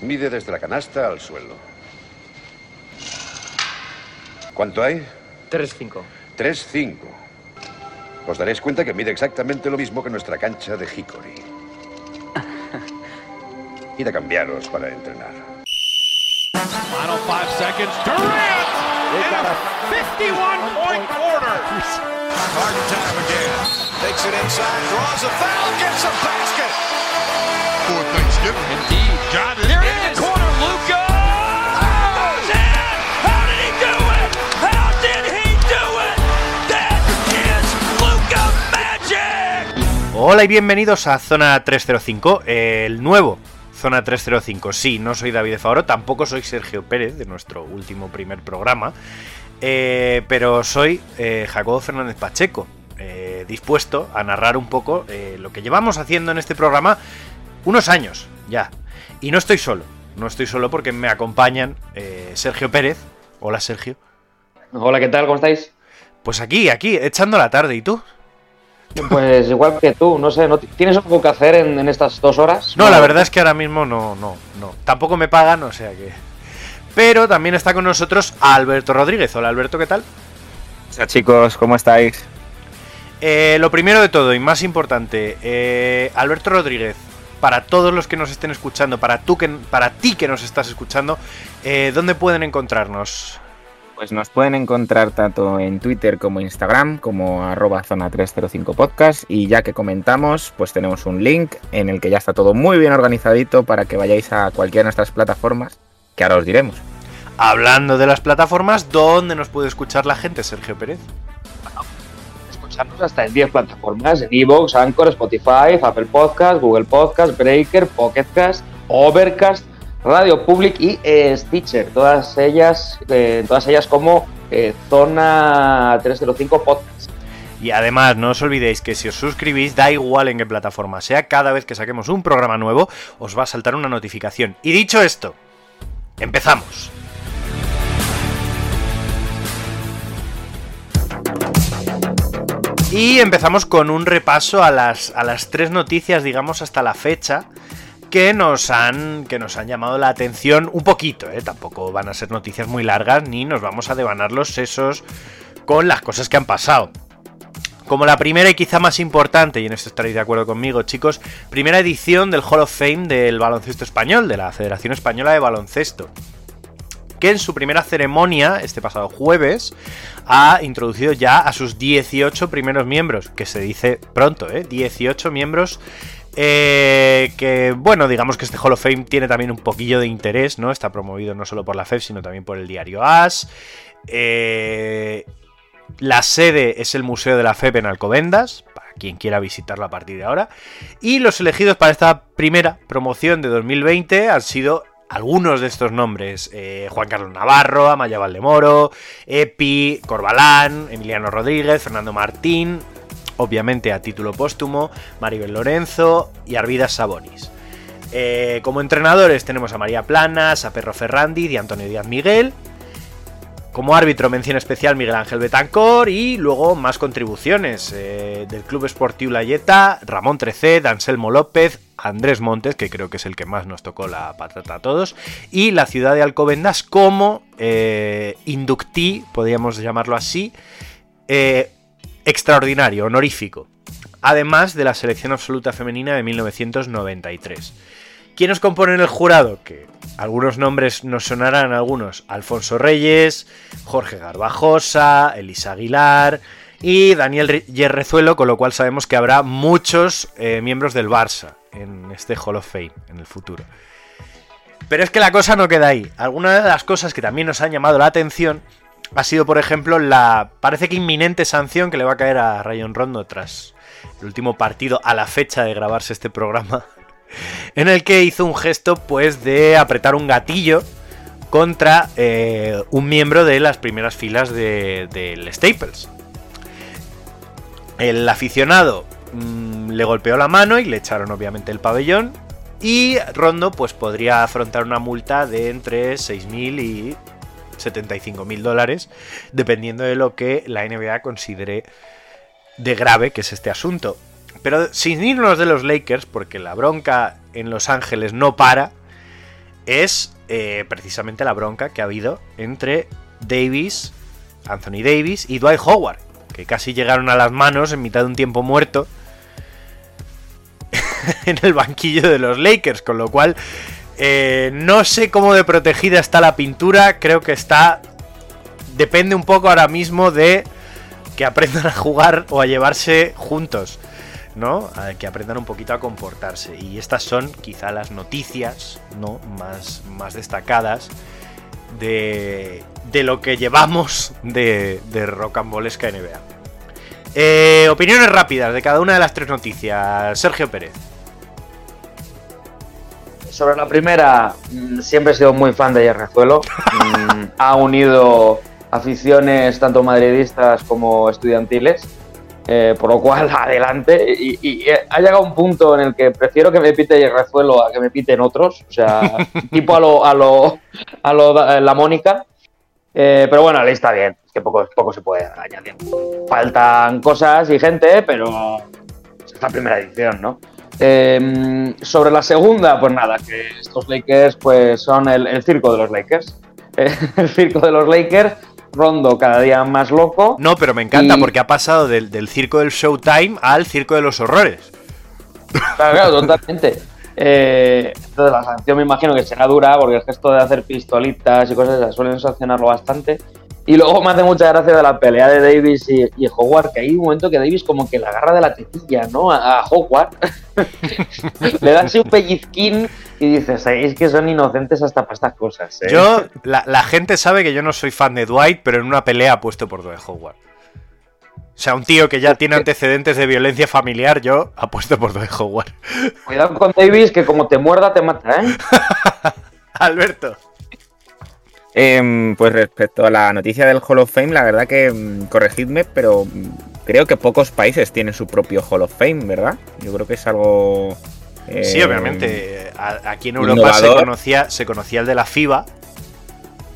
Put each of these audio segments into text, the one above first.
Mide desde la canasta al suelo. ¿Cuánto hay? 3-5. 3-5. Os daréis cuenta que mide exactamente lo mismo que nuestra cancha de Hickory. Id a cambiaros para entrenar. Final five seconds. Durant! In a 51-point quarter. Harden time again. Takes it inside, draws a foul, gets a basket. Thanksgiving. Indeed. Got it. There in the corner, Luca. Goes in. How did he do it? How did he do it? That is Luca Magic. Hola y bienvenidos a Zona 305, el nuevo Zona 305. Sí, no soy David de Favoro, tampoco soy Sergio Pérez de nuestro último primer programa, eh, pero soy eh, Jacobo Fernández Pacheco, eh, dispuesto a narrar un poco eh, lo que llevamos haciendo en este programa unos años ya. Y no estoy solo, no estoy solo porque me acompañan eh, Sergio Pérez. Hola Sergio. Hola, ¿qué tal? ¿Cómo estáis? Pues aquí, aquí, echando la tarde. ¿Y tú? Pues igual que tú, no sé, ¿no ti- ¿tienes algo que hacer en, en estas dos horas? No, la verdad es que ahora mismo no, no, no. Tampoco me pagan, o sea que. Pero también está con nosotros Alberto Rodríguez. Hola Alberto, ¿qué tal? Hola chicos, ¿cómo estáis? Eh, lo primero de todo y más importante, eh, Alberto Rodríguez, para todos los que nos estén escuchando, para, tú que, para ti que nos estás escuchando, eh, ¿dónde pueden encontrarnos? Pues nos pueden encontrar tanto en Twitter como Instagram como arroba zona 305 podcast y ya que comentamos pues tenemos un link en el que ya está todo muy bien organizadito para que vayáis a cualquiera de nuestras plataformas que ahora os diremos. Hablando de las plataformas, ¿dónde nos puede escuchar la gente, Sergio Pérez? Hasta en 10 plataformas, en Evox, Anchor, Spotify, Apple Podcast, Google Podcast, Breaker, Pocket Cast, Overcast, Radio Public y eh, Stitcher. Todas ellas, eh, todas ellas como eh, Zona 305 Podcast. Y además, no os olvidéis que si os suscribís, da igual en qué plataforma sea, cada vez que saquemos un programa nuevo, os va a saltar una notificación. Y dicho esto, empezamos. Y empezamos con un repaso a las, a las tres noticias, digamos, hasta la fecha, que nos han, que nos han llamado la atención un poquito, ¿eh? Tampoco van a ser noticias muy largas, ni nos vamos a devanar los sesos con las cosas que han pasado. Como la primera y quizá más importante, y en esto estaréis de acuerdo conmigo, chicos, primera edición del Hall of Fame del baloncesto español, de la Federación Española de Baloncesto, que en su primera ceremonia, este pasado jueves, ha introducido ya a sus 18 primeros miembros, que se dice pronto, ¿eh? 18 miembros eh, que, bueno, digamos que este Hall of Fame tiene también un poquillo de interés, ¿no? Está promovido no solo por la FEF, sino también por el diario AS. Eh, la sede es el Museo de la FEP en Alcobendas, para quien quiera visitarlo a partir de ahora. Y los elegidos para esta primera promoción de 2020 han sido algunos de estos nombres. eh, Juan Carlos Navarro, Amaya Valdemoro, Epi, Corbalán, Emiliano Rodríguez, Fernando Martín, obviamente a título póstumo, Maribel Lorenzo y Arvidas Sabonis. Eh, como entrenadores tenemos a María Planas, a Perro Ferrandi y Antonio Díaz Miguel. Como árbitro, mención especial Miguel Ángel Betancor y luego más contribuciones eh, del Club Esportivo Layeta, Ramón Treced, Anselmo López, Andrés Montes, que creo que es el que más nos tocó la patata a todos, y la ciudad de Alcobendas como eh, inductí, podríamos llamarlo así, eh, extraordinario, honorífico, además de la selección absoluta femenina de 1993. ¿Quiénes componen el jurado? Que algunos nombres nos sonarán algunos. Alfonso Reyes, Jorge Garbajosa, Elisa Aguilar y Daniel Re- Yerrezuelo, con lo cual sabemos que habrá muchos eh, miembros del Barça en este Hall of Fame en el futuro. Pero es que la cosa no queda ahí. Algunas de las cosas que también nos han llamado la atención ha sido, por ejemplo, la parece que inminente sanción que le va a caer a Rayon Rondo tras el último partido a la fecha de grabarse este programa, en el que hizo un gesto, pues, de apretar un gatillo contra eh, un miembro de las primeras filas de- del Staples. El aficionado mm, le golpeó la mano y le echaron obviamente el pabellón. Y Rondo pues podría afrontar una multa de entre 6.000 y 75.000 dólares, dependiendo de lo que la NBA considere de grave que es este asunto. Pero sin irnos de los Lakers, porque la bronca en Los Ángeles no para, es eh, precisamente la bronca que ha habido entre Davis, Anthony Davis y Dwight Howard, que casi llegaron a las manos en mitad de un tiempo muerto en el banquillo de los Lakers, con lo cual eh, no sé cómo de protegida está la pintura, creo que está... Depende un poco ahora mismo de que aprendan a jugar o a llevarse juntos, ¿no? A que aprendan un poquito a comportarse. Y estas son quizá las noticias, ¿no? Más, más destacadas de, de lo que llevamos de, de Rocambolesca NBA. Eh, opiniones rápidas de cada una de las tres noticias. Sergio Pérez. Sobre la primera, mm, siempre he sido muy fan de Yerrezuelo. Mm, ha unido aficiones tanto madridistas como estudiantiles. Eh, por lo cual, adelante. Y, y, eh, ha llegado un punto en el que prefiero que me pite Yerrezuelo a que me piten otros. O sea, tipo a lo, a lo, a lo eh, la Mónica. Eh, pero bueno, ahí está bien. Es que poco, poco se puede añadir. Faltan cosas y gente, pero es la primera edición, ¿no? Eh, sobre la segunda, pues nada, que estos Lakers pues son el, el circo de los Lakers. El circo de los Lakers, Rondo cada día más loco. No, pero me encanta Y- porque ha pasado del, del circo del Showtime al circo de los horrores. Claro, claro, totalmente. Eh, entonces la sanción me imagino que será dura porque el gesto de hacer pistolitas y cosas esas suelen sancionarlo bastante. Y luego me hace mucha gracia de la pelea de Davis y, y Howard, que hay un momento que Davis como que le agarra de la tetilla, ¿no? A, a Howard. le da así un pellizquín y dices, es que son inocentes hasta para estas cosas. ¿eh?". Yo, la, la gente sabe que yo no soy fan de Dwight, pero en una pelea apuesto por Dwight Howard. O sea, un tío que ya tiene antecedentes de violencia familiar, yo apuesto por Dwight Howard. Cuidado con Davis, que como te muerda te mata, ¿eh? Alberto. Em, pues respecto a la noticia del Hall of Fame, la verdad que, mm, corregidme, pero mm, creo que pocos países tienen su propio Hall of Fame, ¿verdad? Yo creo que es algo... Sí, em, obviamente. Aquí en Europa se conocía, se conocía el de la FIBA,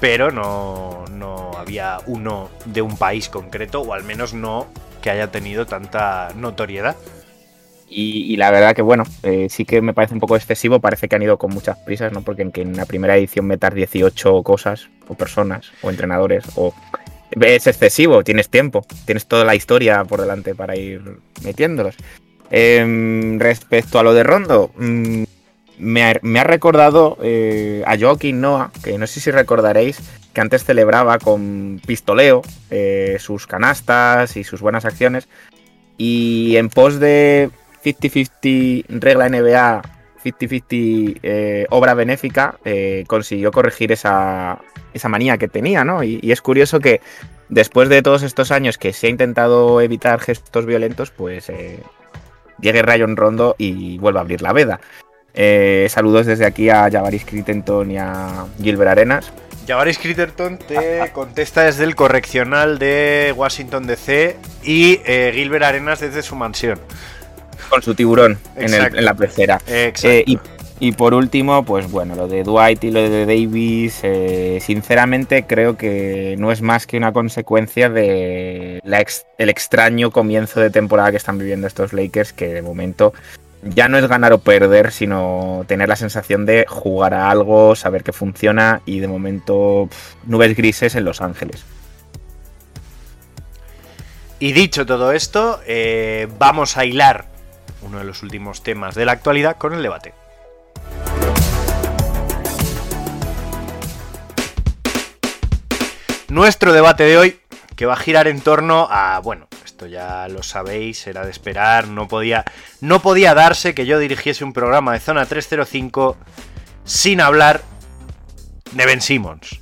pero no, no había uno de un país concreto, o al menos no que haya tenido tanta notoriedad. Y, la verdad que, bueno, eh, sí que me parece un poco excesivo, parece que han ido con muchas prisas, ¿no? Porque en que en la primera edición metas 18 cosas, o personas, o entrenadores, o... Es excesivo, tienes tiempo, tienes toda la historia por delante para ir metiéndolos. Em, respecto a lo de Rondo, mm, me, ha, me ha recordado eh, a Joaquín Noah, que no sé si recordaréis, que antes celebraba con pistoleo eh, sus canastas y sus buenas acciones. Y en pos de 50-50 regla NBA, 50-50 eh, obra benéfica, eh, consiguió corregir esa, esa manía que tenía, ¿no? Y, es curioso que después de todos estos años que se ha intentado evitar gestos violentos, pues eh, llegue Rayon Rondo y vuelva a abrir la veda. Saludos desde aquí a Javaris Crittenton y a Gilbert Arenas. Javaris Critterton te contesta desde el correccional de Washington DC y Gilbert Arenas desde su mansión. Con su tiburón en, el- Exacto. en la pecera. Eh, y, y por último, pues bueno, lo de Dwight y lo de Davis, eh, sinceramente creo que no es más que una consecuencia de la ex- el extraño comienzo de temporada que están viviendo estos Lakers, que de momento ya no es ganar o perder, sino tener la sensación de jugar a algo, saber que funciona y de momento nubes grises en Los Ángeles. Y dicho todo esto, eh, vamos a hilar uno de los últimos temas de la actualidad con el debate. Nuestro debate de hoy, que va a girar en torno a, bueno, esto ya lo sabéis, era de esperar, no podía, no podía darse que yo dirigiese un programa de Zona 305 sin hablar de Ben Simmons.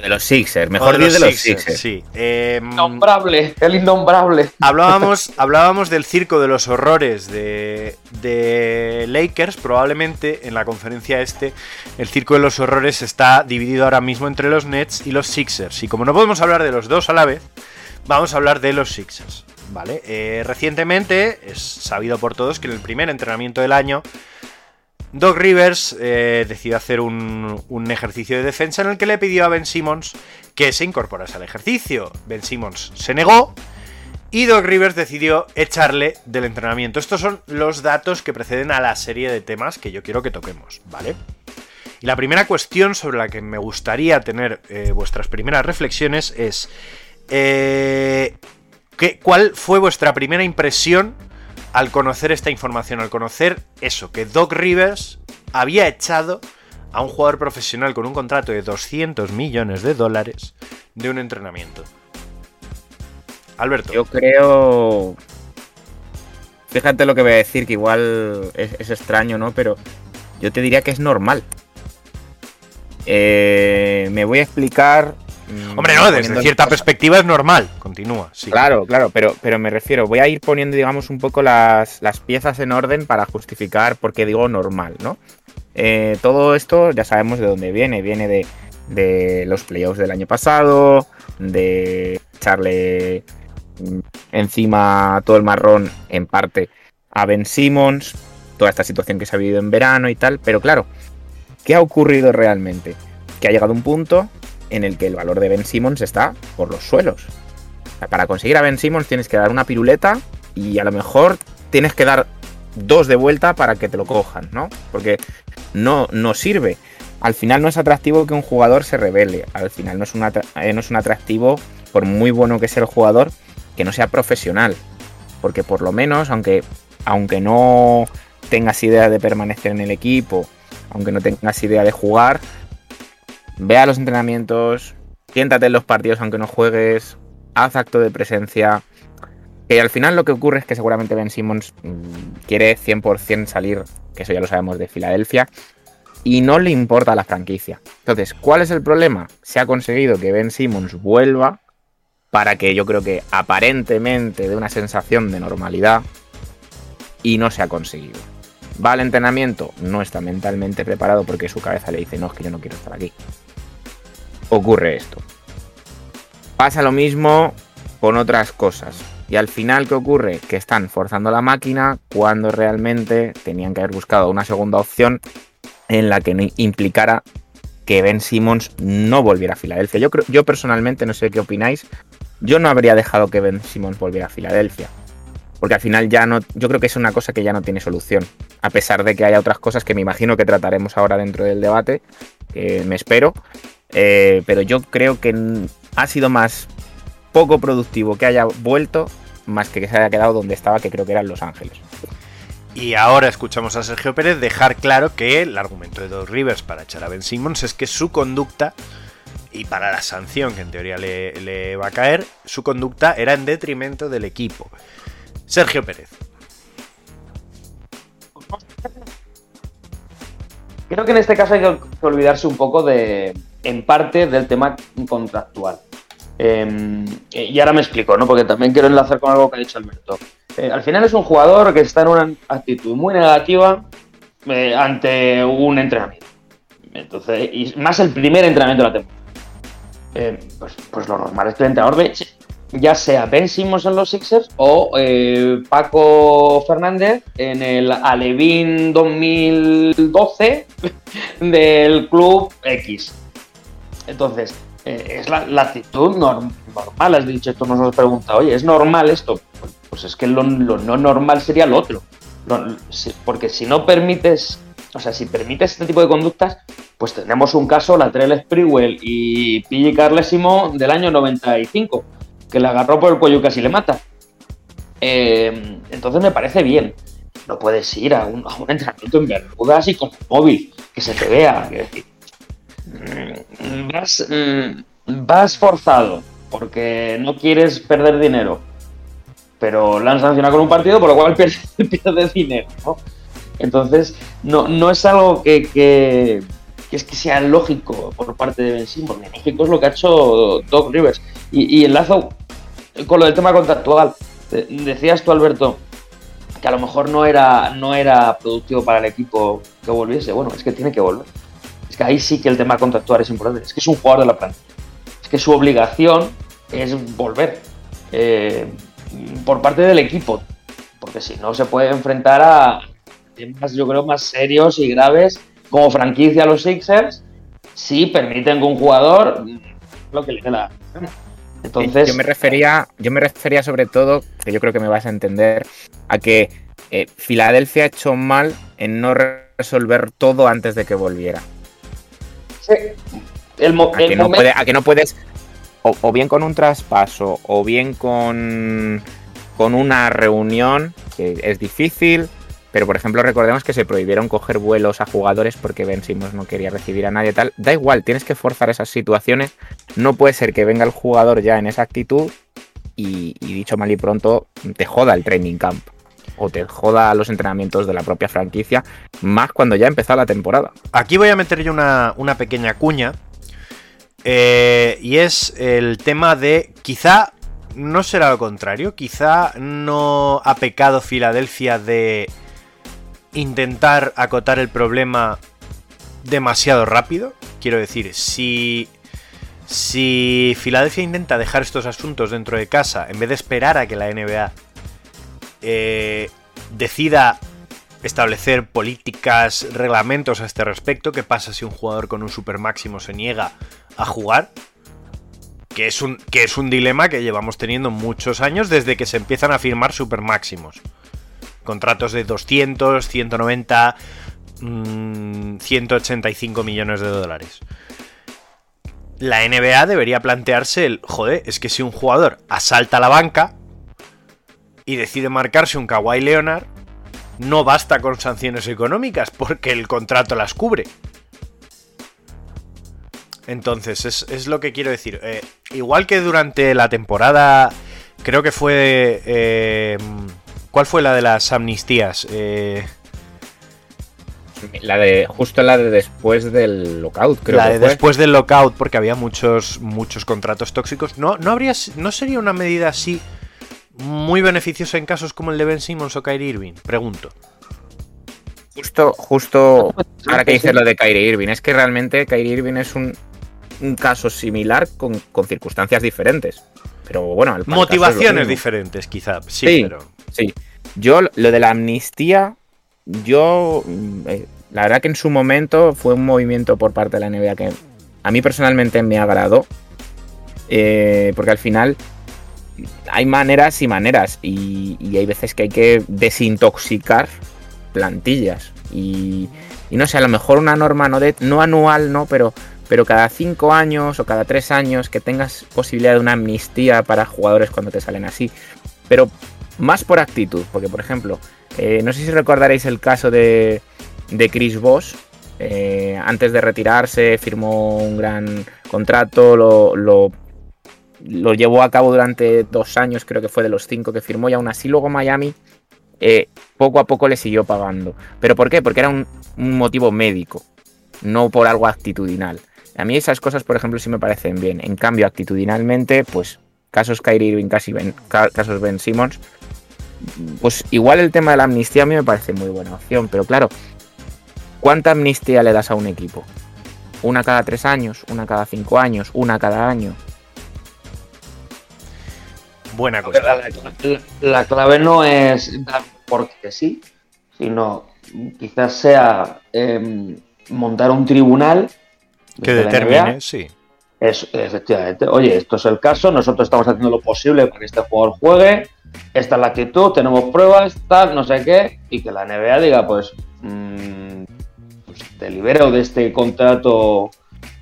De los Sixers, mejor de diez de los Sixers, Sixers. Sí. Em, Innombrable, el innombrable. Hablábamos, hablábamos del circo de los horrores de, de Lakers. Probablemente en la conferencia este, el circo de los horrores está dividido ahora mismo entre los Nets y los Sixers. Y como no podemos hablar de los dos a la vez, vamos a hablar de los Sixers. ¿Vale? Eh, recientemente es sabido por todos que en el primer entrenamiento del año, Doc Rivers eh, decidió hacer un, ejercicio de defensa en el que le pidió a Ben Simmons que se incorporase al ejercicio. Ben Simmons se negó y Doc Rivers decidió echarle del entrenamiento. Estos son los datos que preceden a la serie de temas que yo quiero que toquemos, ¿vale? Y la primera cuestión sobre la que me gustaría tener eh, vuestras primeras reflexiones es, eh, ¿qué, ¿cuál fue vuestra primera impresión al conocer esta información, al conocer eso, que Doc Rivers había echado a un jugador profesional con un contrato de 200 millones de dólares de un entrenamiento? Alberto. Yo creo. Fíjate lo que voy a decir, que igual es, es extraño, ¿no? Pero yo te diría que es normal. Eh, me voy a explicar. Mm, Hombre, no, desde cierta cosas. perspectiva es normal. Continúa, sí. Claro, claro, pero, pero me refiero, voy a ir poniendo, digamos, un poco las, las piezas en orden para justificar por qué digo normal, ¿no? Eh, todo esto ya sabemos de dónde viene. Viene de, de los playoffs del año pasado, de echarle mm, encima todo el marrón en parte a Ben Simmons, toda esta situación que se ha vivido en verano y tal, pero claro, ¿qué ha ocurrido realmente? Que ha llegado un punto en el que el valor de Ben Simmons está por los suelos. Para conseguir a Ben Simmons tienes que dar una piruleta y a lo mejor tienes que dar dos de vuelta para que te lo cojan, ¿no? Porque no, no sirve. Al final no es atractivo que un jugador se revele. Al final no es, eh, no es un atractivo, por muy bueno que sea el jugador, que no sea profesional. Porque por lo menos, aunque, aunque no tengas idea de permanecer en el equipo, aunque no tengas idea de jugar, ve a los entrenamientos, siéntate en los partidos aunque no juegues, haz acto de presencia. Que al final lo que ocurre es que seguramente Ben Simmons mm, quiere 100% salir, que eso ya lo sabemos, de Filadelfia, y no le importa la franquicia. Entonces, ¿cuál es el problema? Se ha conseguido que Ben Simmons vuelva para que yo creo que aparentemente dé una sensación de normalidad y no se ha conseguido. Va al entrenamiento, no está mentalmente preparado porque su cabeza le dice, no, es que yo no quiero estar aquí. Ocurre esto. Pasa lo mismo con otras cosas. Y al final, ¿qué ocurre? Que están forzando la máquina cuando realmente tenían que haber buscado una segunda opción en la que implicara que Ben Simmons no volviera a Filadelfia. Yo, creo, yo personalmente, no sé qué opináis, yo no habría dejado que Ben Simmons volviera a Filadelfia. Porque al final ya no, yo creo que es una cosa que ya no tiene solución. A pesar de que haya otras cosas que me imagino que trataremos ahora dentro del debate, que me espero. Eh, pero yo creo que ha sido más poco productivo que haya vuelto más que que se haya quedado donde estaba, que creo que era en Los Ángeles. Y ahora escuchamos a Sergio Pérez dejar claro que el argumento de Doc Rivers para echar a Ben Simmons es que su conducta, y para la sanción que en teoría le, le va a caer, su conducta era en detrimento del equipo. Sergio Pérez. Creo que en este caso hay que olvidarse un poco de, en parte, del tema contractual. Eh, y ahora me explico, ¿no? Porque también quiero enlazar con algo que ha dicho Alberto. Eh, al final es un jugador que está en una actitud muy negativa eh, ante un entrenamiento. Entonces, y más el primer entrenamiento de la temporada. Eh, pues, pues lo normal es que el entrenador ya sea Ben Simmons en los Sixers o eh, Paco Fernández en el Alevín 2012 del Club X. Entonces, eh, es la, la actitud norm- normal. Has dicho, esto nos hemos preguntado, oye, ¿es normal esto? Pues, es que lo, no normal sería lo otro. Porque si no permites, o sea, si permites este tipo de conductas, pues tenemos un caso, la Trell Sprewell y P.J. Carlesimo del año 95, que le agarró por el cuello y casi le mata. Eh, entonces me parece bien. No puedes ir a un, a entrenamiento en Bermudas y con móvil, que se te vea. quiero decir. Vas, mm, vas forzado porque no quieres perder dinero, pero la han sancionado con un partido, por lo cual pierdes, pierdes dinero. ¿no? Entonces, no, no es algo que, que, es que sea lógico por parte de Ben Simmons. Lógico es lo que ha hecho Doc Rivers. Y, y enlazo con lo del tema contractual. De- Decías tú, Alberto, que a lo mejor no era, no era productivo para el equipo que volviese. Bueno, es que tiene que volver. Que ahí sí que el tema contractual es importante. Es que es un jugador de la plantilla. Es que su obligación es volver eh, por parte del equipo. Porque si no, se puede enfrentar a temas, yo creo, más serios y graves como franquicia a los Sixers si permiten que un jugador lo que le dé la. Entonces, yo me refería, yo me refería sobre todo, que yo creo que me vas a entender, a que eh, Filadelfia ha hecho mal en no resolver todo antes de que volviera. El, mo- A el que no, puede- a que no puedes, o, o bien con un traspaso, o bien con, con una reunión, que es difícil, pero por ejemplo recordemos que se prohibieron coger vuelos a jugadores porque Ben Simmons no quería recibir a nadie tal. Da igual, tienes que forzar esas situaciones. No puede ser que venga el jugador ya en esa actitud y, y dicho mal y pronto te joda el training camp. O te joda los entrenamientos de la propia franquicia, más cuando ya ha la temporada. Aquí voy a meter yo una, una pequeña cuña. eh, y es el tema de quizá no será lo contrario. Quizá no ha pecado Filadelfia de intentar acotar el problema demasiado rápido. Quiero decir, si, si Filadelfia intenta dejar estos asuntos dentro de casa en vez de esperar a que la NBA eh, decida establecer políticas, reglamentos a este respecto. ¿Qué pasa si un jugador con un super máximo se niega a jugar? Que es, un, que es un dilema que llevamos teniendo muchos años desde que se empiezan a firmar super máximos. Contratos de 200, 190, mm, 185 millones de dólares. La NBA debería plantearse el, joder, es que si un jugador asalta la banca y decide marcarse un Kawhi Leonard, no basta con sanciones económicas porque el contrato las cubre. Entonces, es, es lo que quiero decir. Eh, igual que durante la temporada, creo que fue... eh, ¿Cuál fue la de las amnistías? Eh, La de, justo la de después del lockout, creo la que de fue. después del lockout, porque había muchos, muchos contratos tóxicos. ¿No, no, habría, ¿No sería una medida así muy beneficiosa en casos como el de Ben Simmons o Kyrie Irving? Pregunto. Justo, justo ahora que dices lo de Kyrie Irving, es que realmente Kyrie Irving es un, un caso similar con, con circunstancias diferentes. Pero bueno, al- Motivaciones diferentes, quizá. Sí, Sí. pero. Sí. Yo, lo de la amnistía, yo, mm, eh, la verdad que en su momento fue un movimiento por parte de la NBA que a mí personalmente me agradó. eh, porque al final hay maneras y maneras. Y, hay veces que hay que desintoxicar plantillas. Y, y no sé, a lo mejor una norma no, de, no anual, no, pero, pero cada cinco años o cada tres años que tengas posibilidad de una amnistía para jugadores cuando te salen así. Pero más por actitud, porque por ejemplo, eh, no sé si recordaréis el caso de, de Chris Voss. eh, antes de retirarse firmó un gran contrato, lo, lo llevó a cabo durante dos años, creo que fue de los cinco que firmó, y aún así luego Miami eh, poco a poco le siguió pagando. ¿Pero por qué? Porque era un, motivo médico, no por algo actitudinal. A mí esas cosas, por ejemplo, sí me parecen bien. En cambio, actitudinalmente, pues casos Kyrie Irving, casi casos Ben Simmons, pues igual el tema de la amnistía a mí me parece muy buena opción, pero claro, ¿cuánta amnistía le das a un equipo? ¿Una cada tres años? ¿Una cada cinco años? ¿Una cada año? Buena cosa. la- la clave no es dar porque sí, sino quizás sea em, montar un tribunal Que determine, NBA. sí. Es, efectivamente, oye, esto es el caso, nosotros estamos haciendo lo posible para que este jugador juegue, esta es la actitud, tenemos pruebas, tal, no sé qué, y que la NBA diga, pues, mm, pues, te libero de este contrato o,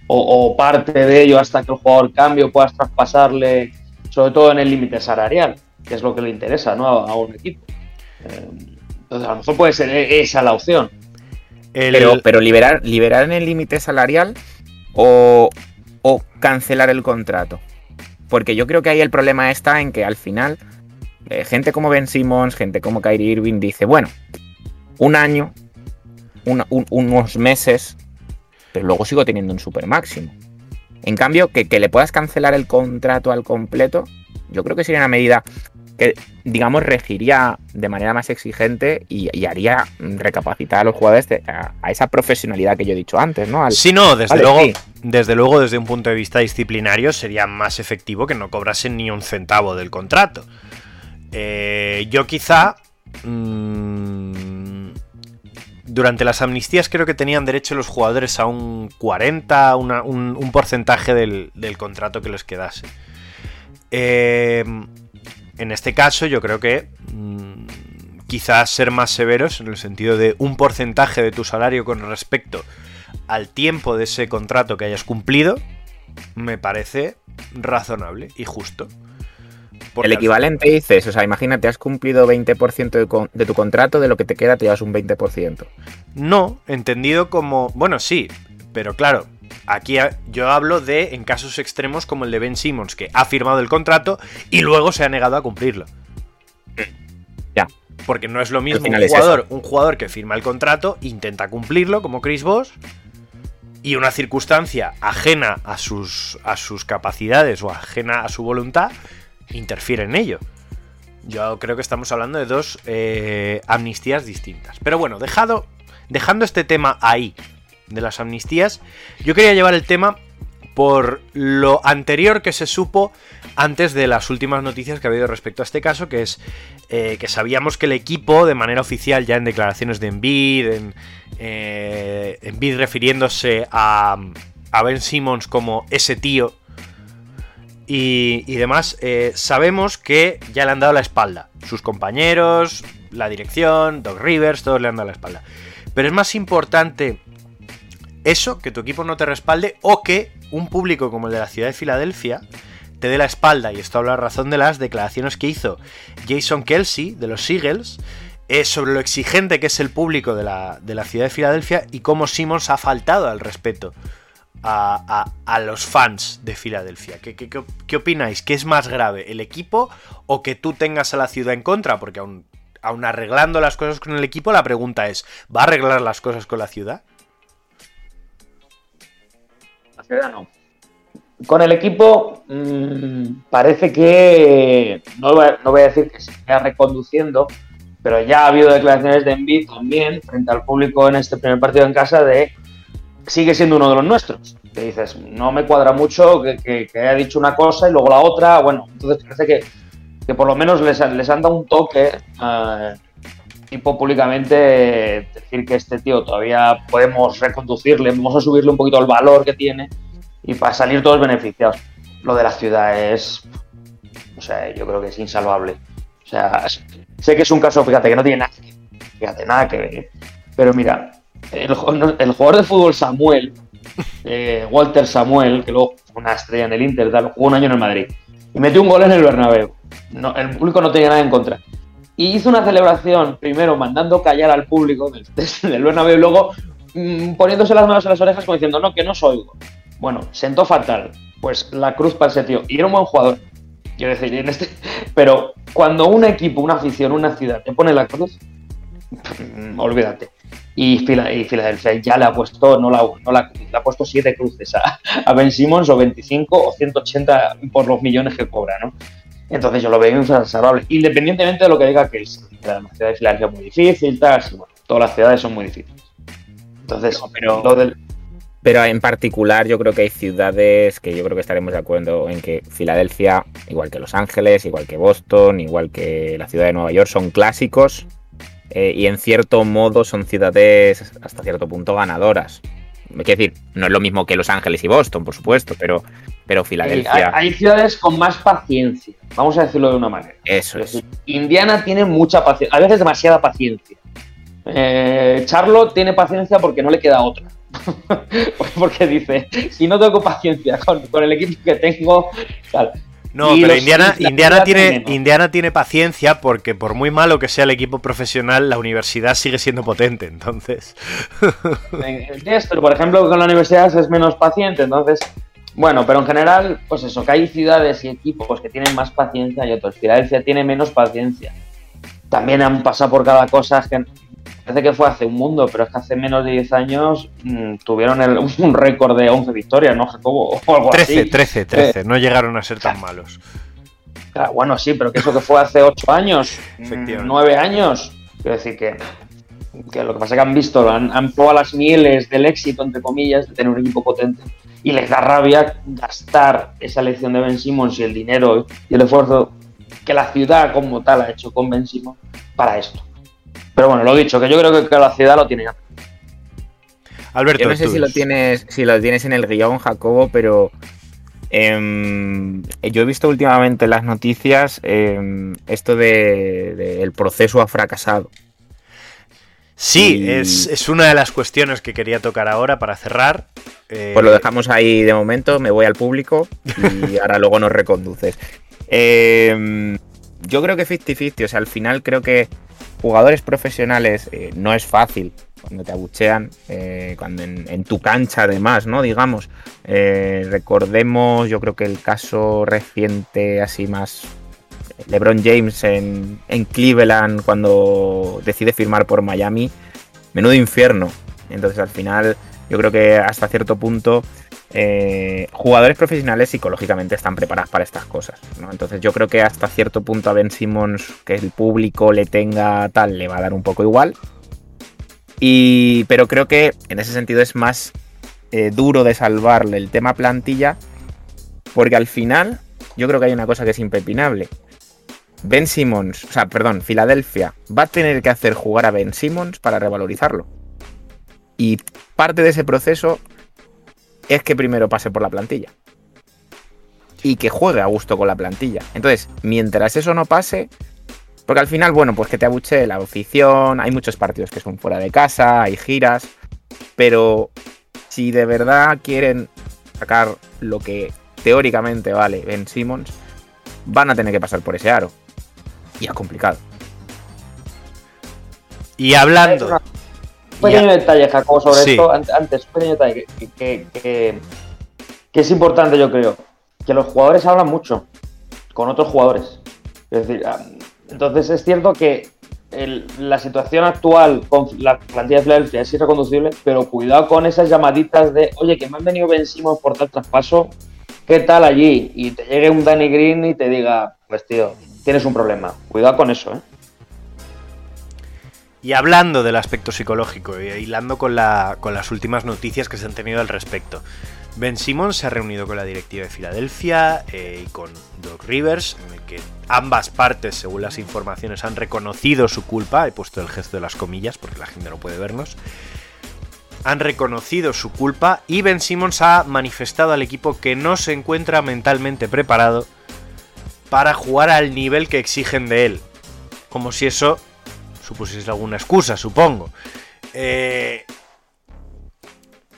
o parte de ello hasta que el jugador cambie o puedas traspasarle, sobre todo en el límite salarial, que es lo que le interesa ¿no? a, a un equipo. Eh, entonces, a lo mejor puede ser e- esa la opción. El- Pero, pero liberar, liberar en el límite salarial o, o cancelar el contrato. Porque yo creo que ahí el problema está en que al final, eh, gente como Ben Simmons, gente como Kyrie Irving dice, bueno, un año, una- un- unos meses, pero luego sigo teniendo un super máximo. En cambio, que, que le puedas cancelar el contrato al completo, yo creo que sería una medida que, digamos, regiría de manera más exigente y, y haría recapacitar a los jugadores de- a, a esa profesionalidad que yo he dicho antes, ¿no? Al- Sí, no, desde Vale, luego, sí. desde luego, desde un punto de vista disciplinario, sería más efectivo que no cobrasen ni un centavo del contrato. Eh, yo quizá. mm, durante las amnistías creo que tenían derecho los jugadores a un 40, una- un, porcentaje del, contrato que les quedase. Eh, en este caso yo creo que mm, quizás ser más severos en el sentido de un porcentaje de tu salario con respecto al tiempo de ese contrato que hayas cumplido, me parece razonable y justo. Porque el al- equivalente dices, o sea, imagínate, has cumplido 20% de, con- de tu contrato, de lo que te queda te llevas un 20%. No, entendido como. Bueno, sí, pero claro, aquí ha- yo hablo de en casos extremos como el de Ben Simmons, que ha firmado el contrato y luego se ha negado a cumplirlo. Ya. Porque no es lo mismo un es jugador, un jugador que firma el contrato, intenta cumplirlo, como Chris Voss, y una circunstancia ajena a sus, a sus capacidades o ajena a su voluntad, interfiere en ello. Yo creo que estamos hablando de dos eh, amnistías distintas. Pero bueno, dejado, dejando este tema ahí, de las amnistías, yo quería llevar el tema por lo anterior que se supo antes de las últimas noticias que ha habido respecto a este caso, que es eh, que sabíamos que el equipo, de manera oficial, ya en declaraciones de Embiid, en, eh, Embiid refiriéndose a, a Ben Simmons como ese tío y, demás, eh, sabemos que ya le han dado la espalda. Sus compañeros, la dirección, Doc Rivers, todos le han dado la espalda. Pero es más importante eso, que tu equipo no te respalde, o que un público como el de la ciudad de Filadelfia te dé la espalda. Y esto habla a razón de las declaraciones que hizo Jason Kelsey de los Eagles eh, sobre lo exigente que es el público de la, de la ciudad de Filadelfia y cómo Simmons ha faltado al respeto a, los fans de Filadelfia. ¿Qué, opináis? ¿Qué es más grave? ¿El equipo o que tú tengas a la ciudad en contra? Porque aún, aún arreglando las cosas con el equipo, la pregunta es, ¿va a arreglar las cosas con la ciudad? La ciudad no. Con el equipo mm, parece que no, no voy a decir que se vaya reconduciendo, pero ya ha habido declaraciones de Embiid también frente al público en este primer partido en casa de sigue siendo uno de los nuestros. Que dices, no me cuadra mucho que, que- haya dicho una cosa y luego la otra. Bueno, entonces parece que, que por lo menos les, les han dado un toque, eh, tipo públicamente, decir que este tío todavía podemos reconducirle, vamos a subirle un poquito el valor que tiene y para salir todos beneficiados. Lo de la ciudad es, o sea, yo creo que es insalvable. O sea, sé que es un caso, fíjate, que no tiene nada fíjate, nada que ver. Pero mira, el, ju- el jugador de fútbol Samuel, eh, Walter Samuel, que luego fue una estrella en el Inter, tal, jugó un año en el Madrid y metió un gol en el Bernabéu. No, el público no tenía nada en contra. Y hizo una celebración, primero mandando callar al público del, del Bernabéu luego mm, poniéndose las manos en las orejas como diciendo, no, que no soy. Bueno, sentó fatal. Pues la cruz para ese tío. Y era un buen jugador. Quiero decir, este... pero cuando un equipo, una afición, una ciudad te pone la cruz, olvídate. Y, Fila- y Filadelfia ya le ha puesto, no la, no la, le ha puesto siete cruces a, a Ben Simmons o 25 o 180 por los millones que cobra, ¿no? Entonces yo lo veo insalvable. Independientemente de lo que diga que es la ciudad de Filadelfia es muy difícil, tal, bueno, todas las ciudades son muy difíciles. Entonces, pero- lo del, Pero en particular yo creo que hay ciudades que yo creo que estaremos de acuerdo en que Filadelfia, igual que Los Ángeles, igual que Boston, igual que la ciudad de Nueva York, son clásicos eh, y en cierto modo son ciudades hasta cierto punto ganadoras. Quiero decir, no es lo mismo que Los Ángeles y Boston, por supuesto, pero, pero Filadelfia, hay ciudades con más paciencia, vamos a decirlo de una manera. eso Es decir, Indiana tiene mucha paciencia, a veces demasiada paciencia. Eh, Charlotte tiene paciencia porque no le queda otra. porque dice, si no tengo paciencia con, con el equipo que tengo, tal. No, pero Indiana, Indiana, tiene. Indiana tiene paciencia porque por muy malo que sea el equipo profesional, la universidad sigue siendo potente. Entonces. Pero por ejemplo, con la universidad es menos paciente, entonces, bueno, pero en general, pues eso, que hay ciudades y equipos que tienen más paciencia y otros. Filadelfia tiene menos paciencia. También han pasado por cada cosa, parece que fue hace un mundo, pero es que hace menos de 10 años mm, tuvieron el- un récord de 11 victorias, ¿no, Jacobo? O algo 13, así. 13, 13. No llegaron a ser tan malos. Claro, bueno, sí, pero que eso que fue hace 8 años, Efectivamente. 9 años. Quiero decir que, que lo que pasa es que han visto, han, han probado las mieles del éxito, entre comillas, de tener un equipo potente. Y les da rabia gastar esa elección de Ben Simmons y el dinero y el esfuerzo que la ciudad como tal ha hecho con Ben Simmons para esto. Pero bueno, lo dicho, que yo creo que, que la ciudad lo tiene ya. Alberto, Yo no sé tú- si lo tienes, si lo tienes en el guion, Jacobo, pero em, yo he visto últimamente en las noticias em, esto de, de el proceso ha fracasado. Sí, Y- es, es una de las cuestiones que quería tocar ahora para cerrar. Eh, Pues lo dejamos ahí de momento, me voy al público y ahora luego nos reconduces. Eh, yo creo que 50-50, o sea, al final creo que jugadores profesionales eh, no es fácil cuando te abuchean, eh, cuando en, tu cancha además, ¿no? Digamos, Eh, recordemos, yo creo que el caso reciente así más... LeBron James en, en Cleveland cuando decide firmar por Miami, menudo infierno. Entonces al final yo creo que hasta cierto punto eh, jugadores profesionales psicológicamente están preparados para estas cosas. ¿no? Entonces yo creo que hasta cierto punto a Ben Simmons que el público le tenga tal le va a dar un poco igual. Y, pero creo que en ese sentido es más eh, duro de salvarle el tema plantilla porque al final yo creo que hay una cosa que es impepinable. Ben Simmons, o sea, perdón, Filadelfia va a tener que hacer jugar a Ben Simmons para revalorizarlo. Y parte de ese proceso es que primero pase por la plantilla. Y que juegue a gusto con la plantilla. Entonces, mientras eso no pase, porque al final, bueno, pues que te abuche la afición, hay muchos partidos que son fuera de casa, hay giras, pero si de verdad quieren sacar lo que teóricamente vale Ben Simmons, van a tener que pasar por ese aro. Y es complicado. Y hablando. Un pequeño detalle, Jacobo, sobre Sí. esto. An- Antes, un pequeño detalle que, que- que- que es importante, yo creo. Que los jugadores hablan mucho con otros jugadores. Es decir, entonces es cierto que el- la situación actual con la plantilla de Filadelfia es irreconducible, pero cuidado con esas llamaditas de, oye, que me han venido Ben Simmons por tal traspaso, ¿qué tal allí? Y te llegue un Danny Green y te diga, pues tío, tienes un problema. Cuidado con eso, ¿eh? Y hablando del aspecto psicológico y hilando con, la, con las últimas noticias que se han tenido al respecto. Ben Simmons se ha reunido con la directiva de Filadelfia eh, y con Doc Rivers, en el que ambas partes, según las informaciones, han reconocido su culpa. He puesto el gesto de las comillas porque la gente no puede vernos. Han reconocido su culpa y Ben Simmons ha manifestado al equipo que no se encuentra mentalmente preparado para jugar al nivel que exigen de él. Como si eso supusiese alguna excusa, supongo. Eh,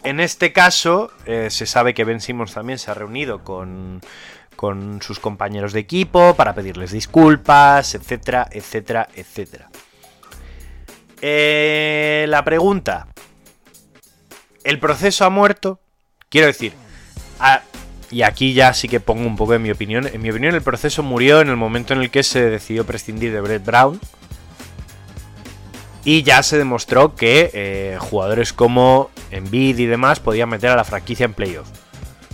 en este caso, eh, se sabe que Ben Simmons también se ha reunido con, con sus compañeros de equipo para pedirles disculpas, etcétera, etcétera, etcétera. Eh, la pregunta. ¿El proceso ha muerto? Quiero decir, y aquí ya sí que pongo un poco en mi opinión. En mi opinión, el proceso murió en el momento en el que se decidió prescindir de Brett Brown. Y ya se demostró que eh, jugadores como Embiid y demás podían meter a la franquicia en playoff.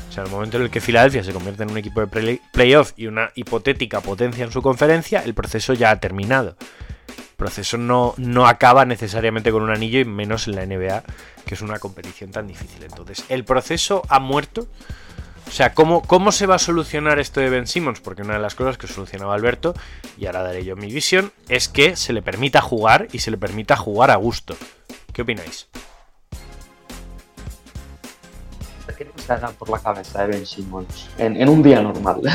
O sea, en el momento en el que Filadelfia se convierte en un equipo de play- playoff y una hipotética potencia en su conferencia, el proceso ya ha terminado. El proceso no, no acaba necesariamente con un anillo y menos en la NBA, que es una competición tan difícil. Entonces, el proceso ha muerto. O sea, ¿cómo, ¿cómo se va a solucionar esto de Ben Simmons? Porque una de las cosas que solucionaba Alberto, y ahora daré yo mi visión, es que se le permita jugar y se le permita jugar a gusto. ¿Qué opináis? ¿Qué te hagan por la cabeza de Ben Simmons en, en un día normal?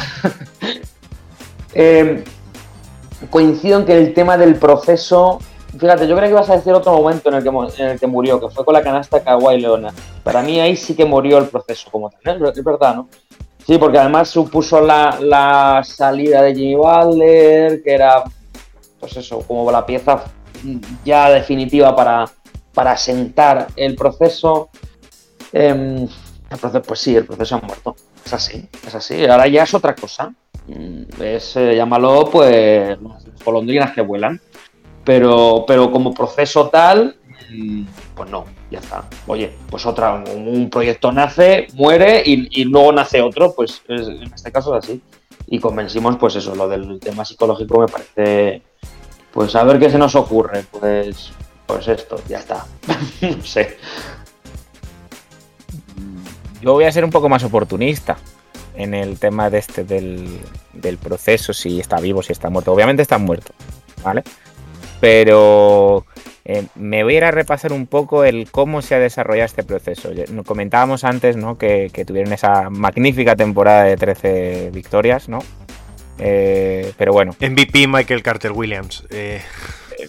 Eh, coincido en que el tema del proceso. Fíjate, yo creo que ibas a decir otro momento en el que, en el que murió, que fue con la canasta Kawhi Leona. Para mí ahí sí que murió el proceso como tal. ¿eh? Es verdad, ¿no? Sí, porque además supuso la, la salida de Jimmy Butler, que era, pues eso, como la pieza ya definitiva para, para sentar el proceso. Em, el proceso, pues sí, el proceso ha muerto. Es así, es así. Ahora ya es otra cosa. Mm, Es, eh, llámalo, pues, las golondrinas que vuelan. Pero, pero como proceso tal, mm, pues no, ya está. Oye, pues otra, un, un proyecto nace, muere y, y luego nace otro, pues es- en este caso es así. Y convencimos, pues eso, lo del tema psicológico me parece, pues a ver qué se nos ocurre, pues, pues esto, ya está. no sé. Yo voy a ser un poco más oportunista en el tema de este del, del proceso, si está vivo, si está muerto. Obviamente está muerto, ¿vale? Pero eh, me voy a ir a repasar un poco el cómo se ha desarrollado este proceso. Comentábamos antes ¿no? que, que tuvieron esa magnífica temporada de 13 victorias, ¿no? Eh, pero bueno, MVP Michael Carter Williams. Eh,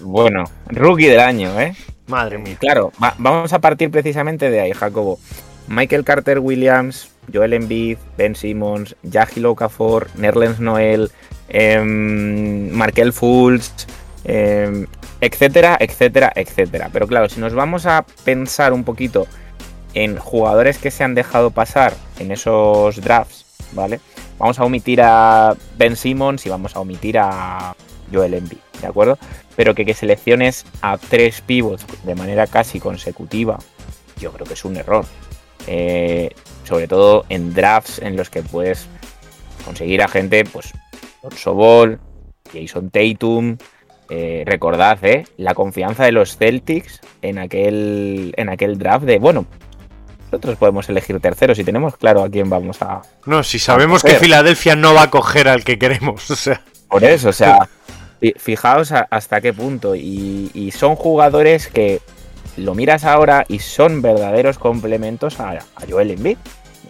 bueno, rookie del año, ¿eh? Madre mía. Claro, va- vamos a partir precisamente de ahí, Jacobo. Michael Carter Williams, Joel Embiid, Ben Simmons, Yahi Okafor, Nerlens Noel, em, Markel Fultz, em, etcétera, etcétera, etcétera. Pero claro, si nos vamos a pensar un poquito en jugadores que se han dejado pasar en esos drafts, ¿vale? Vamos a omitir a Ben Simmons y vamos a omitir a Joel Embiid, ¿de acuerdo? Pero que, selecciones a tres pivots de manera casi consecutiva, yo creo que es un error. Eh, sobre todo en drafts en los que puedes conseguir a gente, pues, Ball, Jason Tatum. Eh, recordad, eh, la confianza de los Celtics en aquel, en aquel draft de, bueno, nosotros podemos elegir terceros y tenemos claro a quién vamos a, No, si sabemos que. Filadelfia no va a coger al que queremos. O sea, Por eso, o sea, fi- fijaos a- hasta qué punto. Y, y son jugadores que lo miras ahora y son verdaderos complementos a, a Joel Embiid,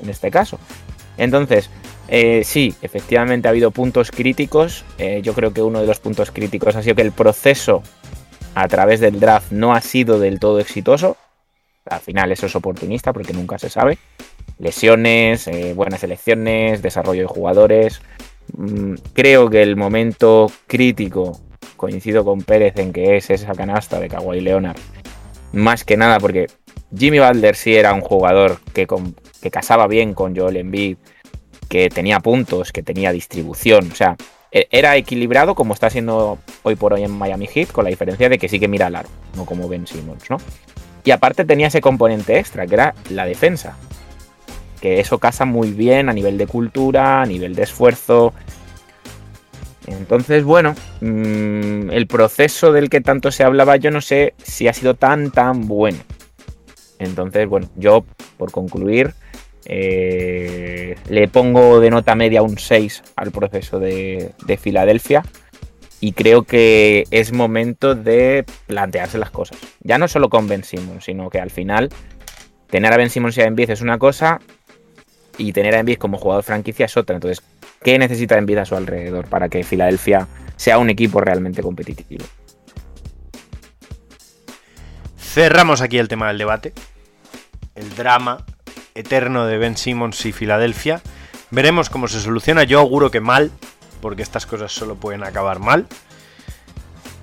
en este caso. Entonces, eh, sí, efectivamente ha habido puntos críticos. Eh, yo creo que uno de los puntos críticos ha sido que el proceso a través del draft no ha sido del todo exitoso. Al final eso es oportunista porque nunca se sabe. Lesiones, eh, buenas elecciones, desarrollo de jugadores. Mm, creo que el momento crítico, coincido con Pérez en que es esa canasta de Kawhi Leonard, más que nada porque Jimmy Butler sí era un jugador que, que casaba bien con Joel Embiid, que tenía puntos, que tenía distribución, o sea, e- era equilibrado como está siendo hoy por hoy en Miami Heat, con la diferencia de que sí que mira al aro, no como Ben Simmons, ¿no? Y aparte tenía ese componente extra, que era la defensa, que eso casa muy bien a nivel de cultura, a nivel de esfuerzo. Entonces, bueno, mm, el proceso del que tanto se hablaba, yo no sé si ha sido tan, tan bueno. Entonces, bueno, yo, por concluir, eh, le pongo de nota media un 6 al proceso de, de Filadelfia. Y creo que es momento de plantearse las cosas. Ya no solo con Ben Simmons, sino que al final tener a Ben Simmons y a Embiid es una cosa y tener a Embiid como jugador franquicia es otra. Entonces, ¿qué necesita Embiid a su alrededor para que Filadelfia sea un equipo realmente competitivo? cerramos aquí el tema del debate. El drama eterno de Ben Simmons y Filadelfia. Veremos cómo se soluciona. Yo auguro que mal, porque estas cosas solo pueden acabar mal.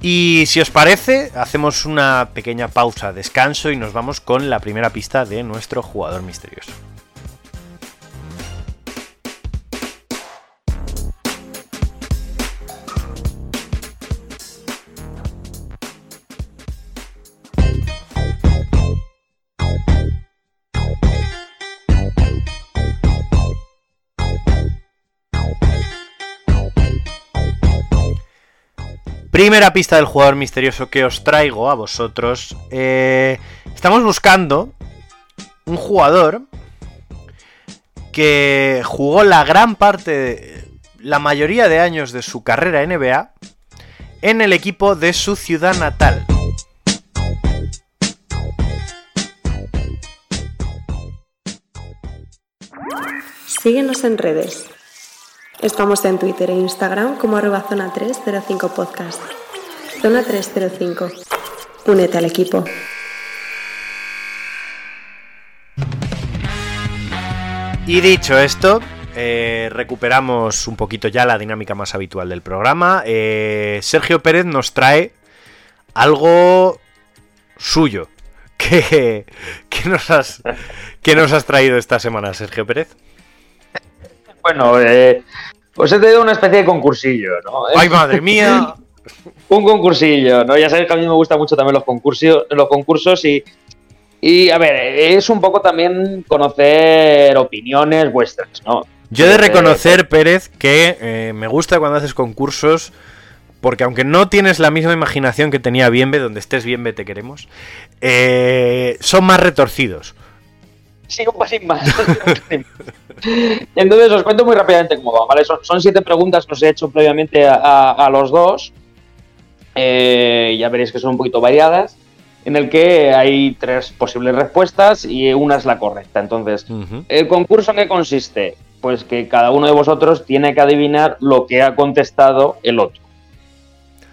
Y si os parece, hacemos una pequeña pausa, descanso y nos vamos con la primera pista de nuestro jugador misterioso. Primera pista del jugador misterioso que os traigo a vosotros. Eh, estamos buscando un jugador que jugó la gran parte, la mayoría de años de su carrera NBA en el equipo de su ciudad natal. Síguenos en redes. Estamos en Twitter e Instagram como arroba zona 305 podcast. Zona 305. Únete al equipo. Y dicho esto, eh, recuperamos un poquito ya la dinámica más habitual del programa. Eh, Sergio Pérez nos trae algo suyo. ¿Qué, qué nos has, qué nos has traído esta semana, Sergio Pérez? Bueno, eh, pues he tenido una especie de concursillo, ¿no? ¡Ay, madre mía! un concursillo, ¿no? Ya sabéis que a mí me gustan mucho también los concursos, los concursos y, y, a ver, es un poco también conocer opiniones vuestras, ¿no? Yo he de reconocer, Pérez, que eh, me gusta cuando haces concursos, porque aunque no tienes la misma imaginación que tenía Bienve, donde estés Bienve te queremos, eh, son más retorcidos. Sí, un pasín más. Entonces os cuento muy rápidamente cómo va, ¿vale? Son, son siete preguntas que os he hecho previamente a, a- a los dos. Eh, ya veréis que son un poquito variadas. En el que hay tres posibles respuestas y una es la correcta. Entonces. ¿El concurso en qué consiste? Pues que cada uno de vosotros tiene que adivinar lo que ha contestado el otro.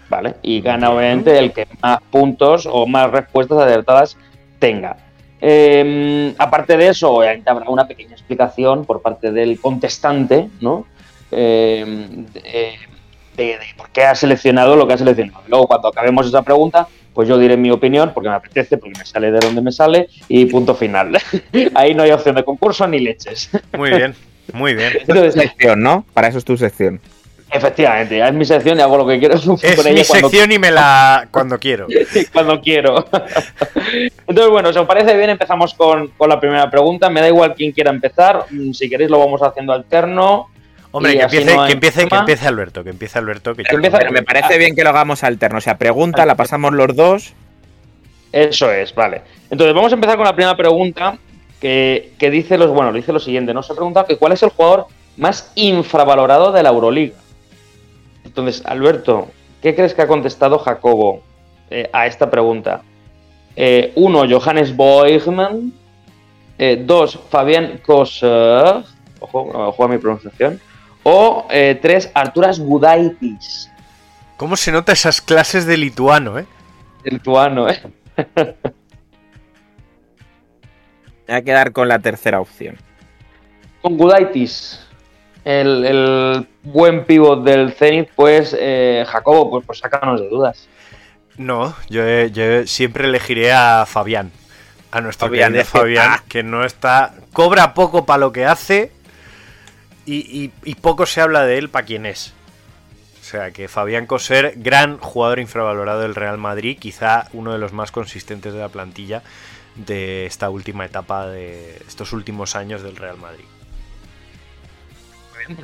¿vale? Y gana obviamente el que más puntos o más respuestas acertadas tenga. Eh, aparte de eso, obviamente habrá una pequeña explicación por parte del contestante, ¿no? Eh, de, de- de por qué ha seleccionado lo que ha seleccionado. Luego, cuando acabemos esa pregunta, pues yo diré mi opinión, porque me apetece, porque me sale de donde me sale, y punto final. Ahí no hay opción de concurso ni leches. Muy bien, muy bien. Entonces, Sección, ¿no? Para eso es tu sección. Efectivamente, es mi sección y hago lo que quiero con Es ella mi cuando sección y me la cuando quiero. cuando quiero. Entonces, bueno, si os parece bien, empezamos con, con la primera pregunta. Me da igual quién quiera empezar. Mm, Si queréis, lo vamos haciendo alterno. Hombre, que empiece, no que empiece, que empiece Alberto, que empiece Alberto, que yo- Pero me parece bien que lo hagamos alterno. O sea, pregunta, la pasamos los dos. Eso es, vale. Entonces, vamos a empezar con la primera pregunta que, que dice, los, bueno, dice lo siguiente. Nos ha preguntado que cuál es el jugador más infravalorado de la Euroliga. Entonces, Alberto, ¿qué crees que ha contestado Jacobo eh, a esta pregunta? Eh, uno, Johannes Boigman. Eh, dos, Fabián Koser. Ojo, ojo a mi pronunciación. O eh, tres, Arturas Gudaitis. ¿Cómo se nota esas clases de lituano, eh? El lituano, ¿eh? Me voy a quedar con la tercera opción. Con Gudaitis, el, el buen pivot del Zenit, pues eh, Jacobo, pues, pues sácanos de dudas. No, yo, yo siempre elegiré a Fabián. A nuestro Fabián, querido Fabián, ah. que no está. Cobra poco para lo que hace y, y- y poco se habla de él para quién es. O sea que Fabián Coser, gran jugador infravalorado del Real Madrid, quizá uno de los más consistentes de la plantilla de esta última etapa de estos últimos años del Real Madrid.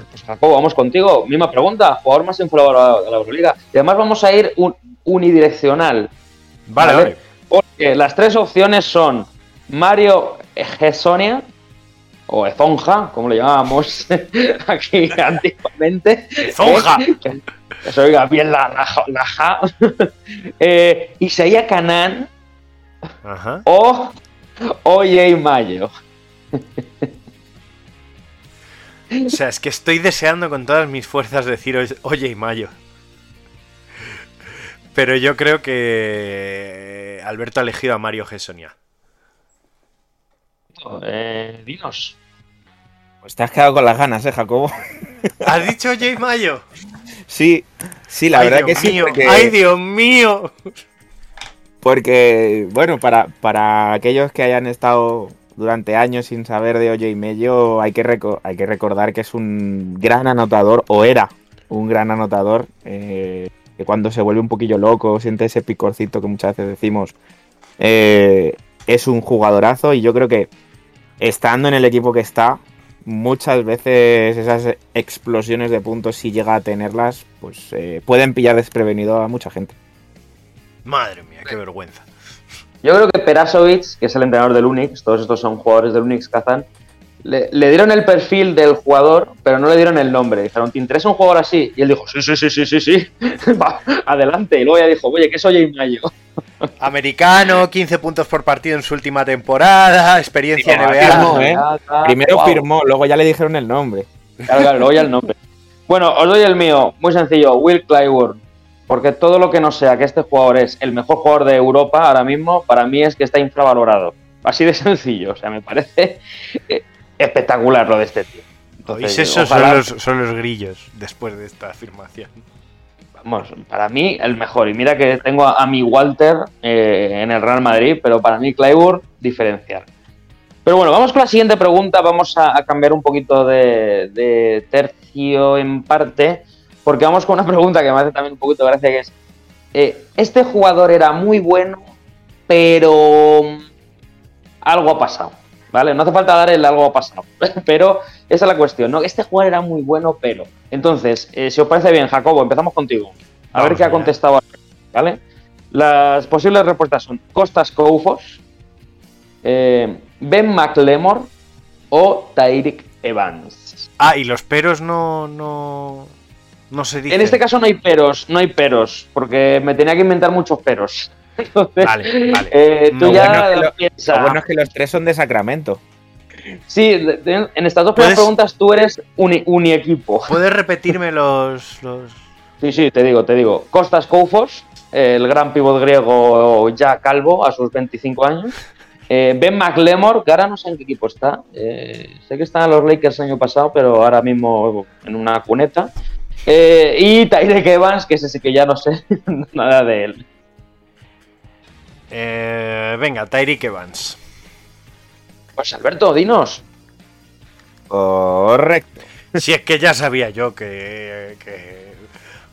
Pues Jacobo, vamos contigo. Misma pregunta, jugador más infravalorado de la Euroliga. Y además vamos a ir un- unidireccional. Vale, ¿vale? Porque las tres opciones son Mario Gessonia, o Ezonja, como le llamábamos aquí antiguamente. Ezonja. Que, que se oiga bien la, la, ja- la ja. eh, Isaiah Canan Ajá. o Oye Mayo. O sea, es que estoy deseando con todas mis fuerzas decir "Oye- y mayo. Pero yo creo que Alberto ha elegido a Mario Gessonia. Eh, dinos. Pues te has quedado con las ganas, ¿eh, Jacobo? ¿Has dicho oye y mayo? Sí, sí, la Ay, verdad Dios que sí. mío, Porque, ¡Ay, Dios mío! porque, bueno, para, para aquellos que hayan estado durante años sin saber de Oye y Mello, hay que, hay que recordar que es un gran anotador, o era un gran anotador, eh, que cuando se vuelve un poquillo loco, siente ese picorcito que muchas veces decimos, eh, es un jugadorazo y yo creo que estando en el equipo que está, muchas veces esas explosiones de puntos, si llega a tenerlas, pues eh, pueden pillar desprevenido a mucha gente. Madre mía, qué vergüenza. Yo creo que Perasovic, que es el entrenador del Unix, todos estos son jugadores del Unix Kazan, le, le dieron el perfil del jugador, pero no le dieron el nombre. Dijeron, ¿te interesa un jugador así? Y él dijo, sí, sí, sí, sí, sí, sí. Va, adelante. Y luego ya dijo, oye, ¿qué soy Mayo? Americano, 15 puntos por partido en su última temporada, experiencia Primero NBA. firmó, ¿eh? Primero Guau. firmó, luego ya le dijeron el nombre. Claro, claro, luego ya el nombre. Bueno, os doy el mío, muy sencillo, Will Clyburn. Porque todo lo que no sea que este jugador es el mejor jugador de Europa ahora mismo, para mí es que está infravalorado. Así de sencillo, o sea, me parece espectacular lo de este tío. ¿Oís Entonces, esos ojalá- son los, son los grillos después de esta afirmación? Vamos, para mí el mejor. Y mira que tengo a, a mi Walter eh, en el Real Madrid, pero para mí Clyburn diferencial. Pero bueno, vamos con la siguiente pregunta. Vamos a, a cambiar un poquito de, de tercio en parte, porque vamos con una pregunta que me hace también un poquito de gracia, que es, eh, este jugador era muy bueno, pero mm, algo ha pasado. ¿Vale? No hace falta dar el algo ha pasado. Pero esa es la cuestión, ¿no? Este jugador era muy bueno, pero. Entonces, eh, si os parece bien, Jacobo, empezamos contigo. A Vamos ver qué ha contestado. ¿Vale? Las posibles respuestas son Costas Koufos, eh, Ben McLemore o Tyreek Evans. Ah, y los peros no, no, no se dicen. En este caso no hay peros, no hay peros, porque me tenía que inventar muchos peros. Entonces, Vale, vale. eh, tú Lo ya bueno es que lo- piensa. Lo bueno es que los tres son de Sacramento. Sí, de- de- en estas dos primeras ¿Puedes- preguntas tú eres uni, equipo. ¿Puedes repetirme los, los, Sí, sí, te digo, te digo. Costas Koufos, el gran pivot griego ya calvo a sus 25 años. Eh, ben McLemore, que ahora no sé en qué equipo está. Eh, sé que estaba en los Lakers el año pasado, pero ahora mismo en una cuneta. Eh, y Tyrek Evans, que ese sí que ya no sé nada de él. Eh, venga, Tyreek Evans. Pues Alberto, dinos. Correcto. Si es que ya sabía yo que. que...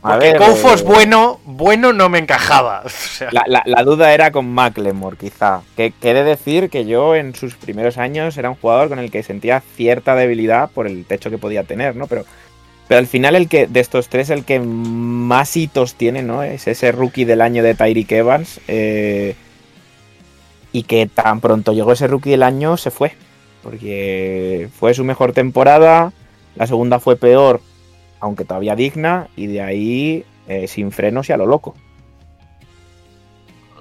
A Porque Koufos eh, bueno, bueno no me encajaba. O sea, La, la- la duda era con Macklemore, quizá. Que que he de decir que yo en sus primeros años era un jugador con el que sentía cierta debilidad por el techo que podía tener, ¿no? Pero, pero al final el que de estos tres el que más hitos tiene, ¿no? Es ese rookie del año de Tyreek Evans. eh, y que tan pronto llegó ese rookie del año se fue. Porque fue su mejor temporada. La segunda fue peor, aunque todavía digna. Y de ahí eh, sin frenos y a lo loco.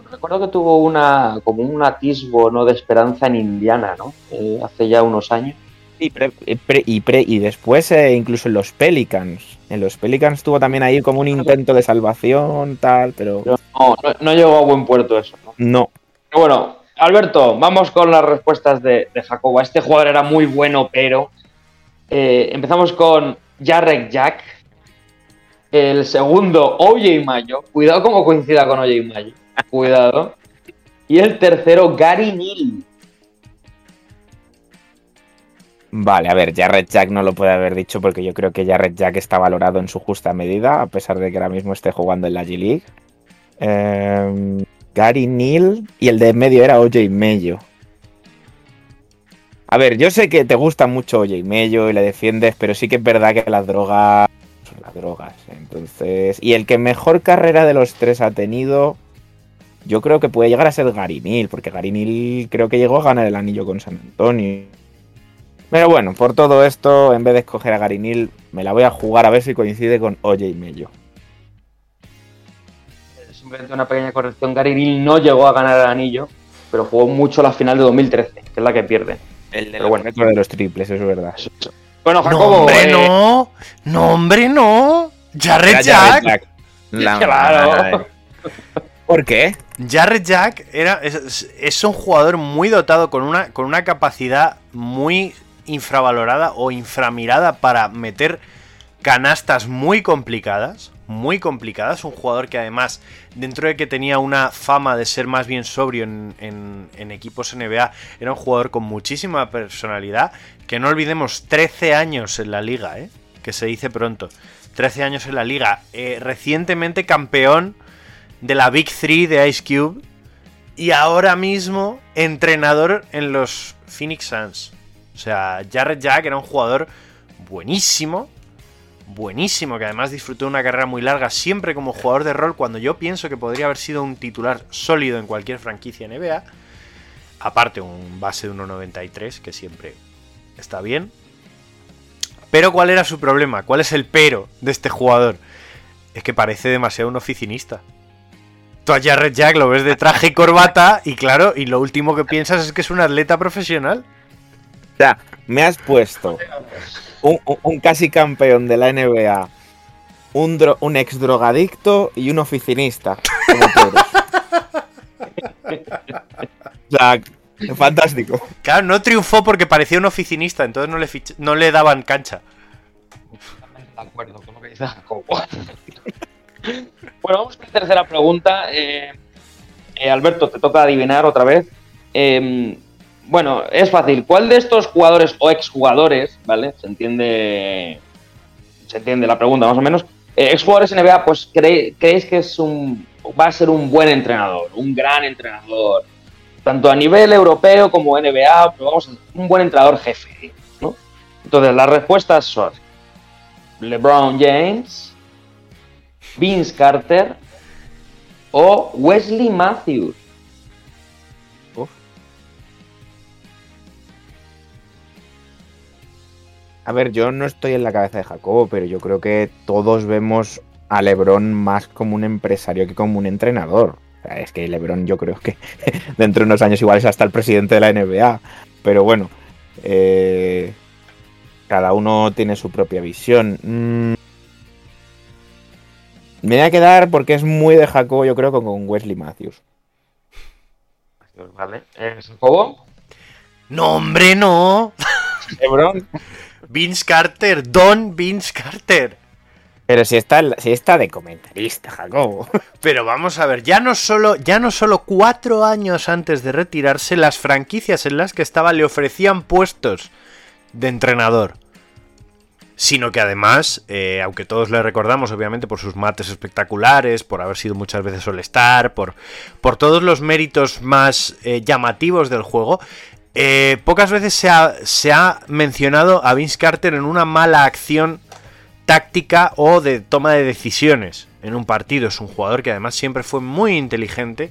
Recuerdo que tuvo una como un atisbo ¿no? de esperanza en Indiana, ¿no? Eh, hace ya unos años. Y, pre- eh, pre- y, pre- y después eh, incluso en los Pelicans. En los Pelicans tuvo también ahí como un intento de salvación, tal, pero Pero no, no, no llegó a buen puerto eso. ¿no? no. Pero bueno, Alberto, vamos con las respuestas de, de Jacoba. Este jugador era muy bueno, pero eh, empezamos con Jarek Jack. El segundo, OJ Mayo. Cuidado como coincida con OJ Mayo. Cuidado. Y el tercero, Gary Neal. Vale, a ver, Jarrett Jack no lo puede haber dicho porque yo creo que Jarrett Jack está valorado en su justa medida, a pesar de que ahora mismo esté jugando en la G-League. Em, Gary Neal y el de en medio era OJ Mello. A ver, yo sé que te gusta mucho OJ Mello y le defiendes, pero sí que es verdad que las drogas son las drogas. Entonces, y el que mejor carrera de los tres ha tenido, yo creo que puede llegar a ser Gary Neal, porque Gary Neal creo que llegó a ganar el anillo con San Antonio. Pero bueno, por todo esto, en vez de escoger a Gary Neal, me la voy a jugar a ver si coincide con OJ Mello. Simplemente una pequeña corrección. Gary Neal no llegó a ganar el anillo, pero jugó mucho la final de 2013, que es la que pierde. El de, bueno. de los triples, eso es verdad. Bueno, no, Jacobo. hombre, eh, no. No, hombre, no. Jarrett Jack. La Claro. madre. ¿Por qué? Jarrett Jack era, es, es un jugador muy dotado con una, con una capacidad muy infravalorada o inframirada para meter canastas muy complicadas. Muy complicadas. Un jugador que además, dentro de que tenía una fama de ser más bien sobrio en, en- equipos NBA, era un jugador con muchísima personalidad. Que no olvidemos, 13 años en la liga, ¿eh? que se dice pronto. 13 años en la liga. Eh, recientemente campeón de la Big Three de Ice Cube y ahora mismo entrenador en los Phoenix Suns. O sea, Jarrett Jack era un jugador buenísimo, buenísimo, que además disfrutó de una carrera muy larga siempre como jugador de rol cuando yo pienso que podría haber sido un titular sólido en cualquier franquicia NBA. Aparte, un base de 1.93, que siempre está bien. Pero ¿cuál era su problema? ¿Cuál es el pero de este jugador? Es que parece demasiado un oficinista. Tú a Jarrett Jack lo ves de traje y corbata y claro, y lo último que piensas es que es un atleta profesional. O sea, me has puesto un, un- un casi campeón de la NBA, un, dro- un ex drogadicto y un oficinista. como o sea, fantástico. Claro, no triunfó porque parecía un oficinista, entonces no le, fich- no le daban cancha. De acuerdo con lo que dice Jacobo. bueno, vamos con la tercera pregunta. Eh, eh, Alberto, te toca adivinar otra vez. Eh, bueno, es fácil. ¿Cuál de estos jugadores o exjugadores, ¿vale? Se entiende. Se entiende la pregunta más o menos. Eh, exjugadores NBA, pues creéis que es un. va a ser un buen entrenador, un gran entrenador. Tanto a nivel europeo como NBA, pero vamos, un buen entrenador jefe, ¿no? Entonces, las respuestas son LeBron James, Vince Carter o Wesley Matthews. A ver, yo no estoy en la cabeza de Jacobo, pero yo creo que todos vemos a LeBron más como un empresario que como un entrenador. O sea, es que LeBron yo creo que dentro de unos años igual es hasta el presidente de la NBA. Pero bueno, eh, cada uno tiene su propia visión. Mm. Me voy a quedar porque es muy de Jacobo, yo creo, con- con Wesley Matthews. Vale. Jacobo. No, hombre, no. LeBron. Vince Carter, Don Vince Carter. Pero si está, si está de comentarista, Jacobo. Pero vamos a ver, ya no solo, ya no solo cuatro años antes de retirarse, las franquicias en las que estaba le ofrecían puestos de entrenador. Sino que además, eh, aunque todos le recordamos, obviamente, por sus mates espectaculares, por haber sido muchas veces All-Star, por, por todos los méritos más eh, llamativos del juego, eh, pocas veces se ha, mencionado a Vince Carter en una mala acción táctica o de toma de decisiones en un partido. Es un jugador que además siempre fue muy inteligente,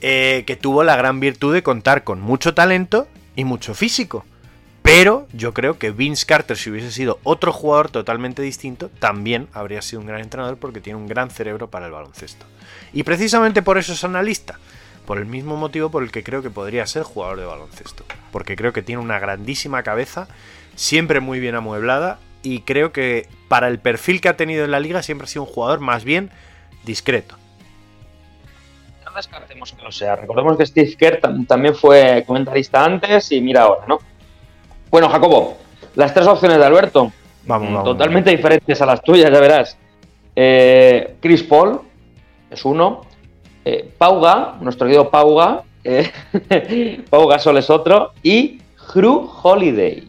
eh, que tuvo la gran virtud de contar con mucho talento y mucho físico. Pero yo creo que Vince Carter, si hubiese sido otro jugador totalmente distinto, también habría sido un gran entrenador porque tiene un gran cerebro para el baloncesto. Y precisamente por eso es analista. Por el mismo motivo por el que creo que podría ser jugador de baloncesto. Porque creo que tiene una grandísima cabeza, siempre muy bien amueblada. Y creo que para el perfil que ha tenido en la liga siempre ha sido un jugador más bien discreto. No descartemos que lo sea. Recordemos que Steve Kerr tam- también fue comentarista antes y mira ahora, ¿no? Bueno, Jacobo, las tres opciones de Alberto, Vamos, vamos. totalmente diferentes a las tuyas, ya verás. Eh, Chris Paul es uno. Eh, Pauga, nuestro querido Pauga. eh, Pau Gasol es otro. Y Hru Holiday.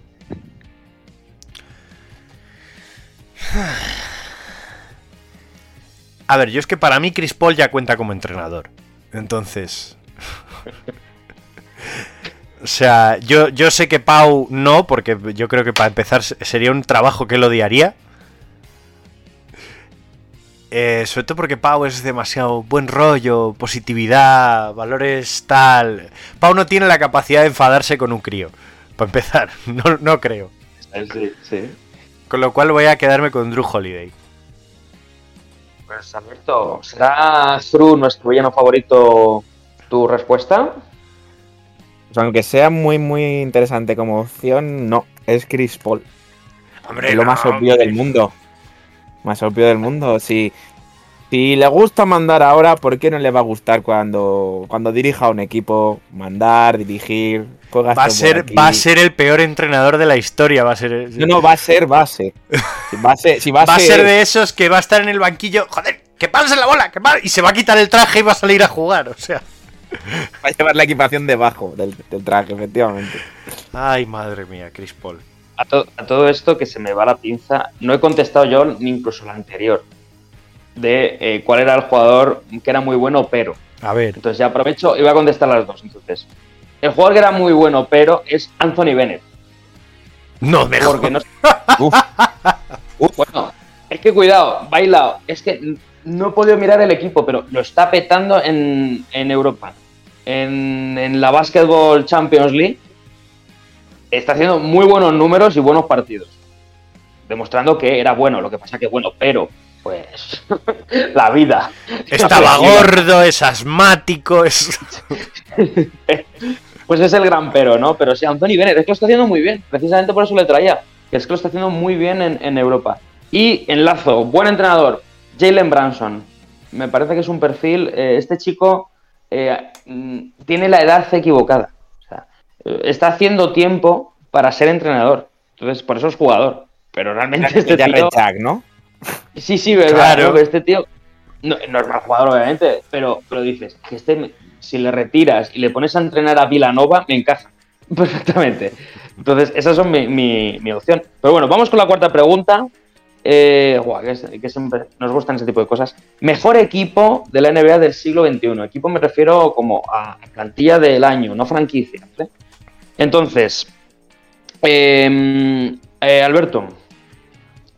A ver, yo es que para mí Chris Paul ya cuenta como entrenador. Entonces. o sea, yo, yo sé que Pau no, porque yo creo que para empezar se- sería un trabajo que él odiaría. Eh, sobre todo porque Pau es demasiado buen rollo, positividad, valores tal. Pau no tiene la capacidad de enfadarse con un crío. Para empezar, no, no creo. Sí, sí. Con lo cual voy a quedarme con Drew Holiday. Pues Alberto, ¿será Hru nuestro villano favorito tu respuesta? Pues aunque sea muy, muy interesante como opción, no. Es Chris Paul. Es lo más obvio del mundo. Más obvio del mundo. Si, si le gusta mandar ahora, ¿por qué no le va a gustar cuando, cuando dirija a un equipo? Mandar, dirigir. Va a, por ser, aquí. va a ser el peor entrenador de la historia. Va a ser. No, no, va a ser base. Si va a ser, si va a va a ser, de esos que va a estar en el banquillo. Joder, que pase la bola, que y se va a quitar el traje y va a salir a jugar. O sea. va a llevar la equipación debajo del, del traje, efectivamente. Ay, madre mía, Chris Paul. A, to- a todo esto que se me va la pinza, no he contestado yo ni incluso la anterior de eh, cuál era el jugador que era muy bueno, pero. A ver. Entonces ya aprovecho y voy a contestar las dos. Entonces, el jugador que era muy bueno, pero es Anthony Bennett. No, me Porque no, Uf, Bueno, es que cuidado, bailado. Es que no he podido mirar el equipo, pero lo está petando en, en Europa. En, en la Basketball Champions League. Está haciendo muy buenos números y buenos partidos. Demostrando que era bueno, lo que pasa que bueno, pero, pues, la vida. Estaba gordo, es asmático, es. Pues es el gran pero, ¿no? Pero sí, Anthony Bennett, es que lo está haciendo muy bien. Precisamente por eso le traía. Que es que lo está haciendo muy bien en, en Europa. Y enlazo, buen entrenador, Jalen Branson. Me parece que es un perfil. eh, este chico eh, mm, tiene la edad equivocada. Eh, está haciendo tiempo para ser entrenador. Entonces, por eso es jugador. Pero realmente este tío. Jack, ¿no? Sí, sí, verdad. Claro. Este tío no, no es mal jugador, obviamente, pero, pero dices que este, si le retiras y le pones a entrenar a Vilanova, me encaja perfectamente. Entonces, esas son mi, mi- mi opción. Pero bueno, vamos con la cuarta pregunta. Eh, guau, que, es- que siempre nos gustan ese tipo de cosas. Mejor equipo de la NBA del siglo XXI. Equipo me refiero como a plantilla del año, no franquicia. ¿vale? Entonces, eh, eh, Alberto,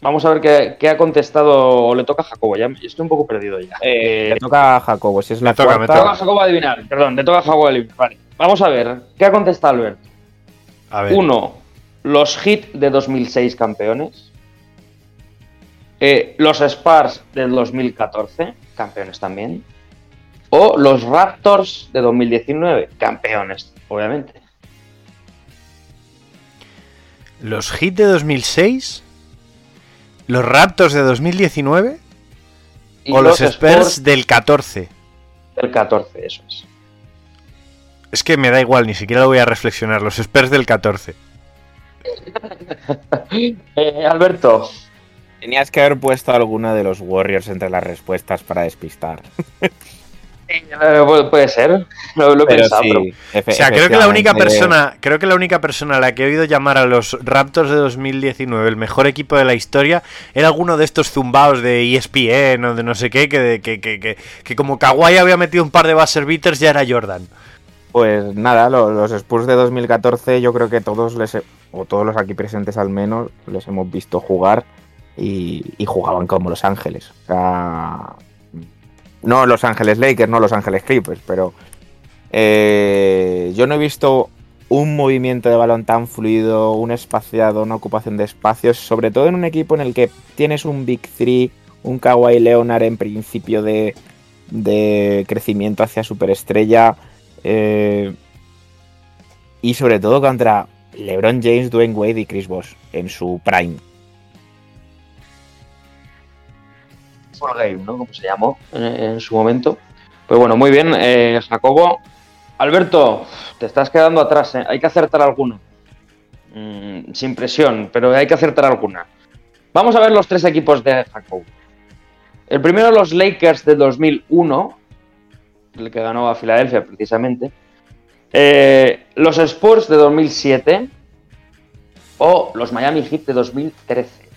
Vamos a ver qué, qué ha contestado o le toca a Jacobo. Ya estoy un poco perdido ya. Eh, Le toca a Jacobo, si es la Me toca, me le toca a cuarta. Jacobo adivinar. Perdón, le toca a Jacobo adivinar. Vale. Vamos a ver. ¿Qué ha contestado Albert? A ver. Uno, los Heat de 2006 campeones. Eh, los Spurs del 2014, campeones también. O los Raptors de 2019, campeones, obviamente. Los Heat de 2006. Los Raptors de 2019. y O los Spurs del 14. del 14, eso es. Es que me da igual, ni siquiera lo voy a reflexionar. Los Spurs del 14. Eh, Alberto, Tenías que haber puesto alguna de los Warriors entre las respuestas para despistar. eh, pu- puede ser, lo, lo he pensado, pero O sea, creo que la única persona, creo que la única persona a la que he oído llamar a los Raptors de 2019 el mejor equipo de la historia era alguno de estos zumbaos de ESPN o de no sé qué, que, que, que, que, que como Kawhi había metido un par de buzzer beaters ya era Jordan. Pues nada, lo- los Spurs de 2014 yo creo que todos les, he- o todos los aquí presentes al menos, les hemos visto jugar y, y jugaban como Los Ángeles. O sea, no Los Ángeles Lakers, no Los Ángeles Clippers, pero eh, yo no he visto un movimiento de balón tan fluido, un espaciado, una ocupación de espacios, sobre todo en un equipo en el que tienes un Big Three, un Kawhi Leonard en principio de, de crecimiento hacia superestrella. eh, y sobre todo contra LeBron James, Dwayne Wade y Chris Bosh en su prime. Full Game, ¿no? Como se llamó en, en su momento. Pues bueno, muy bien, eh, Jacobo. Alberto, te estás quedando atrás, ¿eh? Hay que acertar alguno. Mm, sin presión, pero hay que acertar alguna. Vamos a ver los tres equipos de Jacobo. El primero, los Lakers de 2001, el que ganó a Filadelfia precisamente. Eh, los Spurs de 2007 o los Miami Heat de 2013.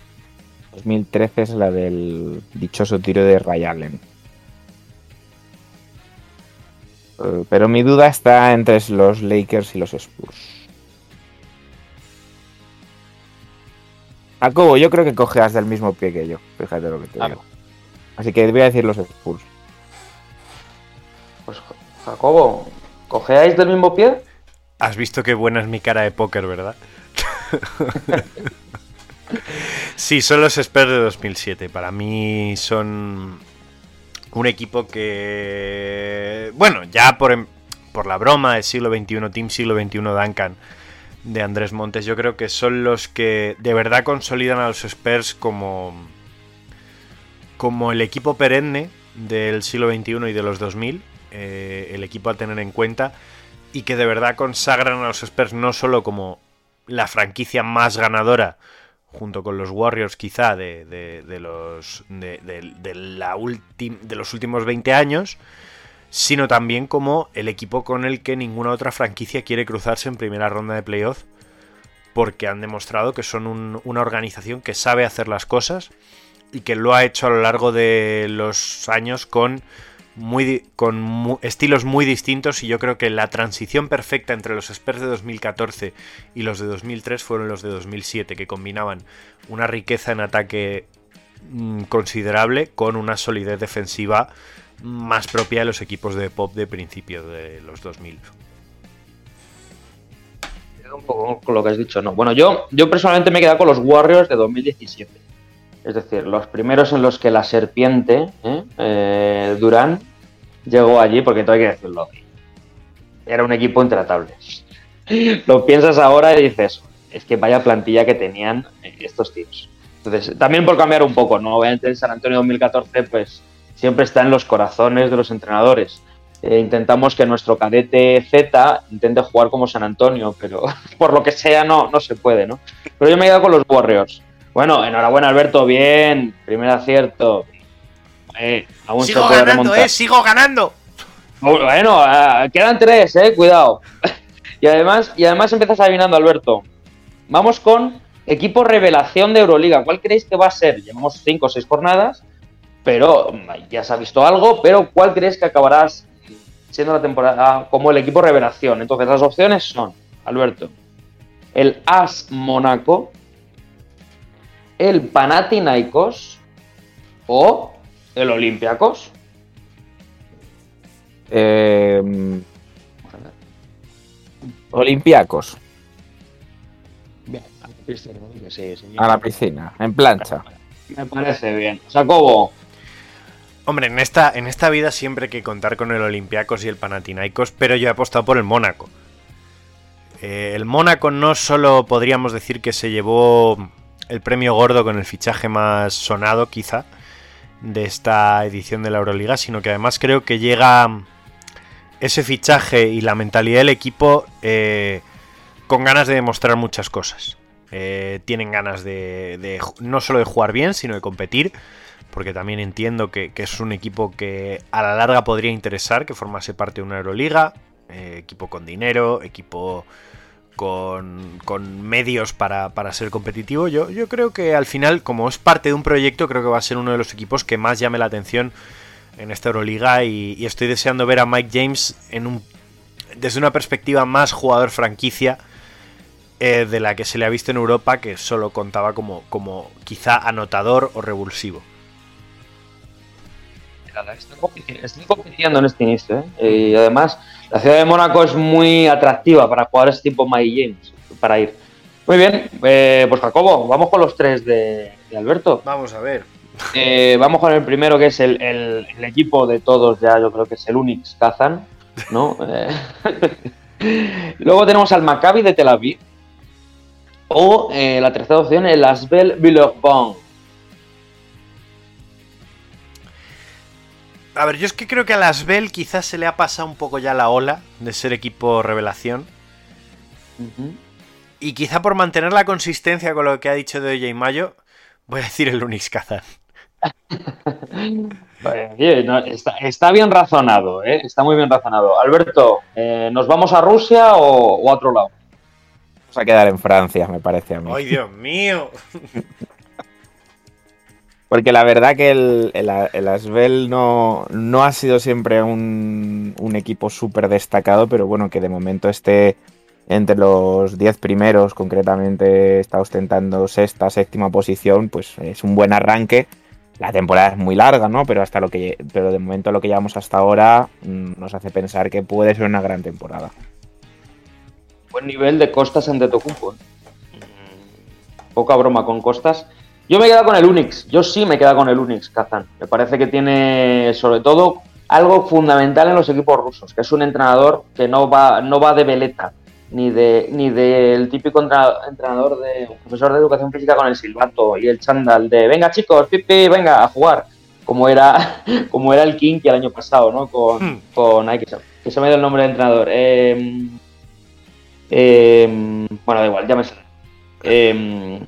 2013 es la del dichoso tiro de Ray Allen. Eh, Pero mi duda está entre los Lakers y los Spurs. Jacobo, yo creo que cojeas del mismo pie que yo. Fíjate lo que te digo. Así que voy a decir los Spurs. Pues Jacobo, ¿cogeáis del mismo pie? Has visto qué buena es mi cara de póker, ¿verdad? sí, son los Spurs de 2007. Para mí son un equipo que... Bueno, ya por, em- por la broma de siglo XXI, Team siglo XXI Duncan de Andrés Montes, yo creo que son los que de verdad consolidan a los Spurs como, como el equipo perenne del siglo XXI y de los 2000, eh, el equipo a tener en cuenta y que de verdad consagran a los Spurs no solo como la franquicia más ganadora, junto con los Warriors quizá, de, de- de los, de, de- la de los últimos 20 años, sino también como el equipo con el que ninguna otra franquicia quiere cruzarse en primera ronda de playoff, porque han demostrado que son un- una organización que sabe hacer las cosas y que lo ha hecho a lo largo de los años con muy con estilos muy distintos y yo creo que la transición perfecta entre los Spurs de 2014 y los de 2003 fueron los de 2007 que combinaban una riqueza en ataque mm, considerable con una solidez defensiva más propia de los equipos de pop de principio de los 2000. un poco con lo que has dicho, no. Bueno, yo, yo personalmente me he quedado con los Warriors de 2017. Es decir, los primeros en los que la serpiente, ¿eh? Eh, Durán, llegó allí, porque todo hay que decirlo. Era un equipo intratable. Lo piensas ahora y dices, es que vaya plantilla que tenían eh, estos tíos. Entonces, también por cambiar un poco, ¿no? Obviamente San Antonio 2014, pues siempre está en los corazones de los entrenadores. Eh, intentamos que nuestro cadete Z intente jugar como San Antonio, pero por lo que sea no, no se puede, ¿no? Pero yo me he quedado con los Warriors. Bueno, enhorabuena Alberto, bien, primer acierto. Eh, aún se puede remontar. ¡Sigo ganando! Bueno, ah, quedan tres, eh, cuidado. y además, y además empiezas adivinando, Alberto. Vamos con equipo revelación de Euroliga. ¿Cuál creéis que va a ser? Llevamos cinco o seis jornadas, pero mm, ya se ha visto algo, pero ¿cuál creéis que acabarás siendo la temporada como el equipo revelación? Entonces, las opciones son, Alberto, el AS Monaco, el Panathinaikos o el Olympiacos. Eh, Olympiacos, a la piscina, en plancha. Me parece bien. Jacobo, Hombre, en esta, en esta vida siempre hay que contar con el Olympiacos y el Panathinaikos, pero yo he apostado por el Mónaco. Eh, el Mónaco no solo podríamos decir que se llevó el premio gordo con el fichaje más sonado, quizá, de esta edición de la Euroliga, sino que además creo que llega ese fichaje y la mentalidad del equipo eh, con ganas de demostrar muchas cosas. Eh, tienen ganas de, no solo de jugar bien, sino de competir, porque también entiendo que, que es un equipo que a la larga podría interesar que formase parte de una Euroliga, eh, equipo con dinero, equipo con, medios para, para ser competitivo. Yo, yo creo que al final, como es parte de un proyecto, creo que va a ser uno de los equipos que más llame la atención en esta Euroliga y, estoy deseando ver a Mike James desde una perspectiva más jugador franquicia eh, de la que se le ha visto en Europa, que solo contaba como, como quizá anotador o revulsivo. Están compiti- están compitiendo en este inicio. ¿eh? Y además, la ciudad de Mónaco es muy atractiva para jugadores tipo Mike James para ir. Muy bien, eh, pues Jacobo, vamos con los tres de, de Alberto. Vamos a ver. Eh, vamos con el primero, que es el, el- el equipo de todos, ya yo creo que es el Unix Kazan, ¿no? Eh, Luego tenemos al Maccabi de Tel Aviv. O eh, la tercera opción, el Asbel Villeurbanne. A ver, yo es que creo que a las Bell quizás se le ha pasado un poco ya la ola de ser equipo revelación. Y quizá por mantener la consistencia con lo que ha dicho de OJ Mayo, voy a decir el Unix Kazan. No, está, está bien razonado, ¿eh? está muy bien razonado. Alberto, eh, ¿nos vamos a Rusia o, o a otro lado? Vamos a quedar en Francia, me parece a mí. ¡Ay, Dios mío! Porque la verdad que el, el, el Asbel no, no ha sido siempre un, equipo súper destacado, pero bueno, que de momento esté entre los 10 primeros, concretamente está ostentando sexta, séptima posición, pues es un buen arranque. La temporada es muy larga, ¿no? Pero hasta lo que pero de momento lo que llevamos hasta ahora mm, nos hace pensar que puede ser una gran temporada. Buen nivel de Costas en Tetocumpo. ¿eh? Poca broma con Costas. Yo me he quedado con el Unix. Yo sí me he quedado con el Unix, Kazan. Me parece que tiene, sobre todo, algo fundamental en los equipos rusos, que es un entrenador que no va, no va de veleta, ni de ni del típico entra- entrenador de un profesor de educación física con el silbato y el chándal de venga chicos, pipi, venga a jugar. Como era, como era el Kinky el año pasado, ¿no? Con, Hmm. con ay, que, se, que se me ido el nombre del entrenador. Eh, eh, bueno, da igual, ya me sale. Eh,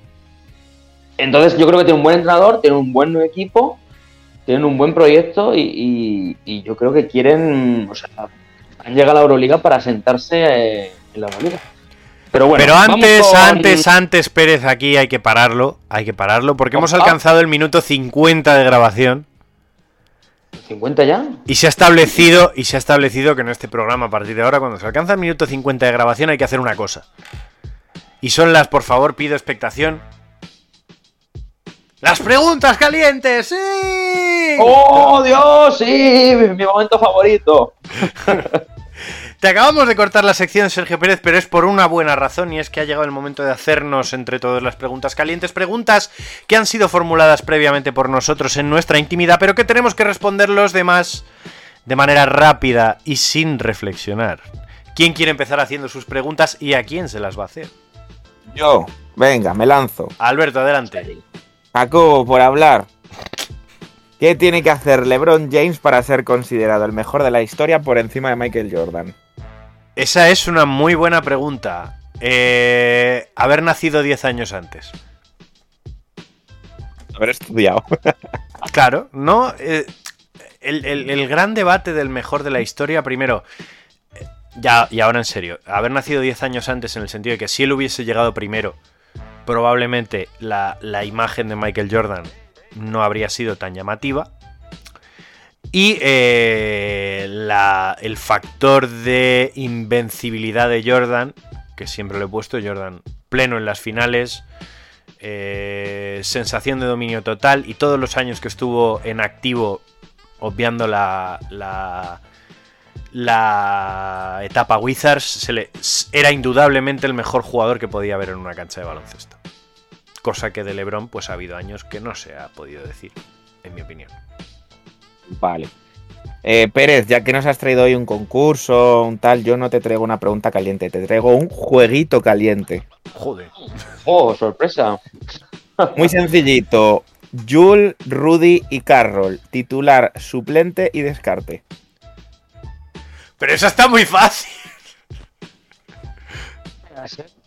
entonces yo creo que tiene un buen entrenador, tiene un buen equipo, tienen un buen proyecto y, y- y yo creo que quieren, o sea, han llegado a la Euroliga para sentarse eh, en la Euroliga. Pero bueno, Pero antes, con- antes, antes, Pérez, aquí hay que pararlo. Hay que pararlo porque hemos alcanzado el minuto 50 de grabación. 50 ya. Y se ha establecido, y se ha establecido que en este programa, a partir de ahora, cuando se alcanza el minuto 50 de grabación, hay que hacer una cosa. Y son las, por favor, pido expectación. ¡Las preguntas calientes! ¡Sí! ¡Oh, Dios! Sí, mi momento favorito. Te acabamos de cortar la sección, Sergio Pérez, pero es por una buena razón y es que ha llegado el momento de hacernos entre todas las preguntas calientes, preguntas que han sido formuladas previamente por nosotros en nuestra intimidad, pero que tenemos que responder los demás de manera rápida y sin reflexionar. ¿Quién quiere empezar haciendo sus preguntas y a quién se las va a hacer? Yo, venga, me lanzo. Alberto, adelante. Jacobo, por hablar. ¿Qué tiene que hacer LeBron James para ser considerado el mejor de la historia por encima de Michael Jordan? Esa es una muy buena pregunta. Eh, haber nacido 10 años antes. Haber estudiado. Claro, ¿no? Eh, el, el- el gran debate del mejor de la historia, primero, eh, ya, y ahora en serio, haber nacido 10 años antes en el sentido de que si él hubiese llegado primero, probablemente la, la imagen de Michael Jordan no habría sido tan llamativa. Y eh, la- el factor de invencibilidad de Jordan, que siempre lo he puesto, Jordan pleno en las finales, eh, sensación de dominio total y todos los años que estuvo en activo, obviando la, la, la etapa Wizards, se le, era indudablemente el mejor jugador que podía haber en una cancha de baloncesto. Cosa que de LeBron pues ha habido años que no se ha podido decir, en mi opinión. Vale. Eh, Pérez, ya que nos has traído hoy un concurso, un tal, yo no te traigo una pregunta caliente, te traigo un jueguito caliente. Joder. ¡Oh, sorpresa! Muy sencillito. Jul, Rudy y Carroll. Titular, suplente y descarte. Pero eso está muy fácil.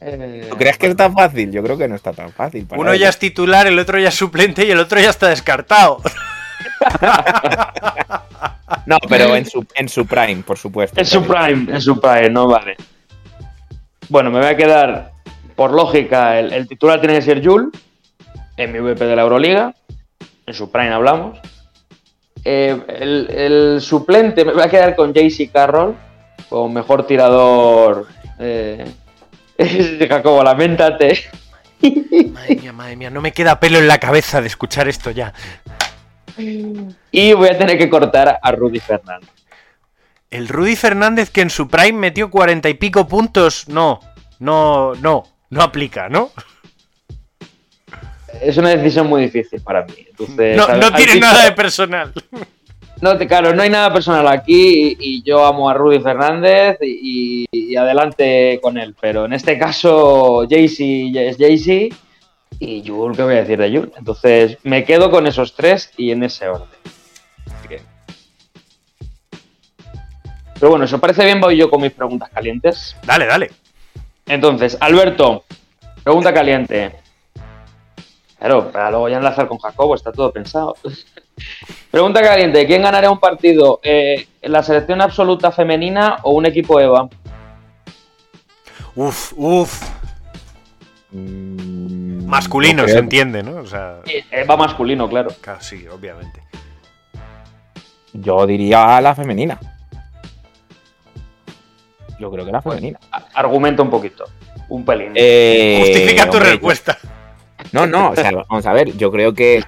Eh, ¿Tú crees que es tan fácil? Yo creo que no está tan fácil. para Uno ya ellos. es titular, el otro ya es suplente y el otro ya está descartado. No, pero en su, en su prime, por supuesto. Es su prime, es su prime, no vale. Bueno, me voy a quedar, por lógica, el, el titular tiene que ser Jul, MVP de la Euroliga. En su prime hablamos. Eh, el, el suplente, me voy a quedar con JC Carroll, como mejor tirador. Eh, Jacobo, lamentate. Madre mía, madre mía, no me queda pelo en la cabeza de escuchar esto ya. Y voy a tener que cortar a Rudy Fernández. El Rudy Fernández que en su prime metió cuarenta y pico puntos, no, no, no, no aplica, ¿no? Es una decisión muy difícil para mí. Entonces, No, no tiene nada de personal. No, te- claro, no hay nada personal aquí y, y yo amo a Rudy Fernández y, y adelante con él. Pero en este caso, Jaycee es Jaycee y Jul, ¿qué voy a decir de Jul? Entonces, me quedo con esos tres y en ese orden. Así que- Pero bueno, si os parece bien, voy yo con mis preguntas calientes. Dale, dale. Entonces, Alberto, pregunta caliente. Claro, para luego ya enlazar con Jacobo, está todo pensado. pregunta caliente, ¿quién ganaría un partido? Eh, ¿La selección absoluta femenina o un equipo EVA? Uf, uf. Mm, Masculino, no se entiende, ¿no? O sea, EVA masculino, claro. sí, obviamente. Yo diría la femenina. Yo creo que la femenina. A- Argumenta un poquito, un pelín. Eh, Justifica tu hombre, yo- respuesta. No, no, o sea, vamos a ver, yo creo que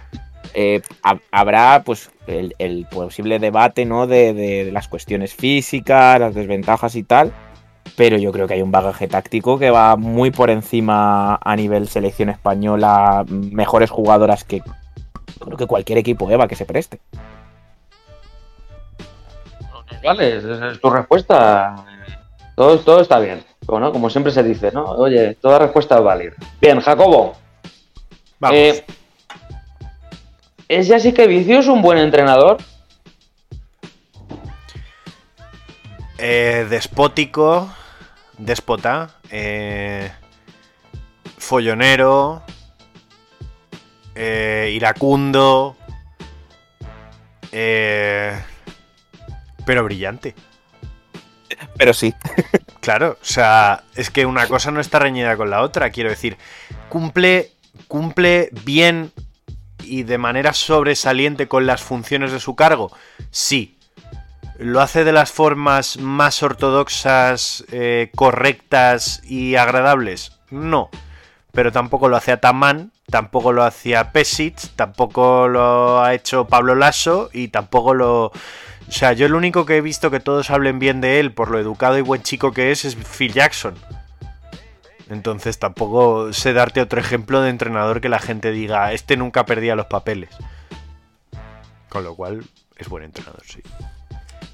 eh, ha- habrá pues el, posible debate, ¿no? De las cuestiones físicas, las desventajas y tal. Pero yo creo que hay un bagaje táctico que va muy por encima a nivel selección española, mejores jugadoras que creo que cualquier equipo Eva que se preste. Vale, esa es tu respuesta. Todo, todo está bien. Bueno, como siempre se dice, ¿no? Oye, toda respuesta es válida. Bien, Jacobo. Vamos. eh, ¿Es Jessica Vicius un buen entrenador? Eh, despótico, déspota, eh, follonero, eh, iracundo, eh, pero brillante. Pero sí. Claro, o sea, es que una cosa no está reñida con la otra, quiero decir, cumple, cumple bien y de manera sobresaliente con las funciones de su cargo, sí. ¿Lo hace de las formas más ortodoxas, eh, correctas y agradables? No. Pero tampoco lo hace a Tamán, tampoco lo hacía Pesic, tampoco lo ha hecho Pablo Lasso y tampoco lo... O sea, yo el único que he visto que todos hablen bien de él por lo educado y buen chico que es es Phil Jackson. Entonces tampoco sé darte otro ejemplo de entrenador que la gente diga, este nunca perdía los papeles. Con lo cual es buen entrenador, sí.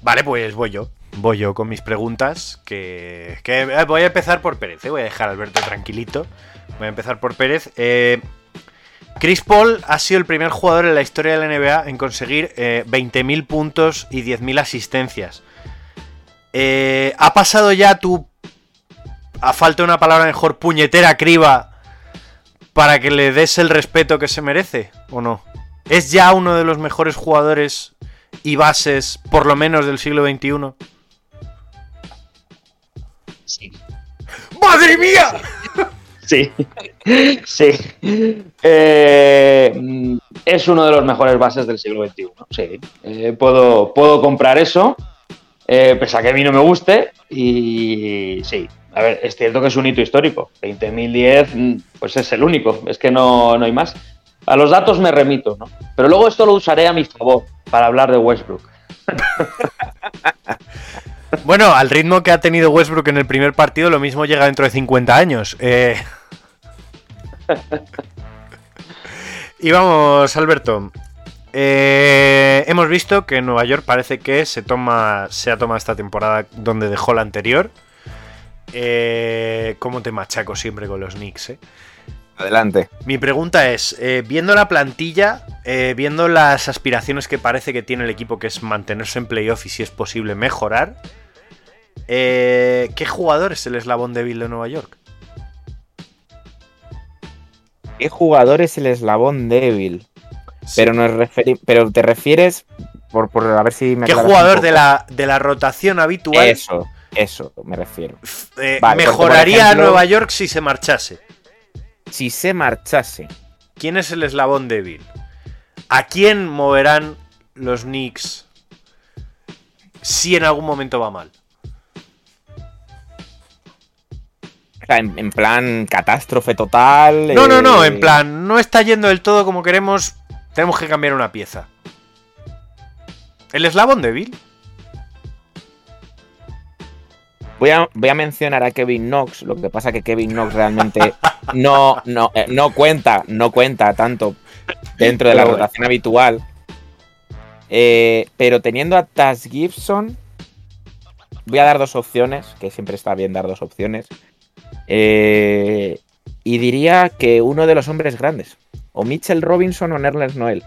Vale, pues voy yo. Voy yo con mis preguntas. Que, que eh, voy a empezar por Pérez. eh, Voy a dejar a Alberto tranquilito. Voy a empezar por Pérez. Eh, Chris Paul ha sido el primer jugador en la historia de la NBA en conseguir eh, 20.000 puntos y 10.000 asistencias. Eh, ¿Ha pasado ya tu, a falta de una palabra mejor, puñetera criba para que le des el respeto que se merece o no? ¿Es ya uno de los mejores jugadores y bases, por lo menos del siglo XXI? Sí. ¡Madre mía! Sí. Sí. Eh, es uno de los mejores bases del siglo XXI. Sí. Eh, puedo, puedo comprar eso. eh, pese a que a mí no me guste. Y sí. A ver, es cierto que es un hito histórico. 20.010, mm, pues es el único. Es que no, no hay más. A los datos me remito, ¿no? Pero luego esto lo usaré a mi favor para hablar de Westbrook. Bueno, al ritmo que ha tenido Westbrook en el primer partido, lo mismo llega dentro de 50 años. Eh... y vamos, Alberto. Eh, hemos visto que en Nueva York parece que se toma. Se ha tomado esta temporada donde dejó la anterior. Eh, ¿Cómo te machaco siempre con los Knicks? eh? Adelante. Mi pregunta es: eh, viendo la plantilla, eh, viendo las aspiraciones que parece que tiene el equipo, que es mantenerse en playoff y si es posible mejorar, ¿qué jugador es el eslabón débil de Nueva York? ¿Qué jugador es el eslabón débil? Pero, nos referi- pero te refieres, por, por a ver si me ¿Qué jugador de la, de la rotación habitual Eso, eso me refiero. eh, Vale, por mejoraría a Nueva York si se marchase? Si se marchase, ¿Quién es el eslabón débil? ¿A quién moverán los Knicks si en algún momento va mal? en, en plan catástrofe total. No, no, no, eh, en plan, no está yendo del todo como queremos, tenemos que cambiar una pieza. ¿El eslabón débil? Voy a, voy a mencionar a Kevin Knox, lo que pasa que Kevin Knox realmente no, no, eh, no cuenta, no cuenta tanto dentro de la Pero bueno. rotación habitual. Eh, pero teniendo a Taz Gibson, voy a dar dos opciones, que siempre está bien dar dos opciones. Eh, y diría que uno de los hombres grandes, o Mitchell Robinson o Nerlens Noel.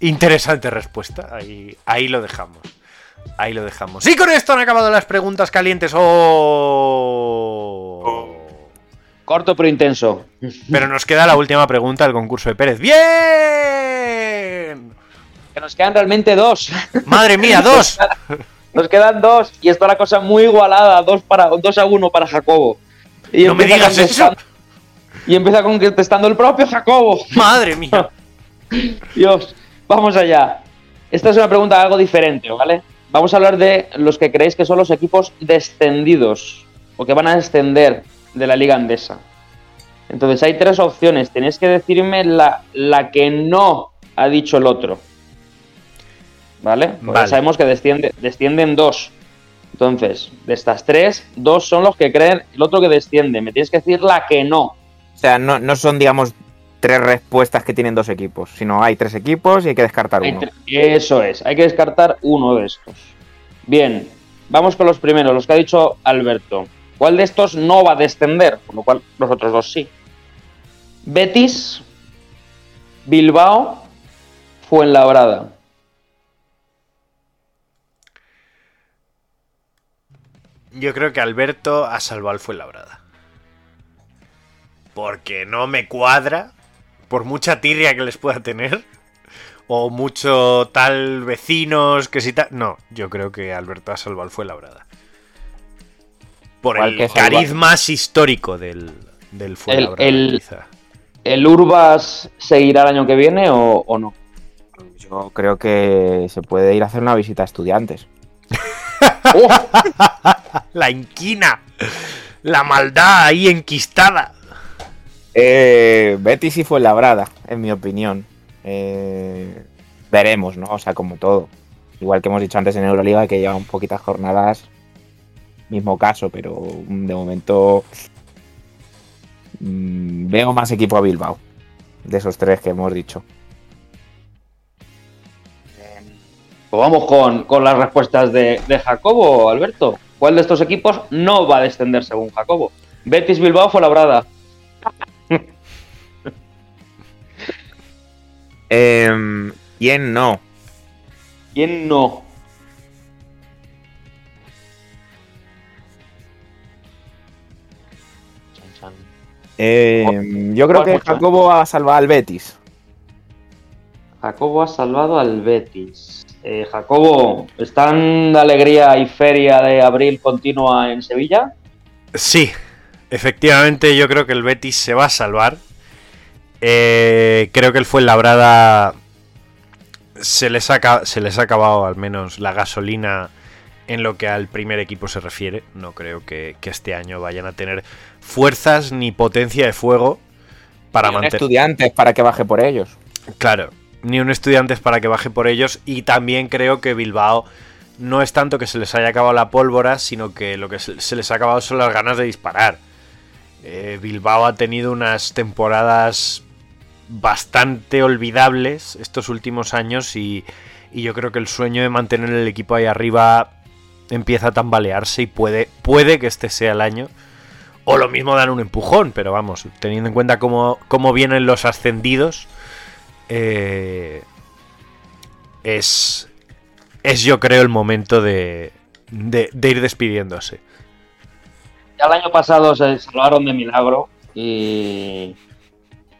Interesante respuesta, ahí, ahí lo dejamos. Ahí lo dejamos. Y con esto han acabado las preguntas calientes. ¡Oh! Corto pero intenso. Pero nos queda la última pregunta del concurso de Pérez. ¡Bien! Que nos quedan realmente dos. ¡Madre mía, dos! Nos quedan dos. Y está la cosa muy igualada. Dos, para, dos a uno para Jacobo. Y No me digas eso. Y empieza contestando el propio Jacobo. ¡Madre mía! Dios, vamos allá. Esta es una pregunta algo diferente, ¿vale? Vamos a hablar de los que creéis que son los equipos descendidos o que van a descender de la liga andesa. Entonces hay tres opciones. Tenéis que decirme la, la que no ha dicho el otro. ¿Vale? Porque Vale. sabemos que desciende, descienden dos. Entonces, de estas tres, dos son los que creen el otro que desciende. Me tienes que decir la que no. O sea, no, no son, digamos, tres respuestas que tienen dos equipos, sino hay tres equipos y hay que descartar Hay uno. Eso es, hay que descartar uno de estos. Bien, vamos con los primeros, los que ha dicho Alberto. ¿Cuál de estos no va a descender? Con lo cual, los otros dos sí. Betis, Bilbao, Fuenlabrada. Yo creo que Alberto ha salvado el Fuenlabrada. Porque no me cuadra, por mucha tirria que les pueda tener, o mucho tal vecinos que si tal. No, yo creo que Alberto ha salvado el Fuenlabrada. Por ¿Cuál el que salva? carisma histórico del, del Fuenlabrada. el- quizá. ¿El Urbas seguirá el año que viene o, o no? Yo creo que se puede ir a hacer una visita a estudiantes. ¡Oh! La inquina, la maldad ahí enquistada. Eh, Betis y Fuenlabrada, en mi opinión. Eh, veremos, ¿no? O sea, como todo. Igual que hemos dicho antes en Euroliga, que llevan poquitas jornadas. Mismo caso, pero mm, de momento mm, veo más equipo a Bilbao. De esos tres que hemos dicho. Pues vamos con, con las respuestas de, de Jacobo, Alberto. ¿Cuál de estos equipos no va a descender según Jacobo? Betis, Bilbao, Fuenlabrada. Eh, ¿Quién no? ¿Quién no? Eh, yo creo ¿Cuál que? Jacobo va a salvar al Betis. Jacobo ha salvado al Betis. Eh, Jacobo, ¿están de alegría y feria de abril continua en Sevilla? Sí, efectivamente yo creo que el Betis se va a salvar. Eh, creo que el Fuenlabrada se les, ha, se les ha acabado al menos la gasolina en lo que al primer equipo se refiere. No creo que, que este año vayan a tener fuerzas ni potencia de fuego para mantener... estudiantes para que baje por ellos. Claro, ni un estudiantes para que baje por ellos. Y también creo que Bilbao no es tanto que se les haya acabado la pólvora, sino que lo que se se les ha acabado son las ganas de disparar. Eh, Bilbao ha tenido unas temporadas bastante olvidables estos últimos años y, y yo creo que el sueño de mantener el equipo ahí arriba empieza a tambalearse y puede, puede que este sea el año. O lo mismo dan un empujón, pero vamos, teniendo en cuenta cómo, cómo vienen los ascendidos, eh, es, es yo creo el momento de, de, de ir despidiéndose. Ya el año pasado se salvaron de milagro y.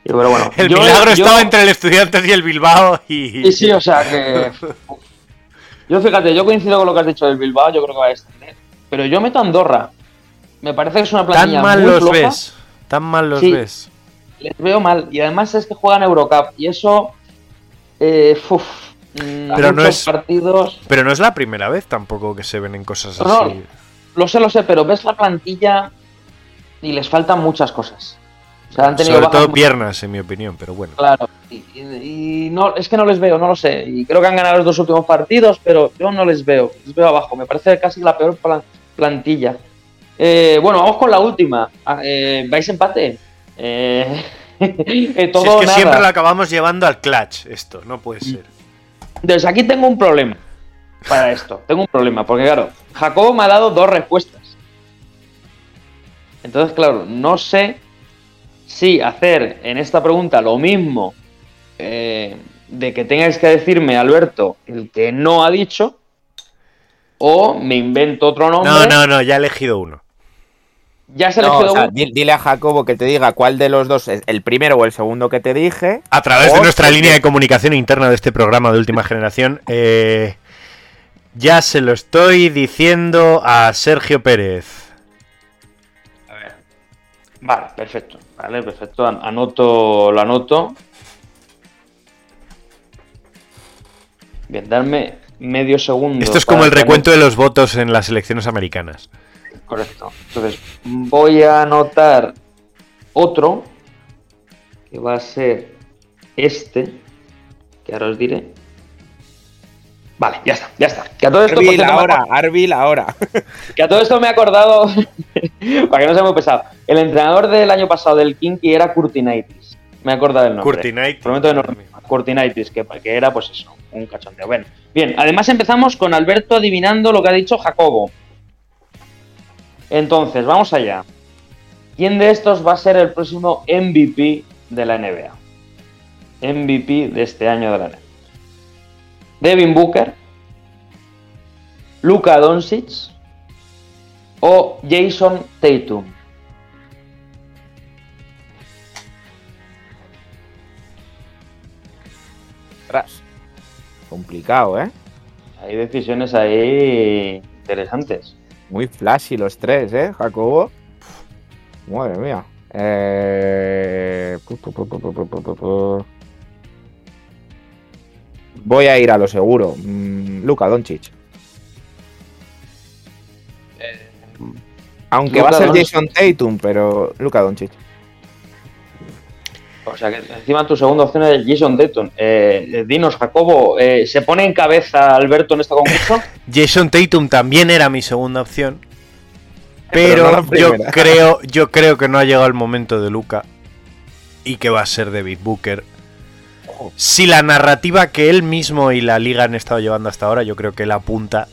y bueno. El Yo- milagro yo- estaba entre el Estudiantes y el Bilbao y... Sí, sí, o sea que. Yo fíjate, yo coincido con lo que has dicho del Bilbao, yo creo que va a extender. Pero yo meto a Andorra. Me parece que es una plantilla Tan mal muy los floja. ves. Tan mal los Sí. ves. Les veo mal. Y además es que juegan Eurocup. Y eso. Eh, uf, mm, Pero no es- partidos. Pero no es la primera vez tampoco que se ven en cosas No, así. Lo sé, lo sé, pero ves la plantilla y les faltan muchas cosas. O sea, han tenido Sobre todo muy- piernas, en mi opinión, pero bueno. Claro. Y, y- y no, es que no les veo, no lo sé. Y creo que han ganado los dos últimos partidos, pero yo no les veo. Les veo abajo. Me parece casi la peor plan- plantilla. Eh, bueno, vamos con la última. Ah, eh, ¿Vais empate? Eh, todo Si es que nada. siempre lo acabamos llevando al clutch, esto, no puede ser. Entonces aquí tengo un problema para esto. Tengo un problema, porque claro, Jacobo me ha dado dos respuestas. Entonces, claro, no sé si hacer en esta pregunta lo mismo eh, de que tengáis que decirme, Alberto, el que no ha dicho, o me invento otro nombre. No, no, no, ya he elegido uno. Ya se No, elegido o sea, dile a Jacobo que te diga cuál de los dos es el primero o el segundo que te dije. A través de nuestra línea de comunicación interna de este programa de última generación, eh, ya se lo estoy diciendo a Sergio Pérez. A ver. Vale, perfecto. Vale, perfecto. An- Anoto, lo anoto. Bien, darme medio segundo. Esto es como el recuento de los votos en las elecciones americanas. Correcto. Entonces, voy a anotar otro que va a ser este, que ahora os diré. Vale, ya está, ya está. Que a todo esto, ahora, Arbil ahora. Que a todo esto me he acordado, para que no sea muy pesado, el entrenador del año pasado del Kinky era Curtinaitis. Me he acordado del nombre. Curtinaitis. Prometo no Curtinaitis, que, que era pues eso, un cachondeo. Bueno, bien, además empezamos con Alberto adivinando lo que ha dicho Jacobo. Entonces, vamos allá. ¿Quién de estos va a ser el próximo MVP de la NBA? MVP de este año de la NBA. Devin Booker, Luka Doncic o Jason Tatum. Ostras. Complicado, ¿eh? Hay decisiones ahí interesantes. Muy flashy los tres, ¿eh, Jacobo? Madre mía. Eh... Voy a ir a lo seguro. Mm, Luka Doncic. Aunque Luka va a ser Doncic. Jason Tatum, pero Luka Doncic. O sea que encima tu segunda opción es Jason Tatum. Eh, eh, dinos, Jacobo, eh, ¿se pone en cabeza Alberto en este concurso? Jason Tatum también era mi segunda opción. Pero Pero, no la yo creo, yo creo que no ha llegado el momento de Luca. Y que va a ser David Booker. Si la narrativa que él mismo y la liga han estado llevando hasta ahora, yo creo que él apunta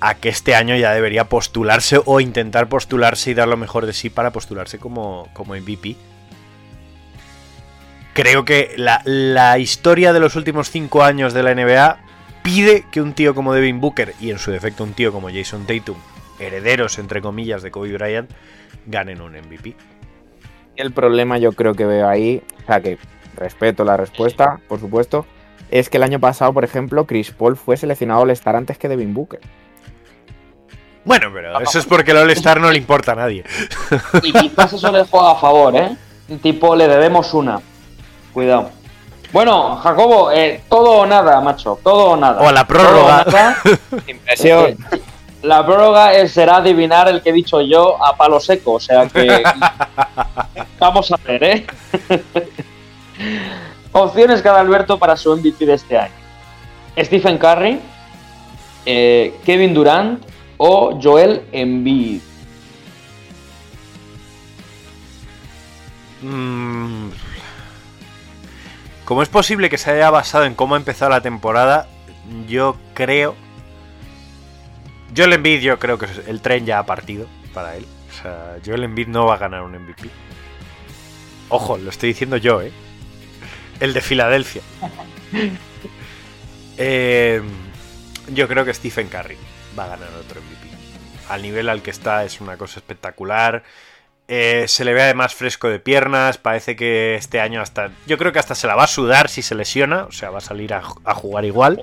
a que este año ya debería postularse o intentar postularse y dar lo mejor de sí para postularse como, como MVP. Creo que la, la historia de los últimos cinco años de la NBA pide que un tío como Devin Booker y en su defecto un tío como Jason Tatum, herederos entre comillas de Kobe Bryant, ganen un MVP. El problema yo creo que veo ahí, o sea que respeto la respuesta, por supuesto, es que el año pasado, por ejemplo, Chris Paul fue seleccionado al estar antes que Devin Booker. Bueno, pero eso es porque el All-Star no le importa a nadie. Y quizás eso le juega a favor, ¿eh? Tipo, le debemos una. Cuidado. Bueno, Jacobo, eh, todo o nada, macho. Todo o nada. O la prórroga. Todo o nada. Impresión. La prórroga será adivinar el que he dicho yo a palo seco. O sea que. Vamos a ver, ¿eh? Opciones cada Alberto para su MVP de este año: Stephen Curry, eh, Kevin Durant o Joel Embiid. Mm. Como es posible que se haya basado en cómo ha empezado la temporada, yo creo. Yo el Embiid, yo creo que el tren ya ha partido para él. O sea, Joel Embiid no va a ganar un MVP. Ojo, lo estoy diciendo yo, ¿eh? El de Filadelfia. Eh, yo creo que Stephen Curry va a ganar otro MVP. Al nivel al que está es una cosa espectacular. Eh, se le ve además fresco de piernas. Parece que este año hasta. Yo creo que hasta se la va a sudar si se lesiona. O sea, va a salir a, a jugar igual.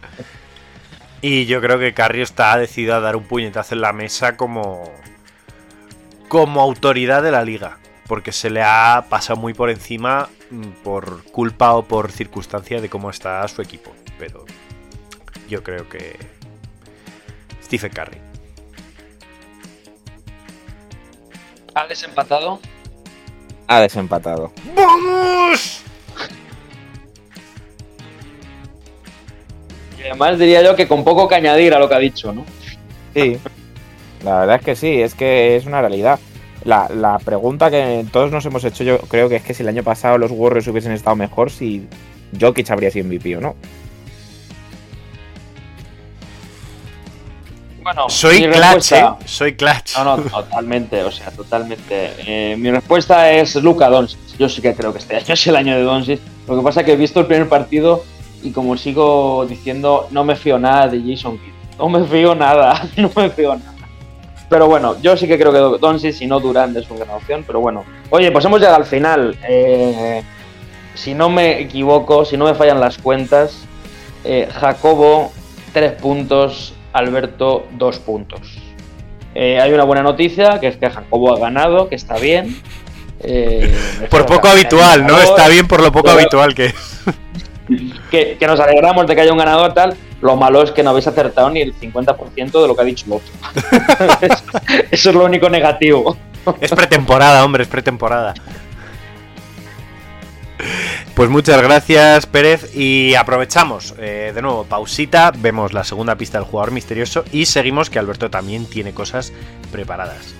Y yo creo que Curry está decidido a dar un puñetazo en la mesa como. como autoridad de la liga. Porque se le ha pasado muy por encima por culpa o por circunstancia de cómo está su equipo. Pero yo creo que. Stephen Curry. ¿Ha desempatado? Ha desempatado. ¡Vamos! Y además diría yo que con poco que añadir a lo que ha dicho, ¿no? Sí. La verdad es que sí, es que es una realidad. La, la pregunta que todos nos hemos hecho, yo creo que es que si el año pasado los Warriors hubiesen estado mejor, si Jokic habría sido MVP o no. Bueno, Soy clutch, ¿eh? Soy clutch. No, no, totalmente, o sea, totalmente. Eh, mi respuesta es Luca Doncic. Yo sí que creo que este año es el año de Doncic. Lo que pasa es que he visto el primer partido y como sigo diciendo, no me fío nada de Jason Kidd. No me fío nada, no me fío nada. Pero bueno, yo sí que creo que Doncic y no Durant es una gran opción, pero bueno. Oye, pues hemos llegado al final. Eh, si no me equivoco, si no me fallan las cuentas, eh, Jacobo, tres puntos, Alberto, dos puntos. Eh, hay una buena noticia, que es que Jacobo ha ganado, que está bien. Eh, Por poco habitual, ¿no? Está bien por lo poco Pero- habitual que es. Que, que nos alegramos de que haya un ganador tal. Lo malo es que no habéis acertado ni el 50% de lo que ha dicho el otro. Eso es lo único negativo. Es pretemporada, hombre, es pretemporada. Pues muchas gracias, Pérez. Y aprovechamos, eh, de nuevo, pausita, vemos la segunda pista del jugador misterioso y seguimos que Alberto también tiene cosas preparadas.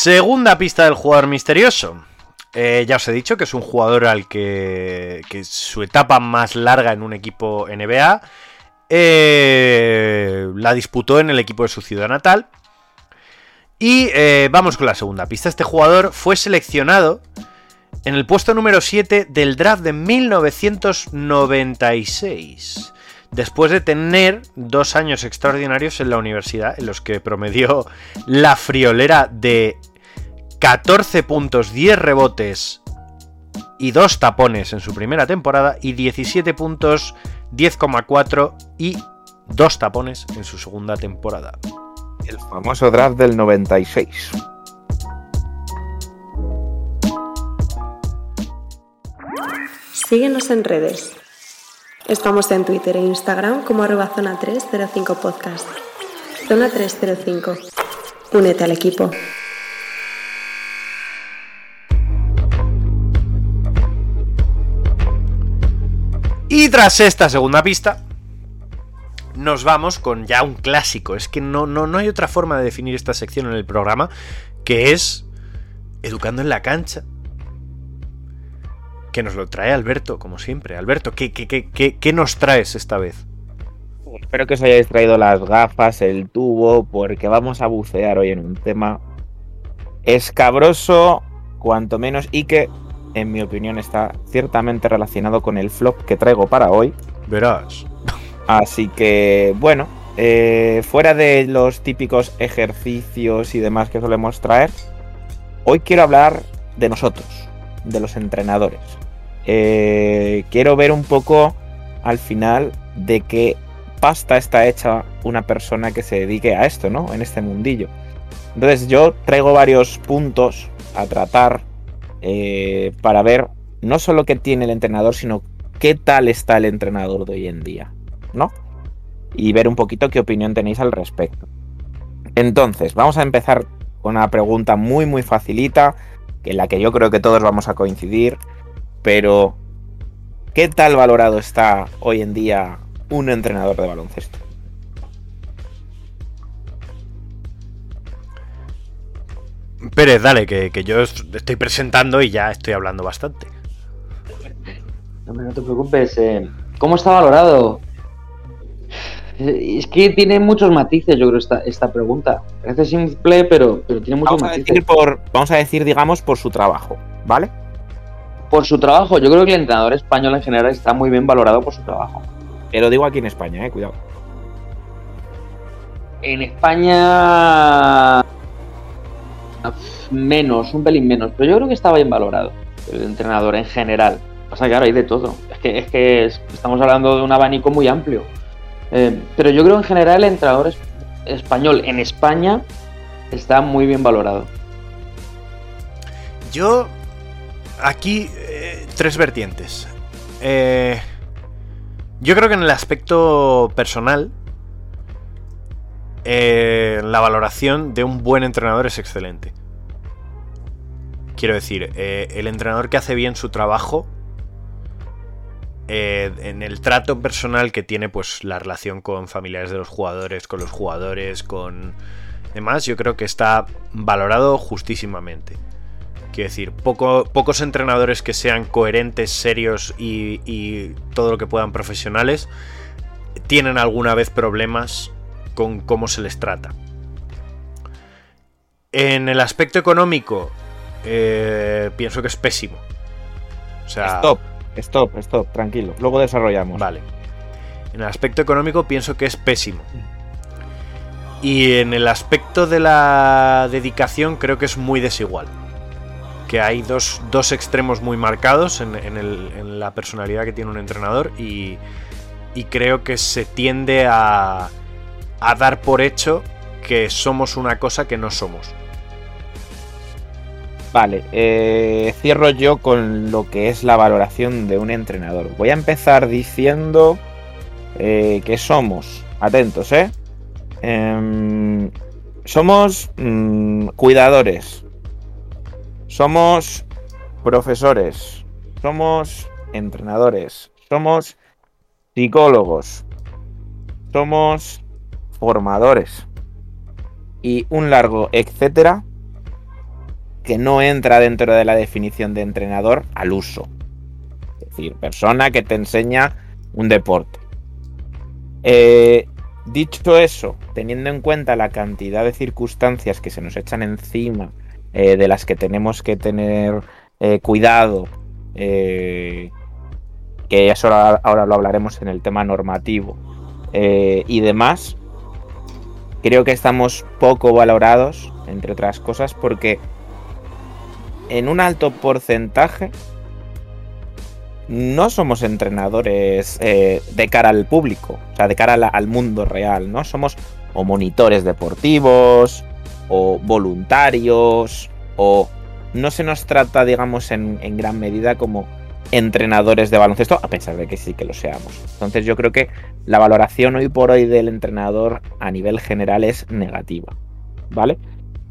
Segunda pista del jugador misterioso. Eh, ya os he dicho que es un jugador al que, que su etapa más larga en un equipo NBA eh, la disputó en el equipo de su ciudad natal. Y eh, vamos con la segunda pista. Este jugador fue seleccionado en el puesto número 7 del draft de 1996. Después de tener dos años extraordinarios en la universidad, en los que promedió la friolera de 14 puntos, 10 rebotes y 2 tapones en su primera temporada, y 17 puntos, 10,4 y 2 tapones en su segunda temporada. El famoso draft del 96. Síguenos en redes. Estamos en Twitter e Instagram como arroba zona 305 podcast. Zona 305. Únete al equipo. Y tras esta segunda pista, nos vamos con ya un clásico. Es que no, no, no hay otra forma de definir esta sección en el programa que es Educando en la cancha. Que nos lo trae Alberto, como siempre. Alberto, ¿qué, qué, qué, qué, qué nos traes esta vez? Espero que os hayáis traído las gafas, el tubo, porque vamos a bucear hoy en un tema escabroso, cuanto menos, y que, en mi opinión, está ciertamente relacionado con el flop que traigo para hoy. Verás. Así que, bueno, eh, fuera de los típicos ejercicios y demás que solemos traer, hoy quiero hablar de nosotros, de los entrenadores. Eh, quiero ver un poco al final de qué pasta está hecha una persona que se dedique a esto, ¿no? En este mundillo. Entonces yo traigo varios puntos a tratar eh, para ver no solo qué tiene el entrenador, sino qué tal está el entrenador de hoy en día, ¿no? Y ver un poquito qué opinión tenéis al respecto. Entonces, vamos a empezar con una pregunta muy muy facilita, en la que yo creo que todos vamos a coincidir, pero ¿qué tal valorado está hoy en día un entrenador de baloncesto? Pérez, dale, que, que yo est- estoy presentando y ya estoy hablando bastante. Hombre, no te preocupes. eh, ¿Cómo está valorado? Eh, Es que tiene muchos matices, yo creo, esta, esta pregunta. Parece simple, pero, pero tiene muchos Vamos a, matices. decir por, vamos a decir, digamos, por su trabajo, ¿vale? Por su trabajo, yo creo que el entrenador español en general está muy bien valorado por su trabajo. Pero digo aquí en España, eh, cuidado. En España. Menos, un pelín menos. Pero yo creo que está bien valorado el entrenador en general. Pasa que claro, hay de todo. Es que, es que es- estamos hablando de un abanico muy amplio. Eh, pero yo creo en general el entrenador es- español en España está muy bien valorado. Yo. Aquí. eh, tres vertientes. Eh, yo creo que en el aspecto personal. Eh, la valoración de un buen entrenador es excelente. Quiero decir, eh, el entrenador que hace bien su trabajo. eh, en el trato personal que tiene, pues la relación con familiares de los jugadores, con los jugadores, con demás, yo creo que está valorado justísimamente. Quiero decir, poco- pocos entrenadores que sean coherentes, serios y todo lo que puedan profesionales tienen alguna vez problemas con cómo se les trata. En el aspecto económico, eh, pienso que es pésimo. O sea, Stop, stop, stop, tranquilo. Luego desarrollamos. Vale. En el aspecto económico pienso que es pésimo. Y en el aspecto de la dedicación creo que es muy desigual. Que hay dos, dos extremos muy marcados en, en el- en la personalidad que tiene un entrenador y, y creo que se tiende a, a dar por hecho que somos una cosa que no somos. Vale, eh, cierro yo con lo que es la valoración de un entrenador. Voy a empezar diciendo eh, que somos, atentos, ¿eh? Em, somos mm, cuidadores, somos profesores, somos entrenadores, somos psicólogos, somos formadores y un largo etcétera que no entra dentro de la definición de entrenador al uso. Es decir, persona que te enseña un deporte. Eh, dicho eso, teniendo en cuenta la cantidad de circunstancias que se nos echan encima, eh, de las que tenemos que tener eh, cuidado, que eso ahora, lo hablaremos en el tema normativo y demás, creo que estamos poco valorados, entre otras cosas, porque en un alto porcentaje no somos entrenadores eh, de cara al público, o sea, de cara al mundo real, ¿no? Somos o monitores deportivos, o voluntarios, o no se nos trata, digamos, en, en gran medida como entrenadores de baloncesto, a pesar de que sí que lo seamos. Entonces yo creo que la valoración hoy por hoy del entrenador a nivel general es negativa, ¿vale?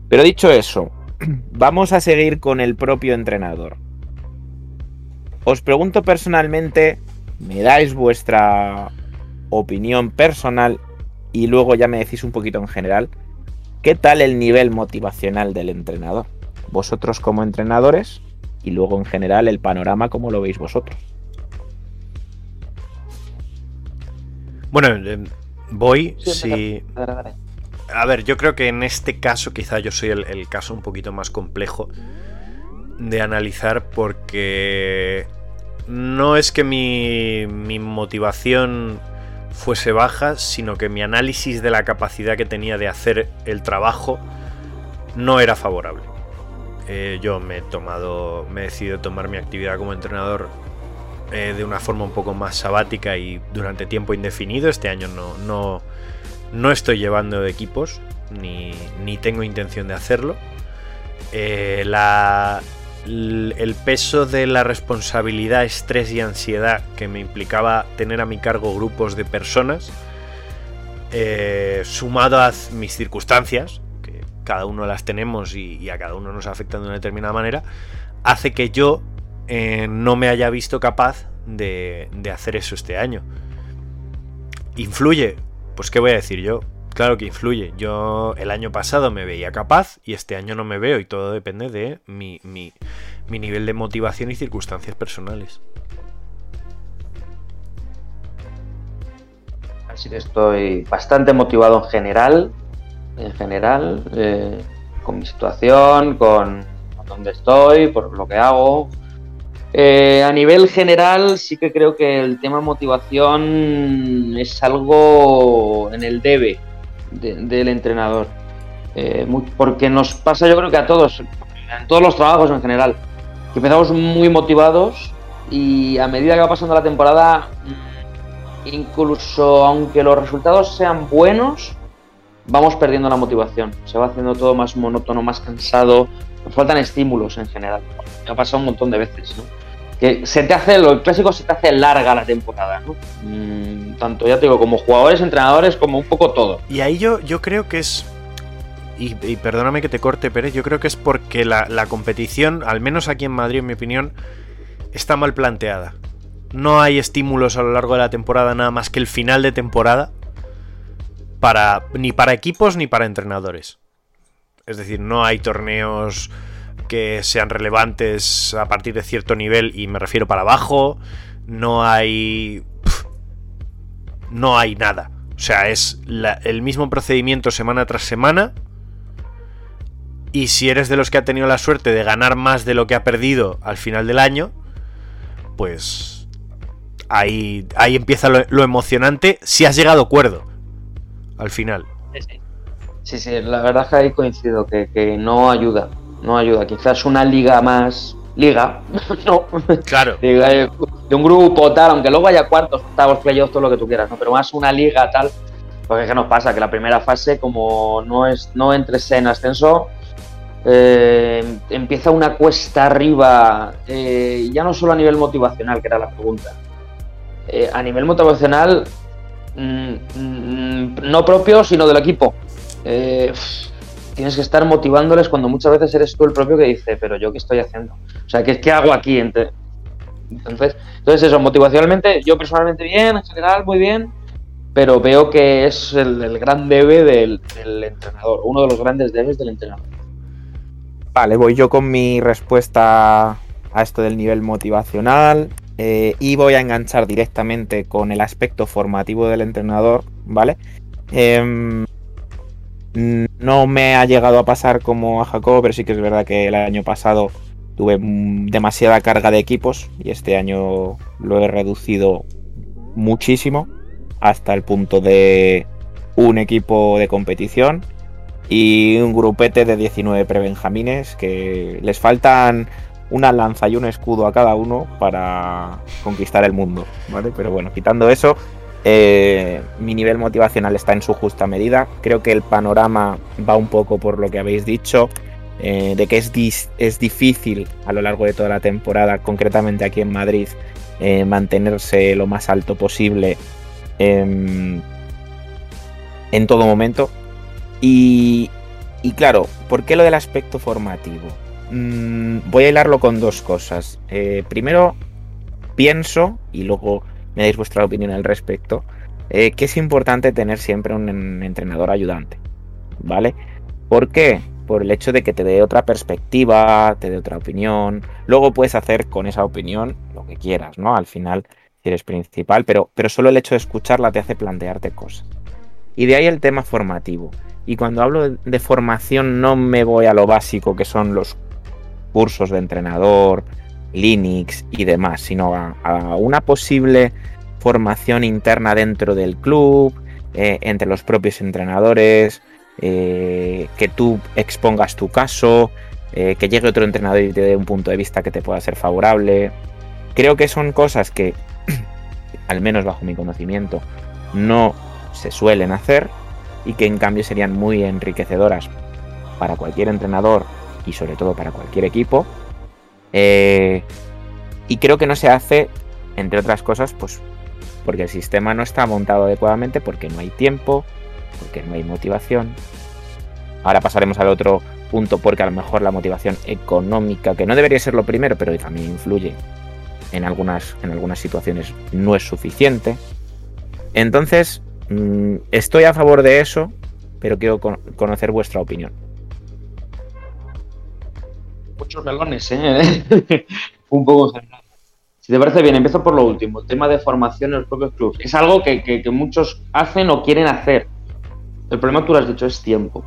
Pero dicho eso, vamos a seguir con el propio entrenador. Os pregunto personalmente, me dais vuestra opinión personal y luego ya me decís un poquito en general, ¿qué tal el nivel motivacional del entrenador? Vosotros como entrenadores y luego en general el panorama como lo veis vosotros. Bueno, eh, voy Sí, si... Dale, dale. A ver, yo creo que en este caso quizá yo soy el, el caso un poquito más complejo de analizar porque no es que mi, mi motivación fuese baja, sino que mi análisis de la capacidad que tenía de hacer el trabajo no era favorable. Eh, yo me he tomado, me he decidido tomar mi actividad como entrenador eh, de una forma un poco más sabática y durante tiempo indefinido. Este año no, no, no estoy llevando equipos, ni, ni tengo intención de hacerlo. Eh, la- el peso de la responsabilidad, estrés y ansiedad que me implicaba tener a mi cargo grupos de personas, sumado a mis circunstancias, cada uno las tenemos y, a cada uno nos afectan de una determinada manera, hace que yo eh, no me haya visto capaz de, hacer eso este año. ¿Influye? Pues qué voy a decir yo. Claro que influye. Yo el año pasado me veía capaz y este año no me veo y todo depende de mi, mi- mi nivel de motivación y circunstancias personales. Así que estoy bastante motivado en general, en general, eh, con mi situación, con dónde estoy, por lo que hago. Eh, a nivel general, sí que creo que el tema motivación es algo en el debe de- del entrenador. Eh, porque nos pasa, yo creo que a todos, en todos los trabajos en general, que empezamos muy motivados y a medida que va pasando la temporada, mm, incluso aunque los resultados sean buenos, vamos perdiendo la motivación. Se va haciendo todo más monótono, más cansado. Nos faltan estímulos en general. Me ha pasado un montón de veces, ¿no? Que se te hace, lo clásico se te hace larga la temporada, ¿no? Mm, tanto, ya te digo, como jugadores, entrenadores, como un poco todo. Y ahí yo, yo creo que es. Y, perdóname que te corte, Pérez. Yo creo que es porque la, la competición, al menos aquí en Madrid, en mi opinión, está mal planteada. No hay estímulos a lo largo de la temporada, nada más que el final de temporada. Ni para equipos ni para entrenadores. Es decir, no hay torneos que sean relevantes a partir de cierto nivel, y me refiero para abajo. No hay. no hay nada. O sea, es el mismo procedimiento semana tras semana. Y si eres de los que ha tenido la suerte de ganar más de lo que ha perdido al final del año, pues ahí, ahí empieza lo, lo emocionante si has llegado cuerdo al final. Sí, sí, la verdad es que ahí coincido, que, que no ayuda, no ayuda. Quizás una liga más, liga, no, Claro. liga de, un grupo tal, aunque luego haya cuartos, octavos, playoffs, todo lo que tú quieras, ¿no? Pero más una liga tal, porque ¿qué nos pasa? Que la primera fase, como no es no entres en ascenso, eh, empieza una cuesta arriba, eh, ya no solo a nivel motivacional, que era la pregunta. Eh, a nivel motivacional, mm, mm, no propio, sino del equipo. Eh, tienes que estar motivándoles cuando muchas veces eres tú el propio que dice, pero yo qué estoy haciendo. O sea, ¿qué, hago aquí? Entonces, entonces eso, motivacionalmente, yo personalmente bien, en general muy bien, pero veo que es el, el gran debe del, del entrenador, uno de los grandes debes del entrenador. Vale, voy yo con mi respuesta a esto del nivel motivacional eh, y voy a enganchar directamente con el aspecto formativo del entrenador, ¿vale? Em, no me ha llegado a pasar como a Jacobo, pero sí que es verdad que el año pasado tuve demasiada carga de equipos y este año lo he reducido muchísimo hasta el punto de un equipo de competición y un grupete de 19 prebenjamines que les faltan una lanza y un escudo a cada uno para conquistar el mundo, ¿vale? Pero bueno, quitando eso, eh, mi nivel motivacional está en su justa medida. Creo que el panorama va un poco por lo que habéis dicho, eh, de que es, es difícil a lo largo de toda la temporada, concretamente aquí en Madrid, eh, mantenerse lo más alto posible em, en todo momento. Y, y claro, ¿por qué lo del aspecto formativo? Mm, voy a hilarlo con dos cosas. Eh, primero, pienso, y luego me dais vuestra opinión al respecto, eh, que es importante tener siempre un en- entrenador ayudante. ¿Vale? ¿Por qué? Por el hecho de que te dé otra perspectiva, te dé otra opinión. Luego puedes hacer con esa opinión lo que quieras, ¿no? Al final, eres principal, pero, pero solo el hecho de escucharla te hace plantearte cosas. Y de ahí el tema formativo. Y cuando hablo de formación no me voy a lo básico que son los cursos de entrenador, Linux y demás, sino a, una posible formación interna dentro del club, eh, entre los propios entrenadores, eh, que tú expongas tu caso, eh, que llegue otro entrenador y te dé un punto de vista que te pueda ser favorable. Creo que son cosas que, al menos bajo mi conocimiento, no se suelen hacer y que en cambio serían muy enriquecedoras para cualquier entrenador y sobre todo para cualquier equipo. Eh, y creo que no se hace, entre otras cosas, pues porque el sistema no está montado adecuadamente, porque no hay tiempo, porque no hay motivación. Ahora pasaremos al otro punto, porque a lo mejor la motivación económica, que no debería ser lo primero, pero también influye en algunas, en algunas situaciones, no es suficiente. Entonces, mm, estoy a favor de eso, pero quiero con- conocer vuestra opinión. Muchos melones, ¿eh? Un poco en general. Si te parece bien, empiezo por lo último, el tema de formación en los propios clubes. Es algo que, que- muchos hacen o quieren hacer. El problema, tú lo has dicho, es tiempo.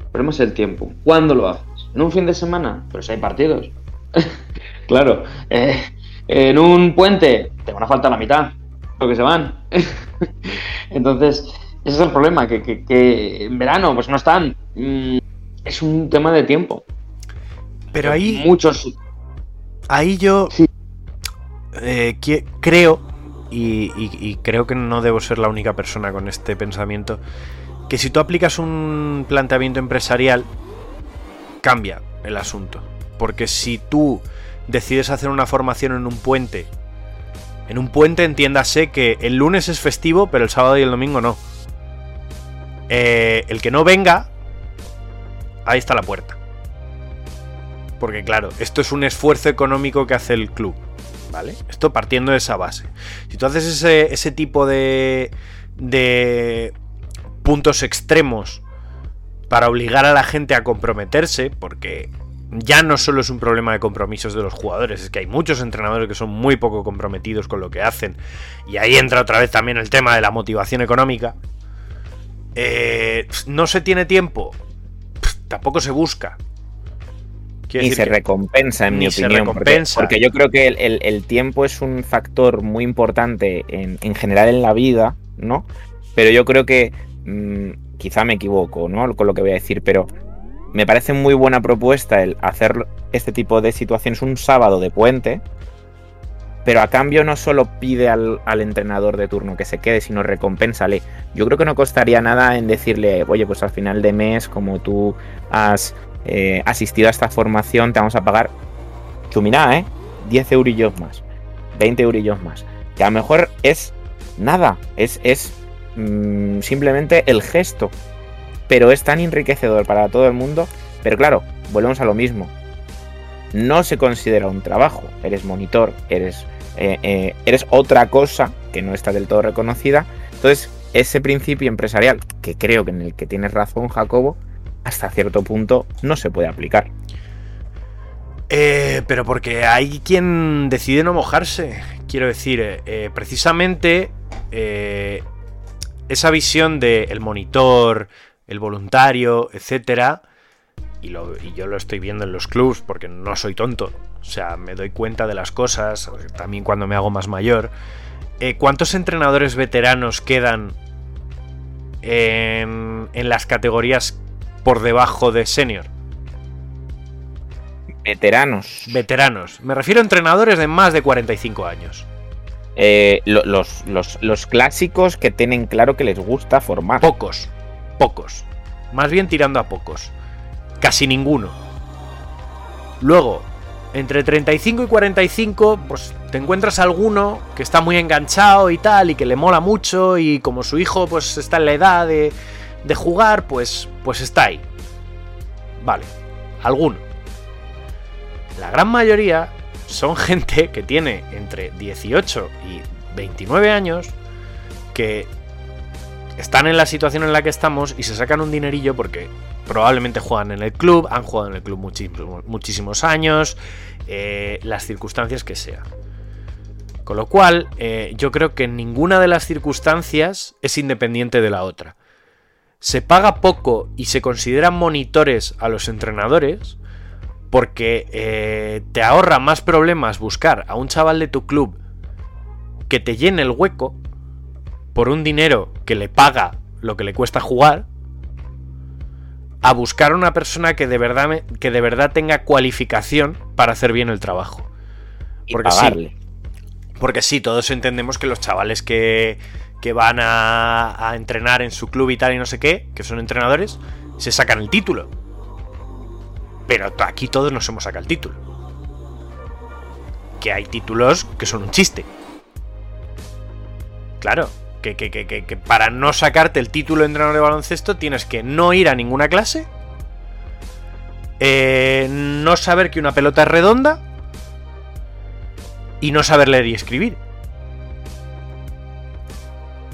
El problema es el tiempo. ¿Cuándo lo haces? ¿En un fin de semana? Pero si hay partidos. claro. eh, en un puente, te van a faltar la mitad, lo que se van. Entonces, ese es el problema, que, que- que en verano pues no están. Mm, Es un tema de tiempo. Pero ahí, Muchos ahí yo Sí. eh, creo, y, y- y creo que no debo ser la única persona con este pensamiento, que si tú aplicas un planteamiento empresarial, cambia el asunto. Porque si tú decides hacer una formación en un puente, en un puente entiéndase que el lunes es festivo, pero el sábado y el domingo no. Eh, el que no venga, ahí está la puerta. Porque claro, esto es un esfuerzo económico que hace el club. ¿Vale? Esto partiendo de esa base. Si tú haces ese, ese tipo de, de puntos extremos para obligar a la gente a comprometerse, porque ya no solo es un problema de compromisos de los jugadores, es que hay muchos entrenadores que son muy poco comprometidos con lo que hacen, y ahí entra otra vez también el tema de la motivación económica. Eh, no se tiene tiempo, tampoco se busca. Quiero Ni se recompensa, en mi opinión. porque- yo creo que el, el- el tiempo es un factor muy importante en, en general en la vida, ¿no? Pero yo creo que, mm, quizá me equivoco, ¿no? Con lo que voy a decir, pero me parece muy buena propuesta el hacer este tipo de situaciones un sábado de puente, pero a cambio no solo pide al, al entrenador de turno que se quede, sino recompénsale. Yo creo que no costaría nada en decirle, oye, pues al final de mes, como tú has eh, asistido a esta formación, te vamos a pagar chuminá, ¿eh? 10 eurillos más, 20 eurillos más. Que a lo mejor es nada, es, es mm, simplemente el gesto. Pero es tan enriquecedor para todo el mundo. Pero claro, volvemos a lo mismo. No se considera un trabajo. Eres monitor, eres, eh, eh, eres otra cosa que no está del todo reconocida. Entonces, ese principio empresarial, que creo que en el que tienes razón, Jacobo, hasta cierto punto no se puede aplicar. Eh, pero porque hay quien decide no mojarse. Quiero decir, eh, eh, precisamente esa visión de el monitor, el voluntario, etcétera, y, lo- y yo lo estoy viendo en los clubs porque no soy tonto. O sea, me doy cuenta de las cosas, también cuando me hago más mayor. ¿Cuántos entrenadores veteranos quedan en las categorías por debajo de senior? Veteranos. Veteranos. Me refiero a entrenadores de más de 45 años. Eh, lo- los, los- los clásicos que tienen claro que les gusta formar. Pocos. Pocos. Más bien tirando a pocos. Casi ninguno. Luego, entre 35 y 45, pues te encuentras alguno que está muy enganchado y tal, y que le mola mucho, y como su hijo pues está en la edad de, de jugar, pues, pues está ahí. Vale, alguno. La gran mayoría son gente que tiene entre 18 y 29 años, que están en la situación en la que estamos y se sacan un dinerillo porque probablemente juegan en el club, han jugado en el club muchísimos, años, eh, las circunstancias que sea. Con lo cual, eh, yo creo que ninguna de las circunstancias es independiente de la otra. Se paga poco y se consideran monitores a los entrenadores porque eh, te ahorra más problemas buscar a un chaval de tu club que te llene el hueco por un dinero que le paga lo que le cuesta jugar a buscar a una persona que de verdad me- que de verdad tenga cualificación para hacer bien el trabajo. y Porque sí, porque sí, todos entendemos que los chavales que, que van a, entrenar en su club y tal y no sé qué, que son entrenadores, se sacan el título. Pero aquí todos nos hemos sacado el título. Que hay títulos que son un chiste. Claro, que, que- que- que- que para no sacarte el título de entrenador de baloncesto tienes que no ir a ninguna clase, eh, no saber que una pelota es redonda y no saber leer y escribir.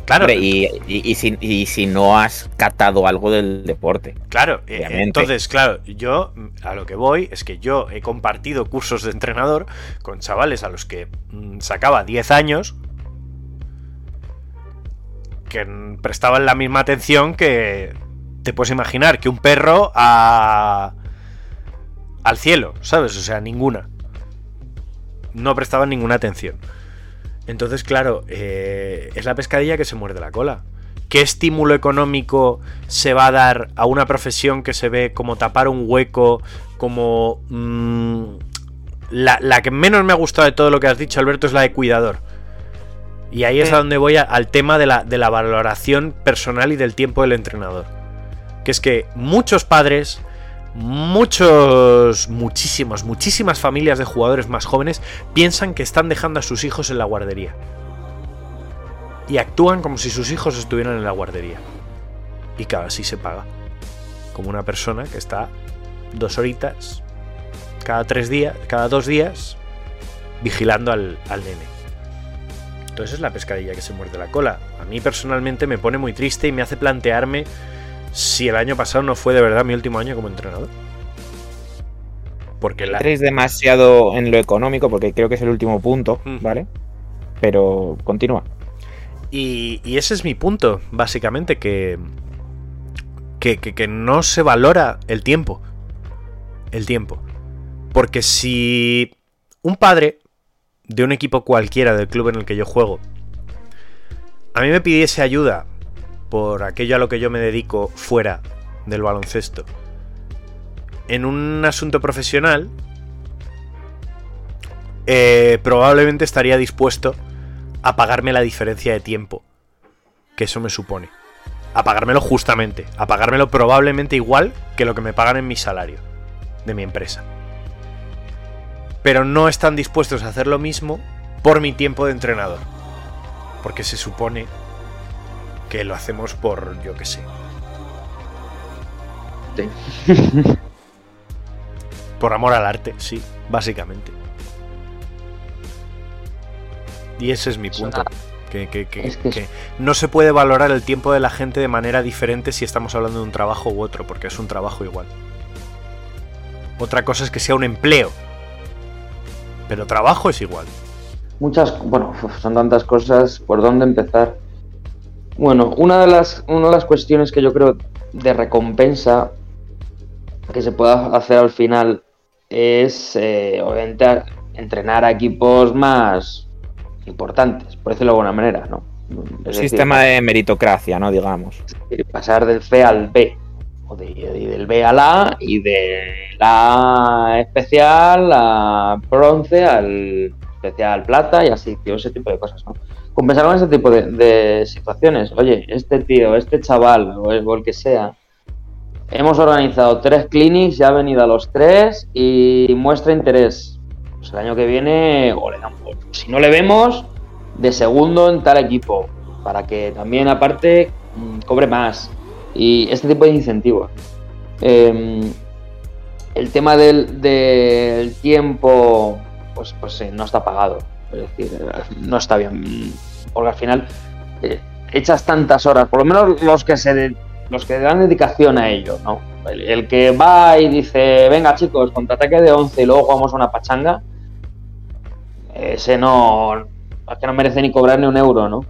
Claro. Hombre, y, y- y si, y si no has catado algo del deporte. Claro, eh, Obviamente. entonces, claro, yo a lo que voy es que yo he compartido cursos de entrenador con chavales a los que mm, sacaba 10 años que prestaban la misma atención que te puedes imaginar que un perro a al cielo, ¿sabes? O sea, ninguna. No prestaban ninguna atención. Entonces, claro, eh, es la pescadilla que se muerde la cola. ¿Qué estímulo económico se va a dar a una profesión que se ve como tapar un hueco, como... mm, la, la que menos me ha gustado de todo lo que has dicho, Alberto, es la de cuidador. Y ahí es a donde voy a- al tema de la, de la valoración personal y del tiempo del entrenador. Que es que muchos padres, muchos, muchísimos, muchísimas familias de jugadores más jóvenes piensan que están dejando a sus hijos en la guardería. Y actúan como si sus hijos estuvieran en la guardería. Y claro, así se paga. Como una persona que está dos horitas, cada tres días, cada dos días, vigilando al, al nene. Entonces es la pescadilla que se muerde la cola. A mí personalmente me pone muy triste y me hace plantearme si el año pasado no fue de verdad mi último año como entrenador. Porque la, Entréis demasiado en lo económico, porque creo que es el último punto, Mm. ¿vale? Pero continúa. Y, y ese es mi punto, básicamente, que, que, que- que no se valora el tiempo. El tiempo. Porque si un padre de un equipo cualquiera del club en el que yo juego, a mí me pidiese ayuda por aquello a lo que yo me dedico fuera del baloncesto, en un asunto profesional, eh, probablemente estaría dispuesto a pagarme la diferencia de tiempo que eso me supone. A pagármelo justamente, a pagármelo probablemente igual que lo que me pagan en mi salario de mi empresa. Pero no están dispuestos a hacer lo mismo por mi tiempo de entrenador. Porque se supone que lo hacemos por, yo qué sé. Sí. Por amor al arte, sí, básicamente. Y ese es mi punto. Que, que- que- Es no se puede valorar el tiempo de la gente de manera diferente si estamos hablando de un trabajo u otro, porque es un trabajo igual. Otra cosa es que sea un empleo. Pero trabajo es igual. Muchas, bueno, son tantas cosas, ¿por dónde empezar? Bueno, una de las, una de las cuestiones que yo creo de recompensa que se pueda hacer al final es, eh, obviamente, a- entrenar a equipos más importantes, por decirlo de alguna manera, ¿no? Un Es decir, sistema de meritocracia, ¿no? Digamos. pasar del C al B, o de- y del B al A, y de la especial a bronce al especial plata, y así, tío, ese tipo de cosas, ¿no? Compensar con ese tipo de, situaciones. Oye, este tío, este chaval, o el, que sea, hemos organizado tres clinics, ya ha venido a los tres y muestra interés. Pues el año que viene, o le damos, si no le vemos, de segundo en tal equipo, para que también aparte mm, cobre más. Y este tipo de incentivos. Eh, el tema del, del tiempo, pues, pues no está pagado. Es decir, no está bien. Porque al final eh, echas tantas horas, por lo menos los que se los que dan dedicación a ello, ¿no? El, que va y dice, venga chicos, contraataque de 11 y luego jugamos una pachanga, ese no, es que no merece ni cobrar ni un euro, ¿no?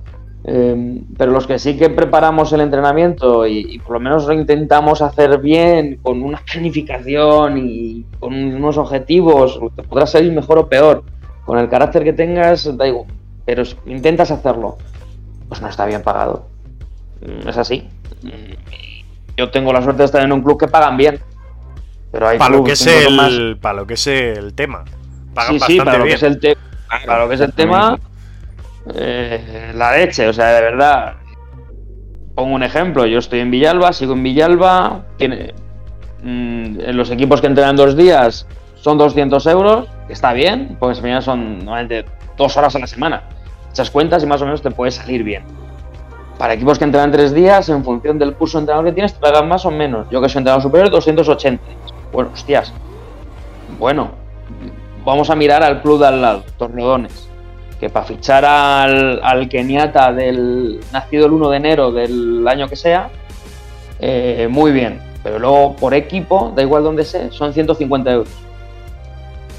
Eh, pero los que sí que preparamos el entrenamiento y, por lo menos lo intentamos hacer bien, con una planificación y con unos objetivos, te podrás salir mejor o peor. Con el carácter que tengas, da igual, pero intentas hacerlo. Pues no está bien pagado. Mm, Es así. Mm, Yo tengo la suerte de estar en un club que pagan bien. Pero hay Para lo que es poco más- el, para lo que es el tema. Pagan sí, sí, para lo, que bien. es el te- para lo que es el tema, eh, la leche, o sea, de verdad. Pongo un ejemplo, yo estoy en Villalba, sigo en Villalba, tiene, mm, en los equipos que entrenan dos días son 200 euros, está bien, porque al final son normalmente dos horas a la semana. Echas cuentas y más o menos te puede salir bien. Para equipos que entrenan tres días, en función del curso de entrenador que tienes, te pagan más o menos. Yo que soy entrenador superior, 280. Bueno, hostias. Bueno, vamos a mirar al club de al lado, que para fichar al, al keniata del nacido el 1 de enero del año que sea, eh, muy bien. Pero luego por equipo, da igual donde sea, son 150 euros.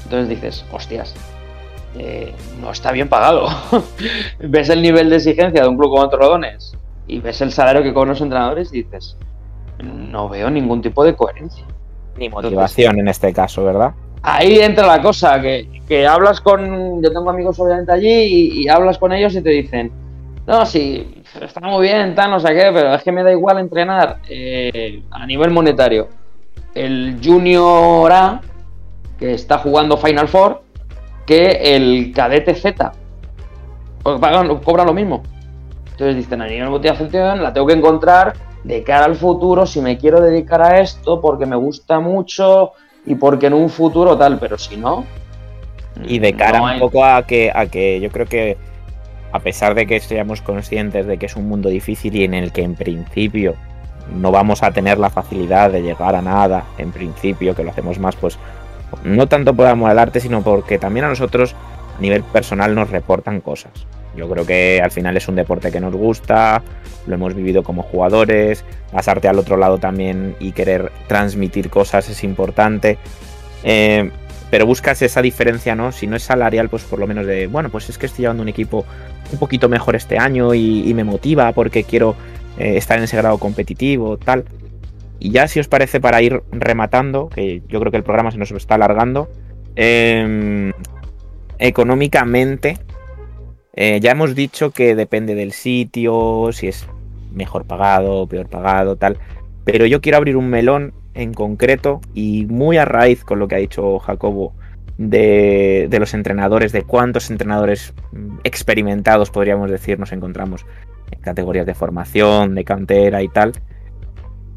Entonces dices, hostias, eh, no está bien pagado. ves el nivel de exigencia de un club como Torredones y ves el salario que cobran los entrenadores y dices, no veo ningún tipo de coherencia. Ni motivación en este caso, ¿verdad? Ahí entra la cosa, que, que hablas con. Yo tengo amigos obviamente allí y, y hablas con ellos y te dicen: No, sí, está muy bien, tal, no sé qué, pero es que me da igual entrenar eh, a nivel monetario. El Junior A, que está jugando Final Four, que el Cadete Z. Porque pagan, cobran lo mismo. Entonces dicen: A nivel motivación, la tengo que encontrar de cara al futuro si me quiero dedicar a esto porque me gusta mucho y porque en un futuro tal, pero si no. Y de cara no un poco a que, a que yo creo que, a pesar de que seamos conscientes de que es un mundo difícil y en el que en principio no vamos a tener la facilidad de llegar a nada, en principio, que lo hacemos más, pues no tanto por amor al arte, sino porque también a nosotros a nivel personal nos reportan cosas. Yo creo que al final es un deporte que nos gusta, lo hemos vivido como jugadores, pasarte al otro lado también y querer transmitir cosas es importante. Eh, pero buscas esa diferencia, ¿no? Si no es salarial, pues por lo menos de, bueno, pues es que estoy llevando un equipo un poquito mejor este año y, me motiva porque quiero eh, estar en ese grado competitivo, tal. Y ya si os parece para ir rematando, que yo creo que el programa se nos está alargando, eh, económicamente, eh, ya hemos dicho que depende del sitio, si es mejor pagado, peor pagado, tal. Pero yo quiero abrir un melón en concreto y muy a raíz con lo que ha dicho Jacobo de, de los entrenadores, de cuántos entrenadores mm, experimentados, podríamos decir, nos encontramos en categorías de formación, de cantera y tal.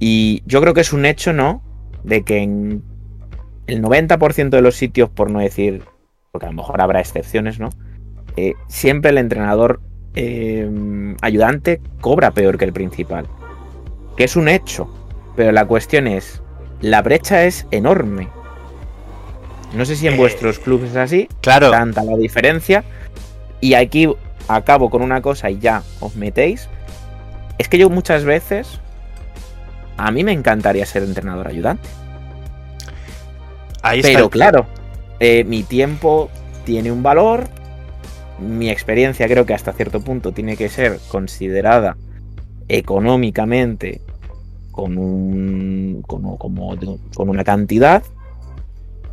Y yo creo que es un hecho, ¿no? De que en el 90% de los sitios, por no decir, porque a lo mejor habrá excepciones, ¿no? Eh, siempre el entrenador eh, ayudante cobra peor que el principal. Que es un hecho. Pero la cuestión es, la brecha es enorme. No sé si en Eh, vuestros clubes es así, Claro, tanta la diferencia. Y aquí acabo con una cosa y ya os metéis. Es que yo muchas veces, a mí me encantaría ser entrenador ayudante. ahí. Pero claro, eh, mi tiempo tiene un valor, mi experiencia creo que hasta cierto punto tiene que ser considerada económicamente con, un, como, con una cantidad.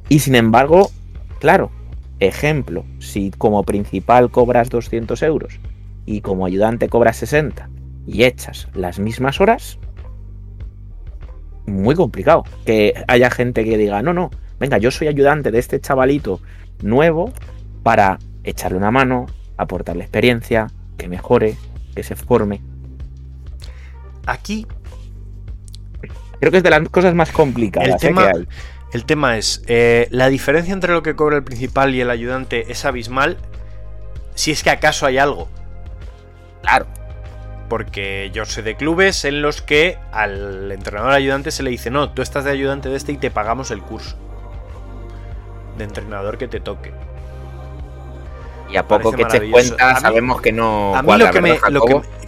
Y sin embargo, claro, ejemplo, si como principal cobras 200 euros y como ayudante cobras 60 y echas las mismas horas, muy complicado que haya gente que diga, no, no, venga, yo soy ayudante de este chavalito nuevo para echarle una mano, aportarle experiencia, que mejore, que se forme. Aquí Creo que es de las cosas más complicadas El ¿eh? tema- que hay. el tema es, eh, la diferencia entre lo que cobra el principal y el ayudante es abismal, si es que acaso hay algo. Claro. Porque yo sé de clubes en los que al entrenador ayudante se le dice, no, tú estás de ayudante de este y te pagamos el curso de entrenador que te toque. Y a poco que te cuenta, sabemos que no. A mí cuadra, lo que me,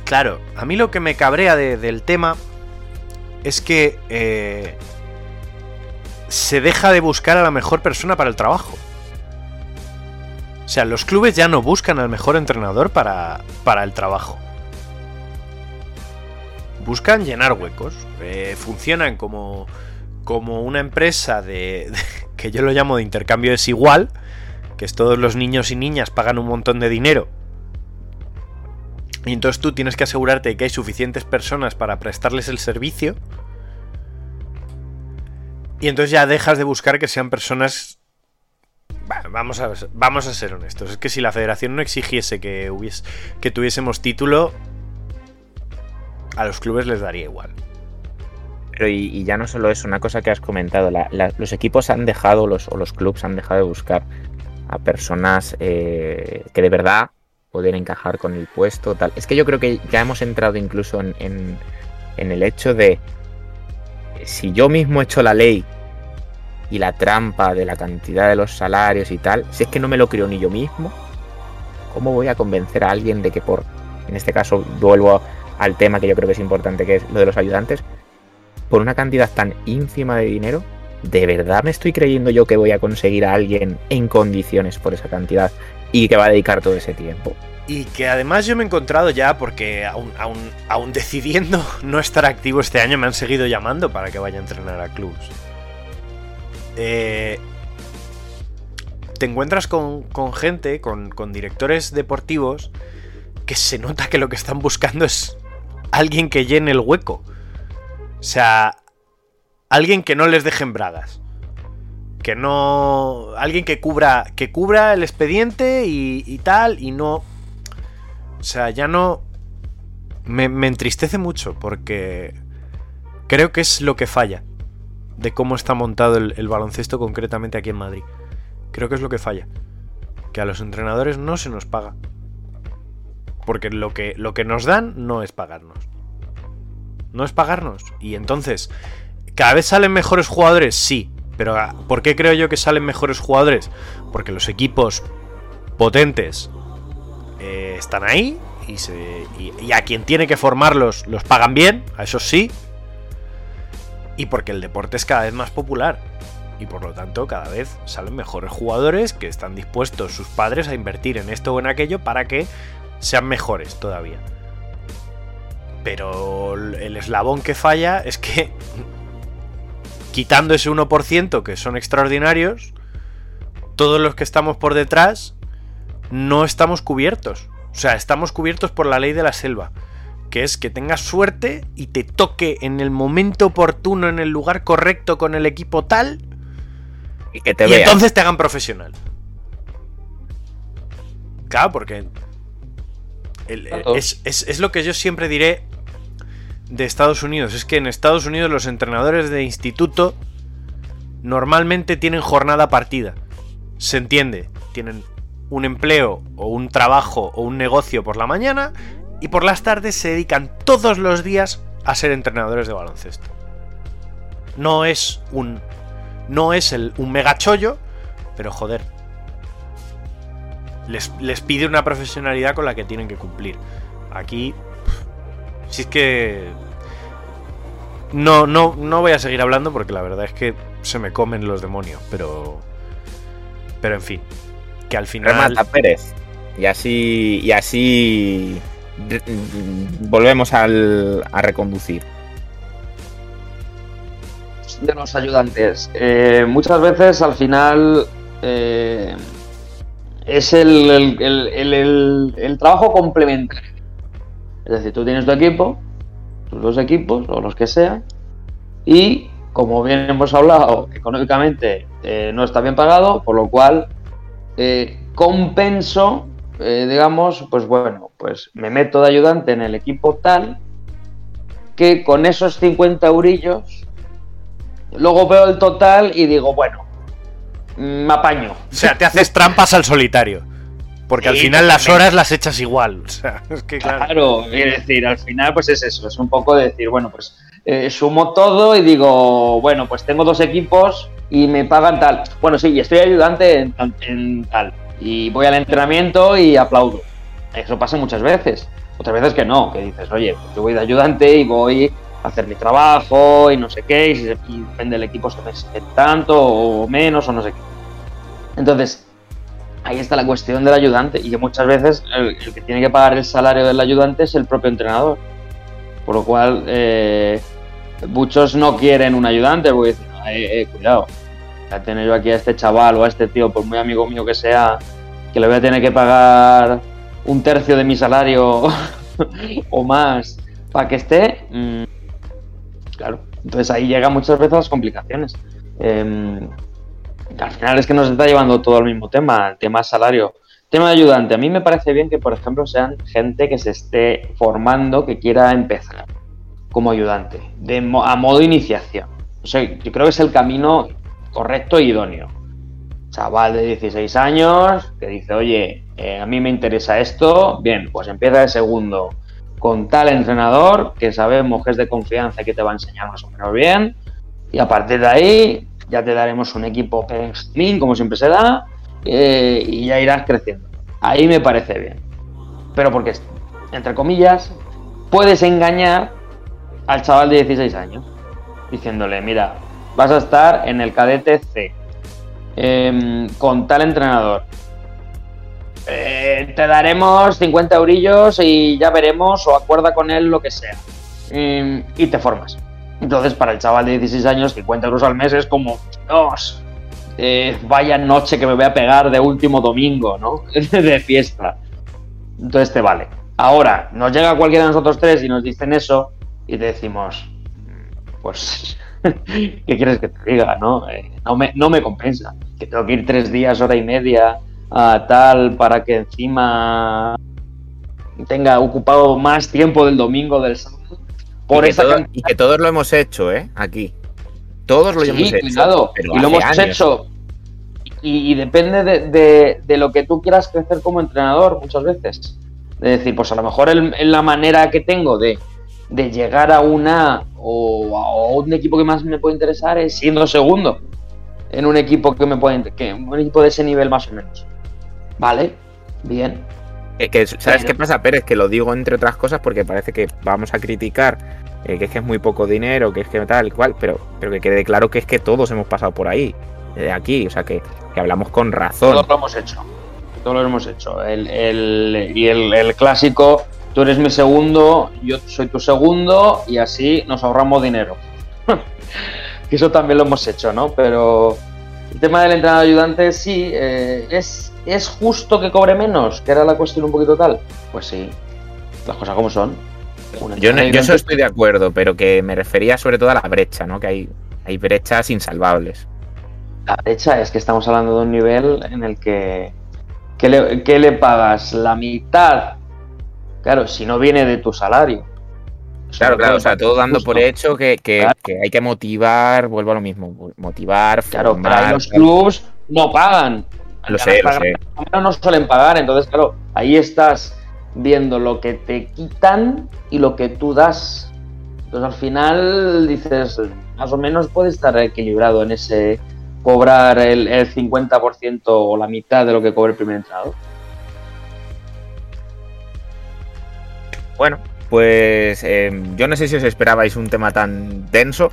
claro, a mí lo que me cabrea de- del tema es que eh, se deja de buscar a la mejor persona para el trabajo. O sea, los clubes ya no buscan al mejor entrenador para, para el trabajo. Buscan llenar huecos. eh, funcionan como, como una empresa de, que yo lo llamo de intercambio desigual, que es todos los niños y niñas pagan un montón de dinero y entonces tú tienes que asegurarte de que hay suficientes personas para prestarles el servicio. Y entonces ya dejas de buscar que sean personas... Vamos a, vamos a ser honestos. Es que si la federación no exigiese que, hubiese, que tuviésemos título, a los clubes les daría igual. Pero y, ya no solo eso, una cosa que has comentado, los equipos han dejado, o los clubs han dejado de buscar a personas eh, que de verdad pueden encajar con el puesto, tal. Es que yo creo que ya hemos entrado incluso en, el hecho de si yo mismo he hecho la ley y la trampa de la cantidad de los salarios y tal, si es que no me lo creo ni yo mismo, ¿cómo voy a convencer a alguien de que por, en este caso, vuelvo al tema que yo creo que es importante, que es lo de los ayudantes, por una cantidad tan ínfima de dinero, ¿de verdad me estoy creyendo yo que voy a conseguir a alguien en condiciones por esa cantidad y que va a dedicar todo ese tiempo? Y que además yo me he encontrado ya, porque aún, aún, aún decidiendo no estar activo este año, me han seguido llamando para que vaya a entrenar a clubs. Eh, te encuentras con, con gente, con, con directores deportivos, que se nota que lo que están buscando es alguien que llene el hueco. O sea, alguien que no les dejen bragas. Que no. Alguien que cubra. Que cubra el expediente y, tal. Y no. O sea, ya no. Me, entristece mucho. Porque. Creo que es lo que falla. De cómo está montado el baloncesto concretamente aquí en Madrid. Creo que es lo que falla. Que a los entrenadores no se nos paga. Porque lo que, lo que nos dan no es pagarnos. No es pagarnos. Y entonces, ¿cada vez salen mejores jugadores? Sí. Pero ah, ¿por qué creo yo que salen mejores jugadores? Porque los equipos potentes eh, están ahí y, y a quien tiene que formarlos los pagan bien, a eso sí. Y porque el deporte es cada vez más popular. Y por lo tanto cada vez salen mejores jugadores que están dispuestos sus padres a invertir en esto o en aquello para que sean mejores todavía. Pero el eslabón que falla es que, quitando ese 1% que son extraordinarios, todos los que estamos por detrás no estamos cubiertos. O sea, estamos cubiertos por la ley de la selva. Que es que tengas suerte y te toque en el momento oportuno, en el lugar correcto, con el equipo tal. Y que te y entonces te hagan profesional. Claro, porque el- es, es- es lo que yo siempre diré de Estados Unidos. Es que en Estados Unidos los entrenadores de instituto normalmente tienen jornada partida. Se entiende. Tienen un empleo o un trabajo o un negocio por la mañana y por las tardes se dedican todos los días a ser entrenadores de baloncesto. No es un. No es el, un mega chollo, pero joder. Les, les pide una profesionalidad con la que tienen que cumplir. Aquí. pff, Si es que. No, no, no voy a seguir hablando porque la verdad es que se me comen los demonios, pero. Pero en fin. Que al final. Remata Pérez. Y así. Y así. Volvemos al, a reconducir. de los ayudantes. Eh, muchas veces al final eh, es el, el- el- el- trabajo complementario. Es decir, tú tienes tu equipo, tus dos equipos o los que sean, y como bien hemos hablado, económicamente eh, no está bien pagado, por lo cual eh, compenso, eh, digamos, pues bueno, pues me meto de ayudante en el equipo tal que con esos 50 eurillos Luego veo el total y digo, bueno, me apaño. O sea, te haces trampas al solitario. Porque al final las horas las echas igual. O sea, es que claro. Claro, es decir, al final pues es eso, es un poco de decir, bueno, pues eh, sumo todo y digo, bueno, pues tengo dos equipos y me pagan tal. Bueno, sí, y estoy ayudante en, en tal. Y voy al entrenamiento y aplaudo. Eso pasa muchas veces. Otras veces que no, que dices, oye, pues yo voy de ayudante y voy hacer mi trabajo y no sé qué, y, depende del equipo se me exige tanto o menos o no sé qué. Entonces, ahí está la cuestión del ayudante y que muchas veces el, el que tiene que pagar el salario del ayudante es el propio entrenador. Por lo cual, eh, muchos no quieren un ayudante porque dicen, "Eh, eh, cuidado, voy a tener yo aquí a este chaval o a este tío, por muy amigo mío que sea, que le voy a tener que pagar un tercio de mi salario o más para que esté. mm, claro, entonces ahí llegan muchas veces las complicaciones. Em, al final es que nos está llevando todo al mismo tema, el tema salario. Tema de ayudante. A mí me parece bien que, por ejemplo, sean gente que se esté formando, que quiera empezar como ayudante, de mo- a modo iniciación. O sea, yo creo que es el camino correcto e idóneo. Chaval de 16 años que dice, oye, eh, a mí me interesa esto, bien, pues empieza de segundo con tal entrenador que sabemos que es de confianza y que te va a enseñar más o menos bien. Y a partir de ahí ya te daremos un equipo Benjamín, como siempre se da, eh, y ya irás creciendo. ahí me parece bien. Pero porque, entre comillas, puedes engañar al chaval de 16 años diciéndole, mira, vas a estar en el cadete C em, con tal entrenador. Eh, te daremos 50 eurillos y ya veremos o acuerda con él lo que sea. Em, y te formas. Entonces, para el chaval de 16 años, 50 euros al mes es como, Dios, eh, vaya noche que me voy a pegar de último domingo, ¿no? de fiesta. Entonces te vale. Ahora, nos llega cualquiera de nosotros tres y nos dicen eso y te decimos, pues, ¿qué quieres que te diga? No, Eh, no, me, no me compensa. Que tengo que ir tres días, hora y media, a tal, para que encima tenga ocupado más tiempo del domingo del sábado. Por y, que esa todo- cantidad y que todos lo hemos hecho, ¿eh? Aquí. Todos lo Sí, hemos hecho. cuidado, pero y lo hemos años. hecho. Y, y depende de, de- de lo que tú quieras crecer como entrenador muchas veces. De decir, pues a lo mejor en la manera que tengo de, de llegar a una o a un equipo que más me puede interesar es siendo segundo en un equipo que me puede que un equipo de ese nivel más o menos. Vale, bien. Eh, que, ¿Sabes Pero- qué pasa, Pérez? Que lo digo entre otras cosas porque parece que vamos a criticar eh, que es que es muy poco dinero, que es que tal y cual, pero, pero que quede claro que es que todos hemos pasado por ahí, de aquí, o sea, que, que hablamos con razón. Todos lo hemos hecho. Todos lo hemos hecho. El, el- y el, el clásico, tú eres mi segundo, yo soy tu segundo y así nos ahorramos dinero. que eso también lo hemos hecho, ¿no? Pero el tema del entrenador ayudante, sí, eh, es, es justo que cobre menos, que era la cuestión un poquito tal. Pues sí, las cosas como son. Yo, no- yo eso estoy de acuerdo, pero que me refería sobre todo a la brecha, ¿no? Que hay, hay brechas insalvables. La brecha es que estamos hablando de un nivel en el que. ¿Qué le, qué le pagas? La mitad. Claro, si no viene de tu salario. Claro, claro, o sea, todo dando justo. por hecho que, que- Claro. que hay que motivar, vuelvo a lo mismo, motivar, Claro, pero formar, los clubs no pagan. Lo sé, lo sé. No suelen pagar, entonces, claro, ahí estás viendo lo que te quitan y lo que tú das. Entonces, al final dices, más o menos puede estar equilibrado en ese cobrar el, el 50% o la mitad de lo que cobra el primer entrenador. Bueno, pues eh, yo no sé si os esperabais un tema tan denso,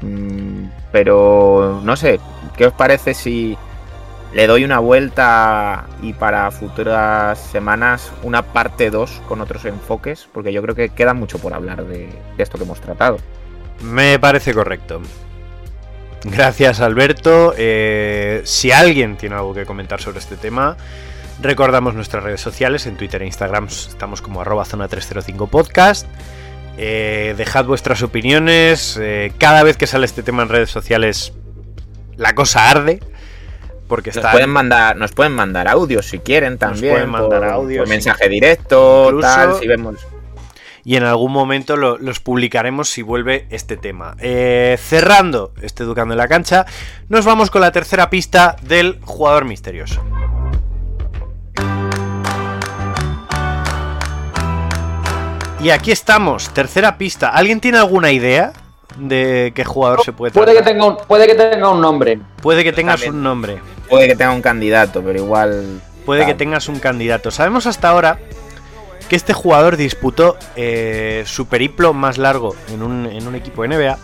mm, pero no sé, ¿qué os parece si le doy una vuelta y para futuras semanas una parte 2 con otros enfoques? Porque yo creo que queda mucho por hablar de, esto que hemos tratado. Me parece correcto. Gracias Alberto. Eh, si alguien tiene algo que comentar sobre este tema, recordamos nuestras redes sociales. En Twitter e Instagram estamos como arroba zona 305 podcast. Eh, dejad vuestras opiniones. eh, cada vez que sale este tema en redes sociales, la cosa arde. Porque Nos pueden mandar, nos pueden mandar audios si quieren también. pueden mandar por- audios, por sí. mensaje directo, Incluso- tal, si vemos. y en algún momento lo- los publicaremos si vuelve este tema. Eh, cerrando este Educando en la cancha, nos vamos con la tercera pista del jugador misterioso. Y aquí estamos, tercera pista. ¿Alguien tiene alguna idea de qué jugador se puede Puede que, tratar? tenga un, puede que tenga un nombre. Puede que tengas También. un nombre. Puede que tenga un candidato, pero igual. Puede que tengas un candidato. Sabemos hasta ahora que este jugador disputó eh, su periplo más largo en un, en un equipo NBA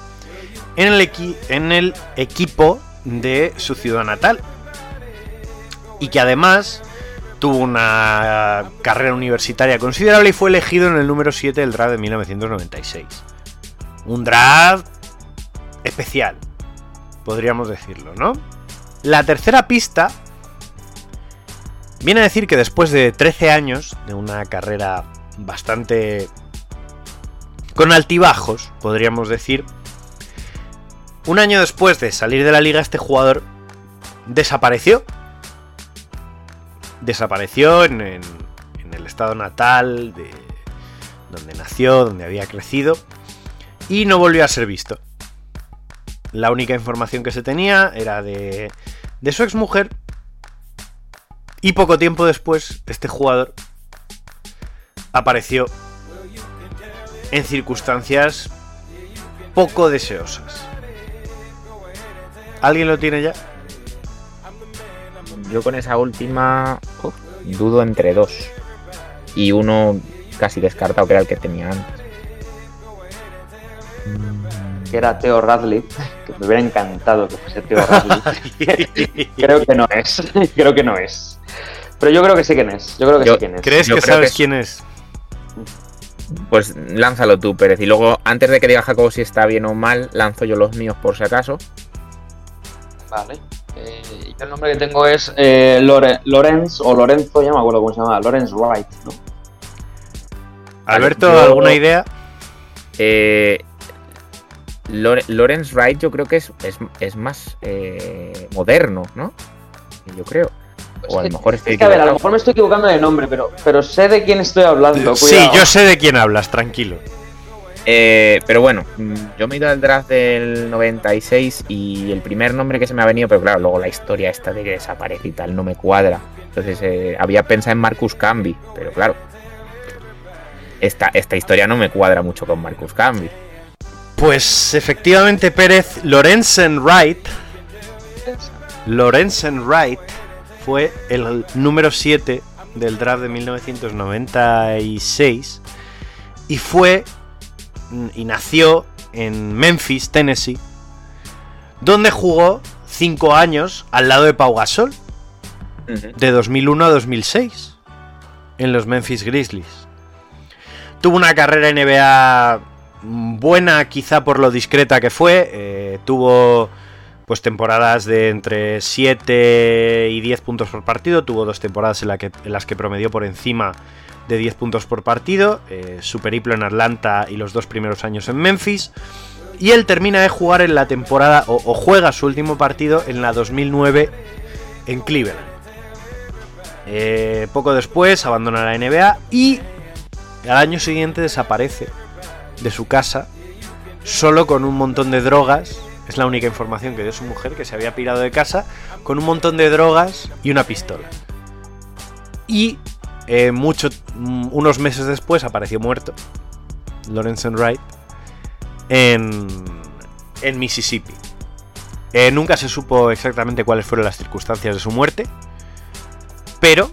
en el, equi- en el equipo de su ciudad natal. Y que además tuvo una carrera universitaria considerable y fue elegido en el número 7 del draft de 1996. Un draft especial, podríamos decirlo, ¿no? La tercera pista Viene a decir que después de 13 años de una carrera bastante con altibajos, podríamos decir, un año después de salir de la liga este jugador desapareció. Desapareció en, en- en el estado natal de donde nació, donde había crecido y no volvió a ser visto. La única información que se tenía era de, su exmujer y poco tiempo después, este jugador apareció en circunstancias poco deseosas. ¿Alguien lo tiene ya? Yo con esa última. uf, dudo entre dos. Y uno casi descartado, que era el que tenía antes. Que era Theo Radley, que me hubiera encantado que fuese Theo Radley. creo que no es, creo que no es. Pero yo creo que sé quién es, yo creo que Yo- sé quién es. ¿Crees Yo que sabes que- quién es? Pues lánzalo tú, Pérez. Y luego, antes de que diga Jacobo si está bien o mal, lanzo yo los míos por si acaso. Vale. Eh, yo el nombre que tengo es eh, Lore- Lorenz o Lorenzo, ya me acuerdo cómo se llama, Lorenz Wright, ¿no? Alberto, yo- ¿alguna idea? Eh, Lore- Lawrence Wright yo creo que es, es, es más eh, moderno, ¿no? Yo creo. O a lo mejor estoy Es que, a ver, a lo mejor me estoy equivocando de nombre, pero, pero sé de quién estoy hablando. Sí, yo sé de quién hablas, tranquilo. Eh, pero bueno, yo me he ido al draft del 96 y el primer nombre que se me ha venido, pero claro, luego la historia esta de que desaparece y tal no me cuadra. Entonces eh, había pensado en Marcus Camby, pero claro, esta, esta historia no me cuadra mucho con Marcus Camby. Pues efectivamente, Pérez, Lorenzen Wright. Lorenzen Wright fue el número 7 del draft de 1996 y fue y nació en Memphis, Tennessee, donde jugó 5 años al lado de Pau Gasol de 2001 a 2006 en los Memphis Grizzlies. Tuvo una carrera NBA buena, quizá por lo discreta que fue. eh, tuvo pues temporadas de entre 7 y 10 puntos por partido. Tuvo dos temporadas en, las que promedió por encima de 10 puntos por partido. eh, su periplo en Atlanta y los dos primeros años en Memphis. Y él termina de jugar en la temporada, o, o juega su último partido en la 2009 en Cleveland. Eh, poco después abandona la NBA y al año siguiente desaparece de su casa solo con un montón de drogas. Es la única información que dio su mujer, que se había pirado de casa con un montón de drogas y una pistola. Y eh, mucho, mm, unos meses después apareció muerto Lawrence Wright en, en Mississippi. Eh, nunca se supo exactamente cuáles fueron las circunstancias de su muerte, pero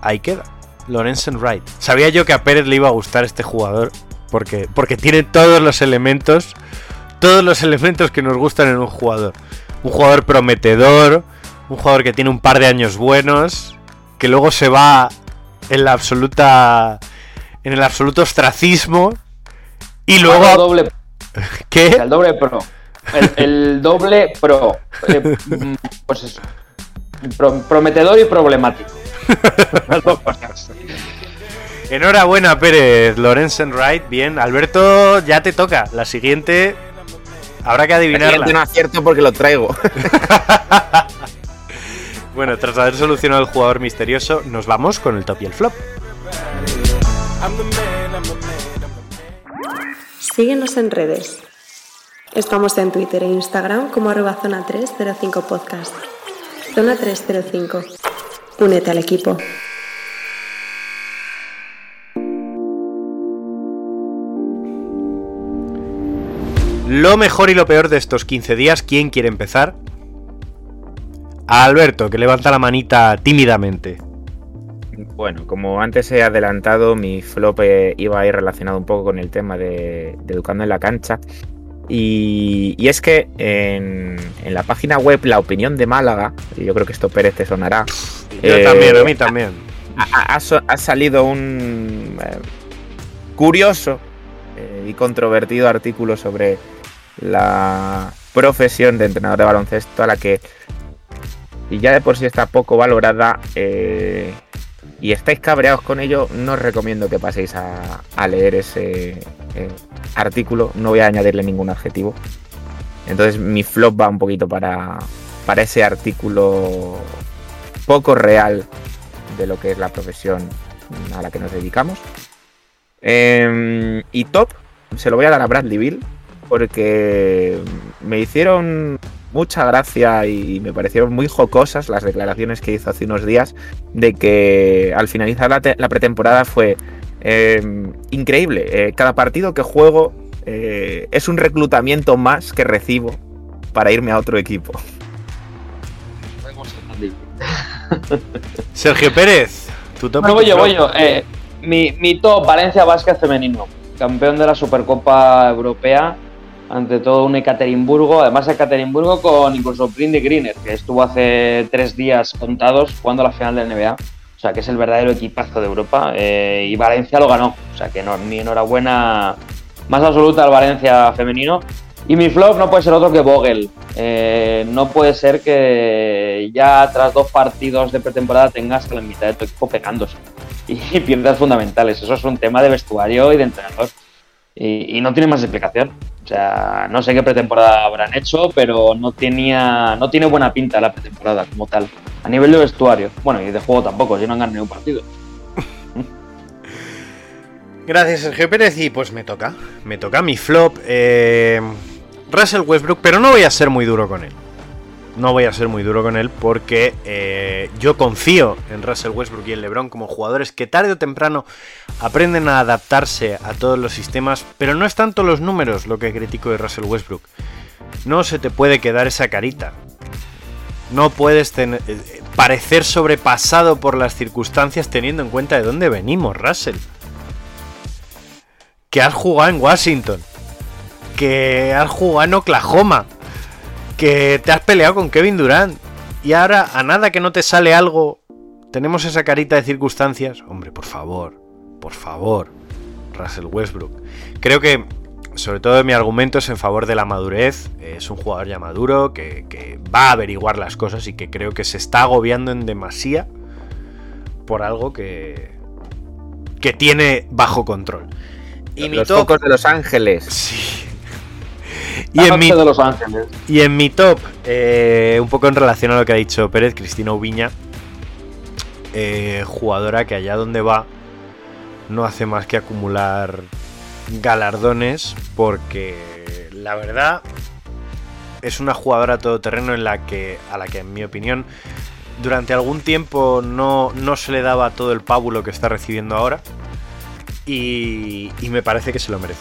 ahí queda. Lorenzen Wright. Sabía yo que a Pérez le iba a gustar este jugador. Porque, porque tiene todos los elementos. Todos los elementos que nos gustan en un jugador. Un jugador prometedor. Un jugador que tiene un par de años buenos. Que luego se va en la absoluta. En el absoluto ostracismo. Y El luego. doble, ¿Qué? el doble pro. El, el doble pro. Eh, pues eso. Pro- prometedor y problemático. Enhorabuena, Pérez. Lorenzen Wright, bien. Alberto, ya te toca. La siguiente. Habrá que La siguiente no adivinarla. acierto porque lo traigo. Bueno, tras haber solucionado el jugador misterioso, nos vamos con el top y el flop. Síguenos en redes. Estamos en Twitter e Instagram como arroba zona 305 podcast. Zona 305. Únete al equipo. Lo mejor y lo peor de estos 15 días, ¿quién quiere empezar? A Alberto, que levanta la manita tímidamente. Bueno, como antes he adelantado, mi flop eh, iba a ir relacionado un poco con el tema de, de Educando en la Cancha. Y, y es que en, en la página web La Opinión de Málaga, y yo creo que esto Pérez te sonará, Yo Eh, también, a mí también. ha, ha salido un eh, curioso eh, y controvertido artículo sobre la profesión de entrenador de baloncesto a la que y ya de por sí está poco valorada eh, y estáis cabreados con ello, no os recomiendo que paséis a, a leer ese eh, artículo. No voy a añadirle ningún adjetivo. Entonces mi flop va un poquito para, para ese artículo poco real de lo que es la profesión a la que nos dedicamos. Em, y top, se lo voy a dar a Bradley Bill, porque me hicieron mucha gracia y me parecieron muy jocosas las declaraciones que hizo hace unos días de que al finalizar la, te- la pretemporada fue em, increíble. Eh, cada partido que juego eh, es un reclutamiento más que recibo para irme a otro equipo. Sergio Pérez, tu top. Y voy yo, voy yo. Eh, mi, mi top, Valencia Vázquez femenino. Campeón de la Supercopa Europea. Ante todo un Ekaterimburgo. Además, Ekaterimburgo con incluso Brindy Greener, que estuvo hace tres días contados jugando la final del NBA. O sea, que es el verdadero equipazo de Europa. eh, y Valencia lo ganó. O sea, que no, mi enhorabuena más absoluta al Valencia femenino. Y mi flop no puede ser otro que Vogel. Eh, no puede ser que ya tras dos partidos de pretemporada tengas a la mitad de tu equipo pegándose y pierdas fundamentales. Eso es un tema de vestuario y de entrenador. Y, no tiene más explicación. O sea, no sé qué pretemporada habrán hecho, pero no tenía, no tiene buena pinta la pretemporada como tal. A nivel de vestuario. Bueno, y de juego tampoco, si no han ganado ni un partido. Gracias, Sergio Pérez. Y pues me toca. Me toca mi flop. eh, Russell Westbrook, pero no voy a ser muy duro con él. No voy a ser muy duro con él porque eh, yo confío en Russell Westbrook y en LeBron como jugadores que tarde o temprano aprenden a adaptarse a todos los sistemas, pero no es tanto los números lo que critico de Russell Westbrook. No se te puede quedar esa carita. No puedes eh, parecer sobrepasado por las circunstancias teniendo en cuenta de dónde venimos, Russell que has jugado en Washington, que has jugado en Oklahoma, que te has peleado con Kevin Durant y ahora a nada que no te sale algo, tenemos esa carita de circunstancias. Hombre, por favor, por favor, Russell Westbrook. Creo que sobre todo mi argumento es en favor de la madurez. Es un jugador ya maduro que, que va a averiguar las cosas y que creo que se está agobiando en demasía por algo que, que tiene bajo control. Y mi Los top- focos de Los Ángeles. Sí. Y en, mi, noche de Los Ángeles. y en mi top, eh, un poco en relación a lo que ha dicho Pérez, Cristina Ubiña, eh, jugadora que allá donde va no hace más que acumular galardones porque la verdad es una jugadora todoterreno en la que, a la que en mi opinión durante algún tiempo no, no se le daba todo el pábulo que está recibiendo ahora y, y me parece que se lo merece.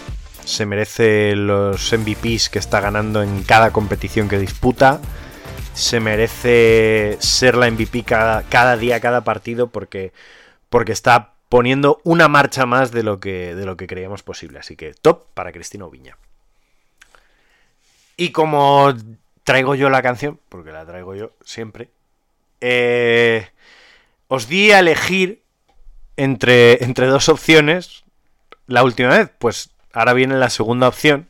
Se merece los MVPs que está ganando en cada competición que disputa. Se merece ser la MVP cada, cada día, cada partido, porque, porque está poniendo una marcha más de lo, que, de lo que creíamos posible. Así que top para Cristina Oviña. Y como traigo yo la canción, porque la traigo yo siempre, eh, os di a elegir entre, entre dos opciones la última vez. Pues ahora viene la segunda opción,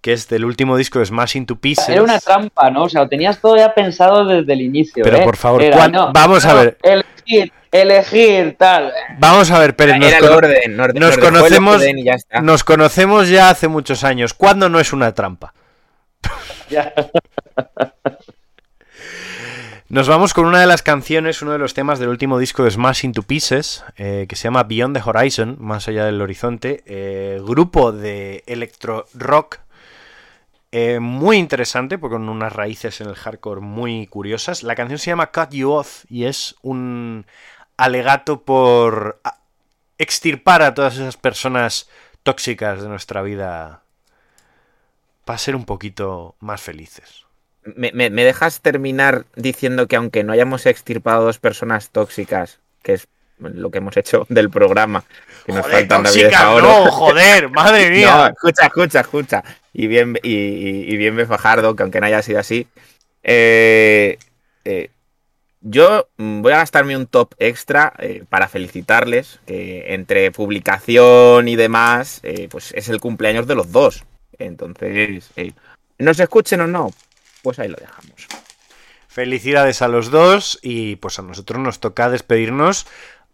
que es del último disco de Smash Into Pieces. Era una trampa, ¿no? O sea, lo tenías todo ya pensado desde el inicio. Pero ¿eh? por favor, Era, ¿cuán- no, vamos a no, ver. Elegir, elegir, tal. Vamos a ver, Pérez, nos, cono- orden. Conocemos, ya está. nos conocemos ya hace muchos años. ¿Cuándo no es una trampa? Ya. Nos vamos con una de las canciones, uno de los temas del último disco de Smash Into Pieces, eh, que se llama Beyond the Horizon, más allá del horizonte, eh, grupo de electro rock eh, muy interesante, porque con unas raíces en el hardcore muy curiosas. La canción se llama Cut You Off y es un alegato por extirpar a todas esas personas tóxicas de nuestra vida para ser un poquito más felices. ¿Me, me- me dejas terminar diciendo que aunque no hayamos extirpado dos personas tóxicas, que es lo que hemos hecho del programa, que nos faltan David tóxicas, Faoro. no, joder, madre No, mía. escucha, escucha, escucha. Y bien, y, y- y bien ve Fajardo, que aunque no haya sido así. eh, eh, yo voy a gastarme un top extra eh, para felicitarles, que entre publicación y demás, eh, pues es el cumpleaños de los dos. Entonces, eh, nos escuchen o no, pues ahí lo dejamos. Felicidades a los dos y pues a nosotros nos toca despedirnos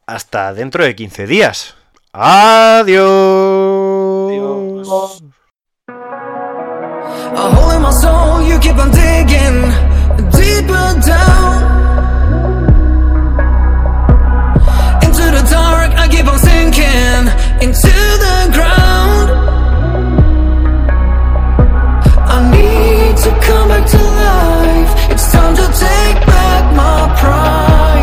hasta dentro de 15 días. Adiós. Adiós. The dark, I keep on sinking into the ground. I need. to come back to life. It's time to take back my pride.